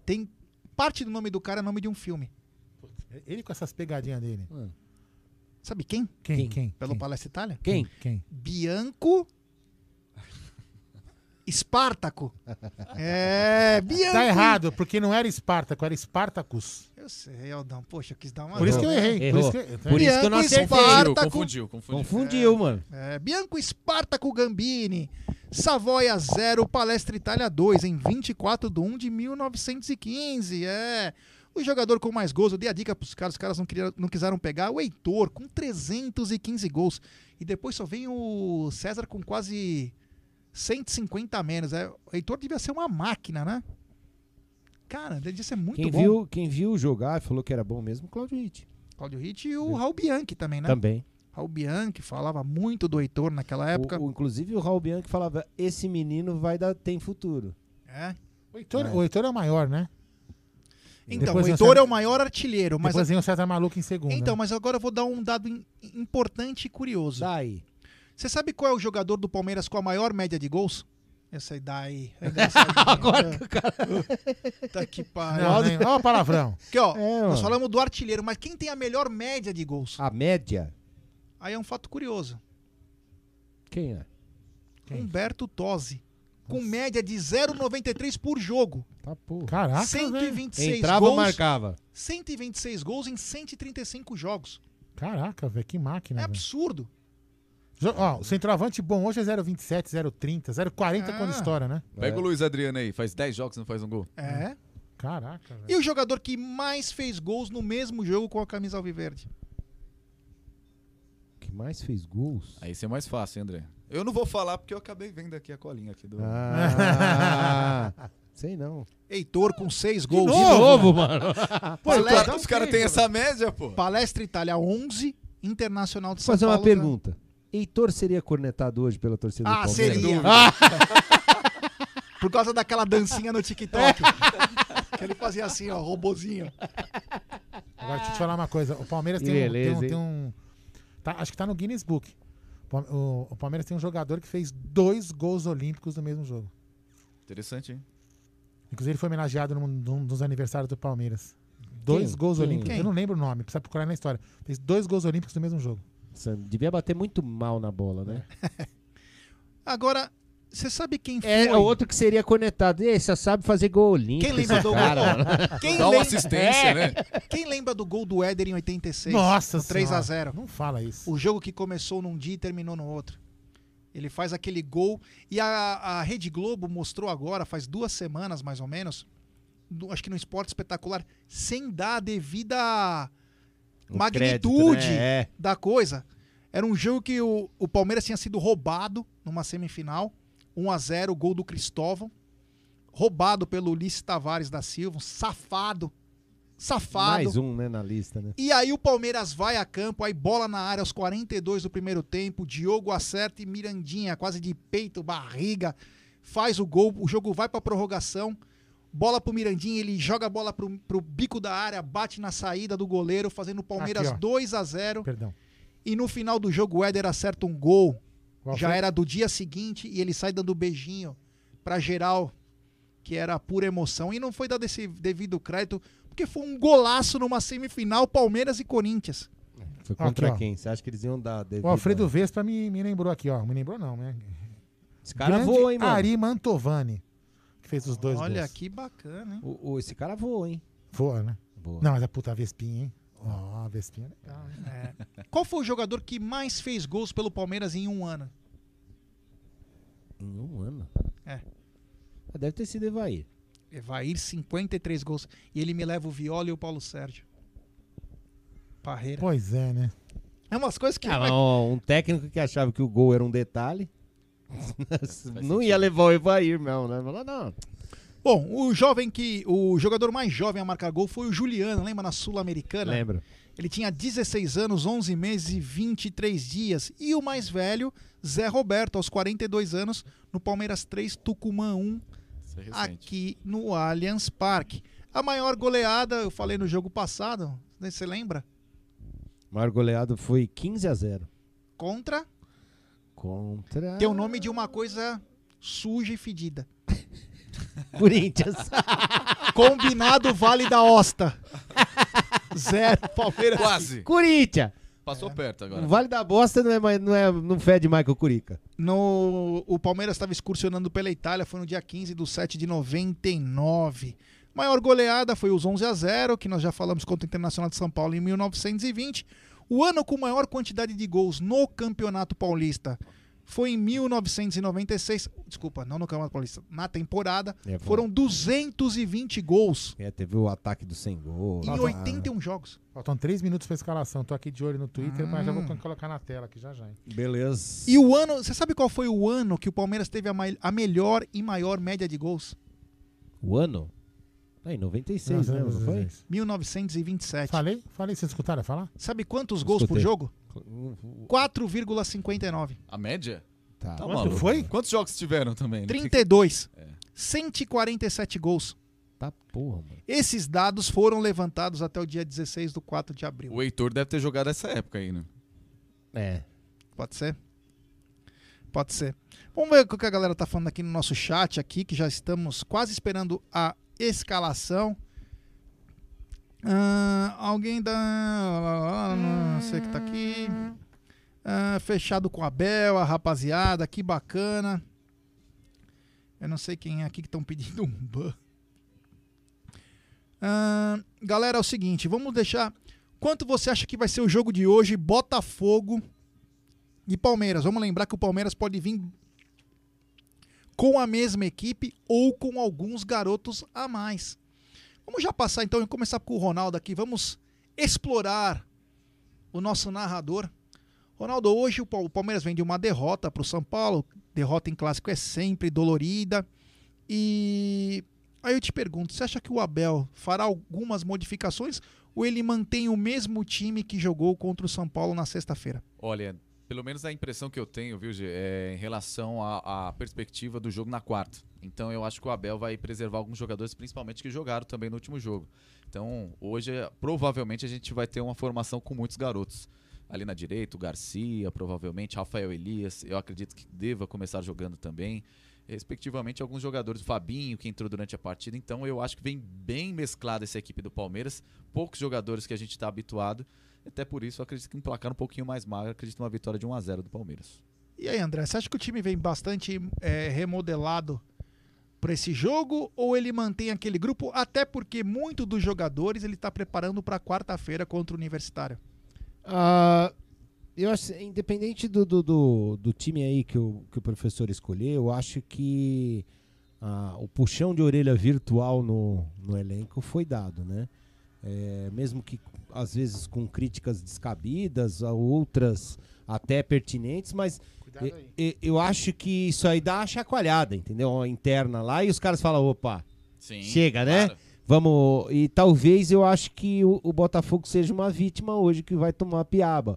Sabe quem? Quem? Quem? Pelo Quem? Palestra Itália? Quem? Quem? Bianco Espartaco. É, Bianco. Tá errado, porque não era Espartaco, era Spartacus. Eu sei, Aldão. Poxa, eu quis dar uma. Por isso que eu errei. Por Errou. isso que, Por isso que eu não acertei. Espartaco. Confundiu, confundiu. Confundiu, mano. É, Bianco Espartaco Gambini. Savoia 0, Palestra Itália 2, em 24 de 1 de 1915. É. O jogador com mais gols, eu dei a dica pros caras, os caras não, queriam, não quiseram pegar. O Heitor, com 315 gols. E depois só vem o César com quase 150 a menos. É, o Heitor devia ser uma máquina, né? Cara, devia ser muito Quem bom. viu, quem viu jogar e falou que era bom mesmo, Claudio Witt. Claudio Ritt e o Raul Bianchi também, né? Também. Raul Bianchi falava muito do Heitor naquela época. O, o- inclusive o Raul Bianchi falava: esse menino vai dar, tem futuro. É. O Heitor, É. o Heitor é o maior, né? Então, Depois o Heitor é o maior artilheiro, mas Depois vem o César Maluco em segundo. Então, né? mas agora eu vou dar um dado im- importante e curioso. Daí. Você sabe qual é o jogador do Palmeiras com a maior média de gols? Essa aí. É engraçadinho, Agora né? que o cara. Tá que pariu. Ó o palavrão. Aqui, ó. É, nós falamos do artilheiro, mas quem tem a melhor média de gols? A média? Aí é um fato curioso. Quem é? Humberto Tosi. Com média de 0,93 por jogo. Tá porra. Caraca, velho. 126 Entrava gols. ou marcava? 126 gols em 135 jogos. Caraca, velho, que máquina. É velho. absurdo. Jo- Ó, o centroavante bom hoje é 0,27, 0,30, 0,40 quando Ah. estoura, né? Pega o Luiz Adriano aí, faz 10 jogos e não faz um gol. É. Caraca, velho. E o jogador que mais fez gols no mesmo jogo com a camisa alviverde? Que mais fez gols? Aí isso é mais fácil, hein, André? Eu não vou falar porque eu acabei vendo aqui a colinha aqui do. Ah, sei não. Heitor com seis De gols. novo, mano. Pô, Palestra, os caras têm essa média, pô. Palestra Itália 11, Internacional de São Vou fazer uma Paulo. né? Heitor seria cornetado hoje pela torcida do Ah, Palmeiras? seria. Ah! Por causa daquela dancinha no TikTok. que ele fazia assim, ó, robozinho. Agora, deixa eu te falar uma coisa. O Palmeiras tem, um, beleza, tem um- tem um- tá- acho que tá no Guinness Book. O, o Palmeiras tem um jogador que fez dois gols olímpicos no mesmo jogo. Interessante, hein? Inclusive, ele foi homenageado num, num dos aniversários do Palmeiras. Dois Quem? gols Quem? olímpicos. Quem? Eu não lembro o nome, precisa procurar na história. Fez dois gols olímpicos no mesmo jogo. Devia bater muito mal na bola, né? Agora, você sabe quem foi? É, o outro que seria cornetado. E aí, você sabe fazer gol olímpico. Quem lembra do cara, gol? Quem Dá uma lembra- assistência, É. né? Quem lembra do gol do Éder em 86? Nossa no 3 a Senhora, 0 Não fala isso. O jogo que começou num dia e terminou no outro. Ele faz aquele gol. E a, a Rede Globo mostrou agora, faz duas semanas mais ou menos, do- acho que no Esporte Espetacular, sem dar a devida O magnitude crédito, né? É. da coisa. Era um jogo que o, o Palmeiras tinha sido roubado numa semifinal. 1 a 0 gol do Cristóvão. Roubado pelo Ulisses Tavares da Silva, um safado. Safado. Mais um, né, na lista, né? E aí o Palmeiras vai a campo, aí bola na área aos 42 do primeiro tempo, Diogo acerta e Mirandinha, quase de peito, barriga, faz o gol, o jogo vai pra prorrogação, bola pro Mirandinha, ele joga a bola pro, pro bico da área, bate na saída do goleiro, fazendo o Palmeiras Aqui, ó. 2 a 0 Perdão. e no final do jogo o Éder acerta um gol, Qual já foi? era do dia seguinte e ele sai dando beijinho pra geral, que era pura emoção, e não foi dado esse devido crédito, porque foi um golaço numa semifinal Palmeiras e Corinthians. Foi contra Aqui, quem? Você acha que eles iam dar devido O Alfredo Vespa me, me lembrou aqui, ó. Me lembrou não, né? Esse cara Grande voa, hein, mano? Ari Mantovani, que fez os dois Olha gols. que bacana, hein? O, o- esse cara voa, hein? Voa, né? Voa. Não, mas a puta a Vespinha, hein? Ó, a Vespinha é legal, hein? É. Qual foi o jogador que mais fez gols pelo Palmeiras em um ano? Em um ano. É. Ah, Deve ter sido Evair. Evair, 53 gols. E ele me leva o Viola e o Paulo Sérgio. Parreira. Pois é, né? É umas coisas que. Ah, ó, um técnico que achava que o gol era um detalhe. Não ia levar o Evair, não, né? Falou, não. Bom, o jovem que. O jogador mais jovem a marcar gol foi o Juliano, lembra na Sul-Americana? Lembro. Ele tinha 16 anos, 11 meses e 23 dias. E o mais velho, Zé Roberto, aos 42 anos, no Palmeiras 3, Tucumã 1, Isso é aqui no Allianz Parque. A maior goleada, eu falei no jogo passado, né, você lembra? O maior goleado foi 15 a 0 Contra Contra. tem o nome de uma coisa suja e fedida. Corinthians. Combinado Vale da Osta. Zero, Palmeiras. Quase. Corinthians. Passou perto agora. O Vale da Bosta não, é, mais- não, é, não fede Michael Curica. No, o Palmeiras estava excursionando pela Itália, foi no dia 15 do 7 de 99. Maior goleada foi os 11 a 0, que nós já falamos contra o Internacional de São Paulo em 1920. O ano com maior quantidade de gols no Campeonato Paulista foi em 1996. Desculpa, não no Campeonato Paulista, na temporada. É, foram 220 gols É, teve o ataque do sem gol. em 81 jogos. Faltam três minutos pra escalação. Tô aqui de olho no Twitter, mas já vou Hum. colocar na tela aqui já já. hein? Beleza. E o ano, você sabe qual foi o ano que o Palmeiras teve a, a melhor e maior média de gols? O ano? É, em 96, Não, né? Não foi? 1927. Falei? Falei, vocês escutaram falar? Sabe quantos gols por jogo? 4,59. A média? Tá. Tá Quanto maluco. foi? Quantos jogos tiveram também? né? 32. É. 147 gols. Tá porra, mano. Esses dados foram levantados até o dia 16 do 4 de abril. O Heitor deve ter jogado essa época aí, né? É. Pode ser? Pode ser. Vamos ver o que a galera tá falando aqui no nosso chat aqui, que já estamos quase esperando a escalação. Ah, alguém da... Não sei que tá aqui. Ah, fechado com a Bel, a rapaziada, que bacana. Eu não sei quem é aqui que estão pedindo um ban. Ah, galera, é o seguinte, vamos deixar... Quanto você acha que vai ser o jogo de hoje? Botafogo e Palmeiras. Vamos lembrar que o Palmeiras pode vir com a mesma equipe ou com alguns garotos a mais. Vamos já passar então e começar com o Ronaldo aqui. Vamos explorar o nosso narrador. Ronaldo, hoje o Pa- o Palmeiras vem de uma derrota para o São Paulo. Derrota em clássico é sempre dolorida. E aí eu te pergunto, você acha que o Abel fará algumas modificações ou ele mantém o mesmo time que jogou contra o São Paulo na sexta-feira? Olha, pelo menos a impressão que eu tenho, viu, Gê, é em relação à, perspectiva do jogo na quarta. Então eu acho que o Abel vai preservar alguns jogadores, principalmente que jogaram também no último jogo. Então hoje, provavelmente, a gente vai ter uma formação com muitos garotos. Ali na direita, o Garcia, provavelmente, Rafael Elias, eu acredito que deva começar jogando também. Respectivamente, alguns jogadores, o Fabinho, que entrou durante a partida. Então eu acho que vem bem mesclada essa equipe do Palmeiras. Poucos jogadores que a gente está habituado. Até por isso, eu acredito que um placar um pouquinho mais magro, acredito numa vitória de 1 a 0 do Palmeiras. E aí, André, você acha que o time vem bastante é, remodelado para esse jogo ou ele mantém aquele grupo? Até porque muito dos jogadores ele está preparando para quarta-feira contra o Universitário. Ah, eu acho, independente do, do, do, do time aí que o, que o professor escolher, eu acho que ah, o puxão de orelha virtual no, no elenco foi dado, né? É, mesmo que às vezes com críticas descabidas, a outras até pertinentes, mas Cuidado aí. eu acho que isso aí dá uma chacoalhada, entendeu? Uma Interna lá e os caras falam, opa, Sim, chega, né? claro. Vamos. E talvez eu acho que o, o Botafogo seja uma vítima hoje que vai tomar piaba.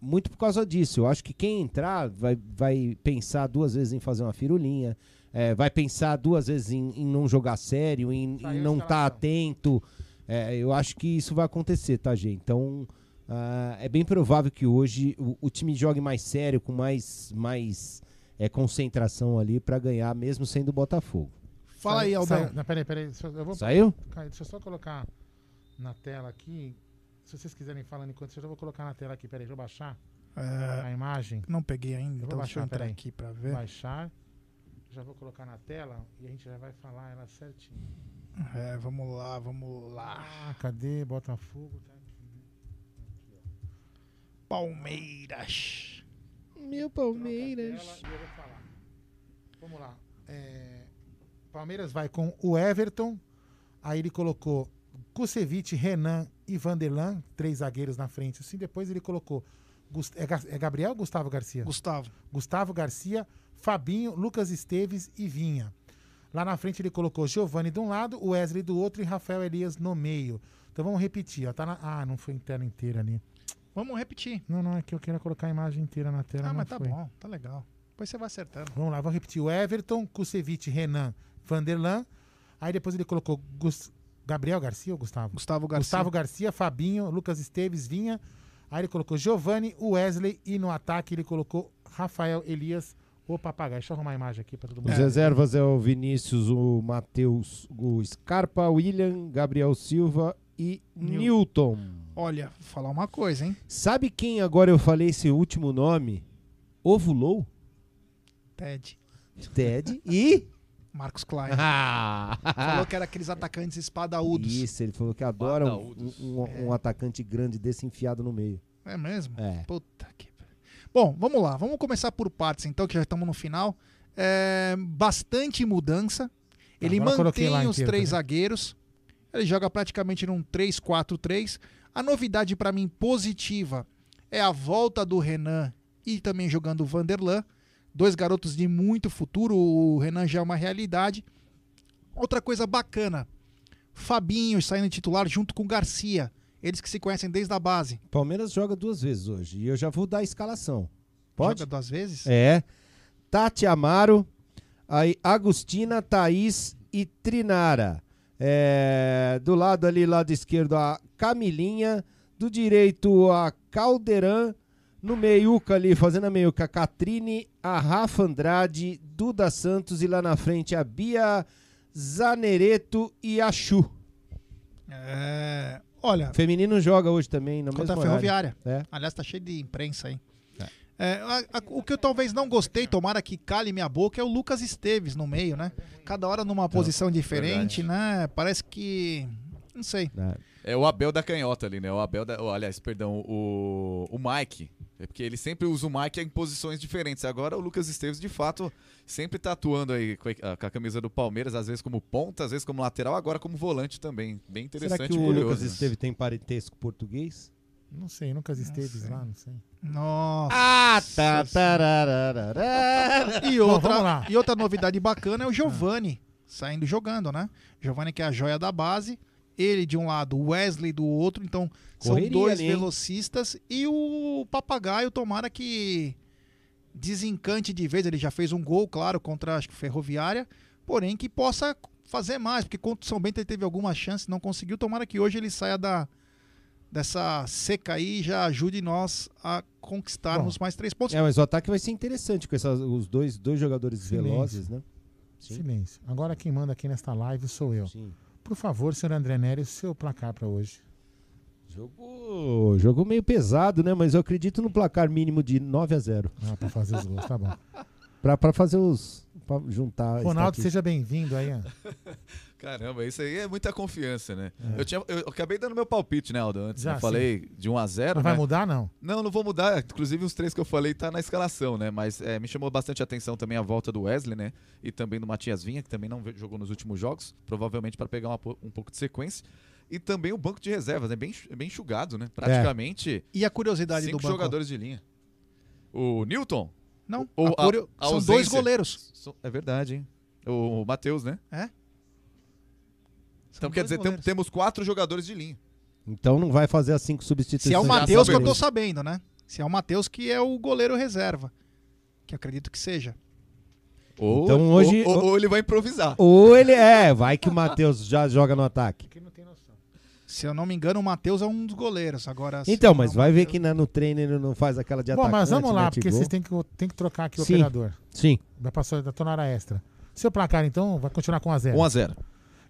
Muito por causa disso. Eu acho que quem entrar vai, vai pensar duas vezes em fazer uma firulinha. é, vai pensar duas vezes em, em não jogar sério, em, em não estar escalação. atento. É, eu acho que isso vai acontecer, tá, gente? Então. ah, é bem provável que hoje o, o time jogue mais sério, com mais, mais é, concentração ali para ganhar, mesmo sendo o Botafogo. Fala aí, saiu- Não, peraí, peraí. Eu vou, Saiu? Caio, deixa eu só colocar na tela aqui. Se vocês quiserem falando enquanto eu já vou colocar na tela aqui. Peraí, deixa eu baixar É, a imagem. não peguei ainda, Eu vou então deixa eu baixar, entrar peraí. aqui para ver. Baixar. Já vou colocar na tela e a gente já vai falar ela certinho. É, vamos lá, vamos lá. Ah, cadê? Botafogo. Tá aqui. Palmeiras. Meu e falar. Vamos lá. É, Palmeiras vai com o Everton. Aí ele colocou Kusevich, Renan e Vanderlan, três zagueiros na frente. Assim, depois ele colocou. Gus- É, é Gabriel ou Gustavo Garcia? Gustavo. Gustavo Garcia, Fabinho, Lucas Esteves e Vinha. Lá na frente ele colocou Giovanni de um lado, Wesley do outro e Rafael Elias no meio. Então vamos repetir. Ó, tá na- Ah, não foi inteira inteira ali. Vamos repetir. Não, não, é que eu quero colocar a imagem inteira na tela. Ah, não mas tá foi. bom, tá legal. Depois você vai acertando. Vamos lá, vamos repetir. O Everton, Kusevich, Renan, Vanderlan. Aí depois ele colocou Gus- Gabriel Garcia ou Gustavo? Gustavo Garcia. Gustavo Garcia, Fabinho, Lucas Esteves, Vinha. Aí ele colocou Giovanni, Wesley e no ataque ele colocou Rafael Elias, o papagaio. Deixa eu arrumar a imagem aqui para todo mundo. Os reservas é o Vinícius, o Matheus, o Scarpa, William, Gabriel Silva e Nil- Newton. Olha, vou falar uma coisa, hein? Sabe quem agora eu falei esse último nome? Ovulou? Ted. Ted e. Marcos Klein. Ah. Falou que era aqueles atacantes espadaúdos. Isso, ele falou que adora um, um- um- um atacante grande desse enfiado no meio. É mesmo? É. Puta que. Bom, vamos lá. Vamos começar por partes, então, que já estamos no final. É, bastante mudança. Ele Agora mantém os três também. zagueiros. Ele joga praticamente num 3-4-3. A novidade para mim positiva é a volta do Renan e também jogando o Vanderlan. Dois garotos de muito futuro. O Renan já é uma realidade. Outra coisa bacana: Fabinho saindo titular junto com o Garcia. Eles que se conhecem desde a base. Palmeiras joga duas vezes hoje. E eu já vou dar a escalação. Pode? Joga duas vezes? É. Tati Amaro, aí Agostina, Thaís e Trinara. É, do lado ali, lado esquerdo, a Camilinha. Do direito, a Caldeirão. No meiuca ali, fazendo a meiuca, a Catrine, a Rafa Andrade, Duda Santos e lá na frente a Bia Zanereto e a Chu. É, olha, Feminino joga hoje também, na contra a mesma Ferroviária. É. Aliás, tá cheio de imprensa aí. É, a- a- o que eu talvez não gostei, tomara que cale minha boca, é o Lucas Esteves no meio, né? Cada hora numa posição diferente, né? Parece que. Não sei. É o Abel da canhota ali, né? O Abel da. oh, aliás, perdão, o, o Mike. É porque ele sempre usa o Mike em posições diferentes. Agora o Lucas Esteves, de fato, sempre tá atuando aí com a, com a camisa do Palmeiras, às vezes como ponta, às vezes como lateral, agora como volante também. Bem interessante Será que o curioso. Lucas né? Esteve tem parentesco português? Não sei, nunca esteves lá, não sei. Nossa. Ah, tá, tarararara. E Bom, outra, lá. e outra novidade bacana é o Giovani saindo jogando, né? Giovani que é a joia da base. Ele de um lado, o Wesley do outro. Então, são Correria dois ali, hein? velocistas. E o Papagaio, tomara que desencante de vez. Ele já fez um gol, claro, contra acho que Ferroviária. Porém, que possa fazer mais. Porque contra o São Bento ele teve alguma chance, não conseguiu. Tomara que hoje ele saia da, dessa seca aí e já ajude nós a conquistarmos mais três pontos. É, mas o ataque vai ser interessante com essas, os dois, dois jogadores Silêncio. velozes, né? Silêncio. Agora quem manda aqui nesta live sou eu. Por favor, senhor André Nery, seu placar para hoje. Jogo, jogo meio pesado, né? Mas eu acredito no placar mínimo de 9 a 0 Ah, pra fazer os gols, tá bom. pra fazer os. Pra juntar. Ronaldo, seja bem-vindo aí. Caramba, isso aí é muita confiança, né? É. Eu, tinha, eu acabei dando meu palpite, né, Aldo? Antes. Já, eu falei de 1 a 0 Não vai né? mudar, não? Não, não vou mudar. Inclusive, os três que eu falei tá na escalação, né? Mas é, me chamou bastante atenção também a volta do Wesley, né? E também do Matias Vinha, que também não jogou nos últimos jogos, provavelmente para pegar uma um pouco de sequência. E também o banco de reservas, né? Bem, bem enxugado, né? Praticamente. E a curiosidade cinco do banco? jogadores de linha. O Newton? Não, Ou a curio- a são ausência- dois goleiros. É verdade, hein? O, o Matheus, né? É? Então quer dizer, tem- temos quatro jogadores de linha. Então não vai fazer as cinco substituições. Se é o Matheus que eu tô sabendo, né? Se é o Matheus que é o goleiro reserva. Que acredito que seja. Ou, Então hoje- ou, ou- ou ele vai improvisar. Ou ele é, vai que o Matheus já joga no ataque. Se eu não me engano, o Matheus é um dos goleiros. Agora, se Então, mas é o vai ver que né, no treino ele não faz aquela de Bom, atacante. mas vamos lá, mete porque vocês têm que, têm que trocar aqui o Sim, operador. sim. Vai passar da tonara extra. Seu placar, então, vai continuar com 1 a 0 1 a 0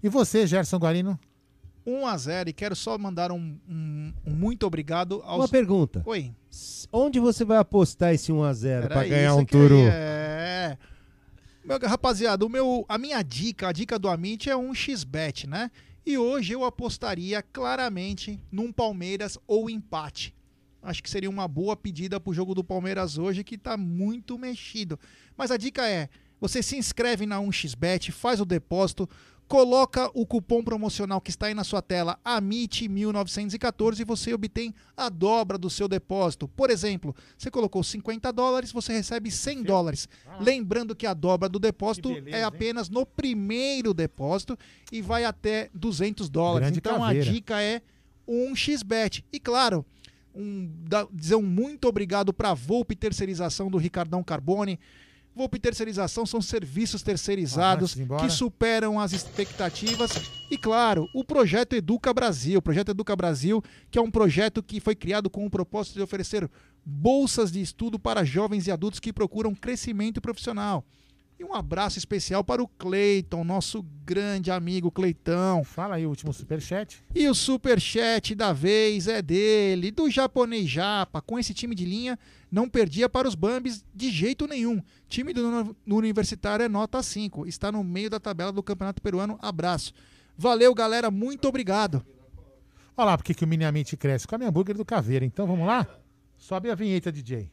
E você, Gerson Guarino? 1 a 0 e quero só mandar um, um- um muito obrigado aos. Uma pergunta. Oi. Onde você vai apostar esse 1x0 pra Peraí, ganhar isso um turu? É. Meu, rapaziada, o meu, a minha dica, a dica do Amit é um xbet, né? E hoje eu apostaria claramente num Palmeiras ou empate. Acho que seria uma boa pedida pro jogo do Palmeiras hoje, que tá muito mexido. Mas a dica é: você se inscreve na 1xBet, faz o depósito, coloca o cupom promocional que está aí na sua tela, AMIT1914, e você obtém a dobra do seu depósito. Por exemplo, você colocou 50 dólares, você recebe 100 dólares. Lembrando que a dobra do depósito é apenas no primeiro depósito e vai até 200 dólares. Grande então caveira. a dica é um xbet. E claro, um, da- dizer um muito obrigado para a Volpe Terceirização do Ricardão Carbone. Volpe Terceirização são serviços terceirizados embora. que superam as expectativas. E claro, o projeto Educa Brasil. O projeto Educa Brasil, que é um projeto que foi criado com o propósito de oferecer bolsas de estudo para jovens e adultos que procuram crescimento profissional. E um abraço especial para o Cleiton, nosso grande amigo Cleitão. Fala aí o último superchat. E o superchat da vez é dele, do japonês Japa. Com esse time de linha, não perdia para os Bambis de jeito nenhum. Time do Universitário é nota 5. Está no meio da tabela do Campeonato Peruano. Abraço. Valeu, galera. Muito obrigado. Olha lá porque que o Minimamente cresce com a minha hambúrguer do Caveira. Então vamos lá? Sobe a vinheta, DJ.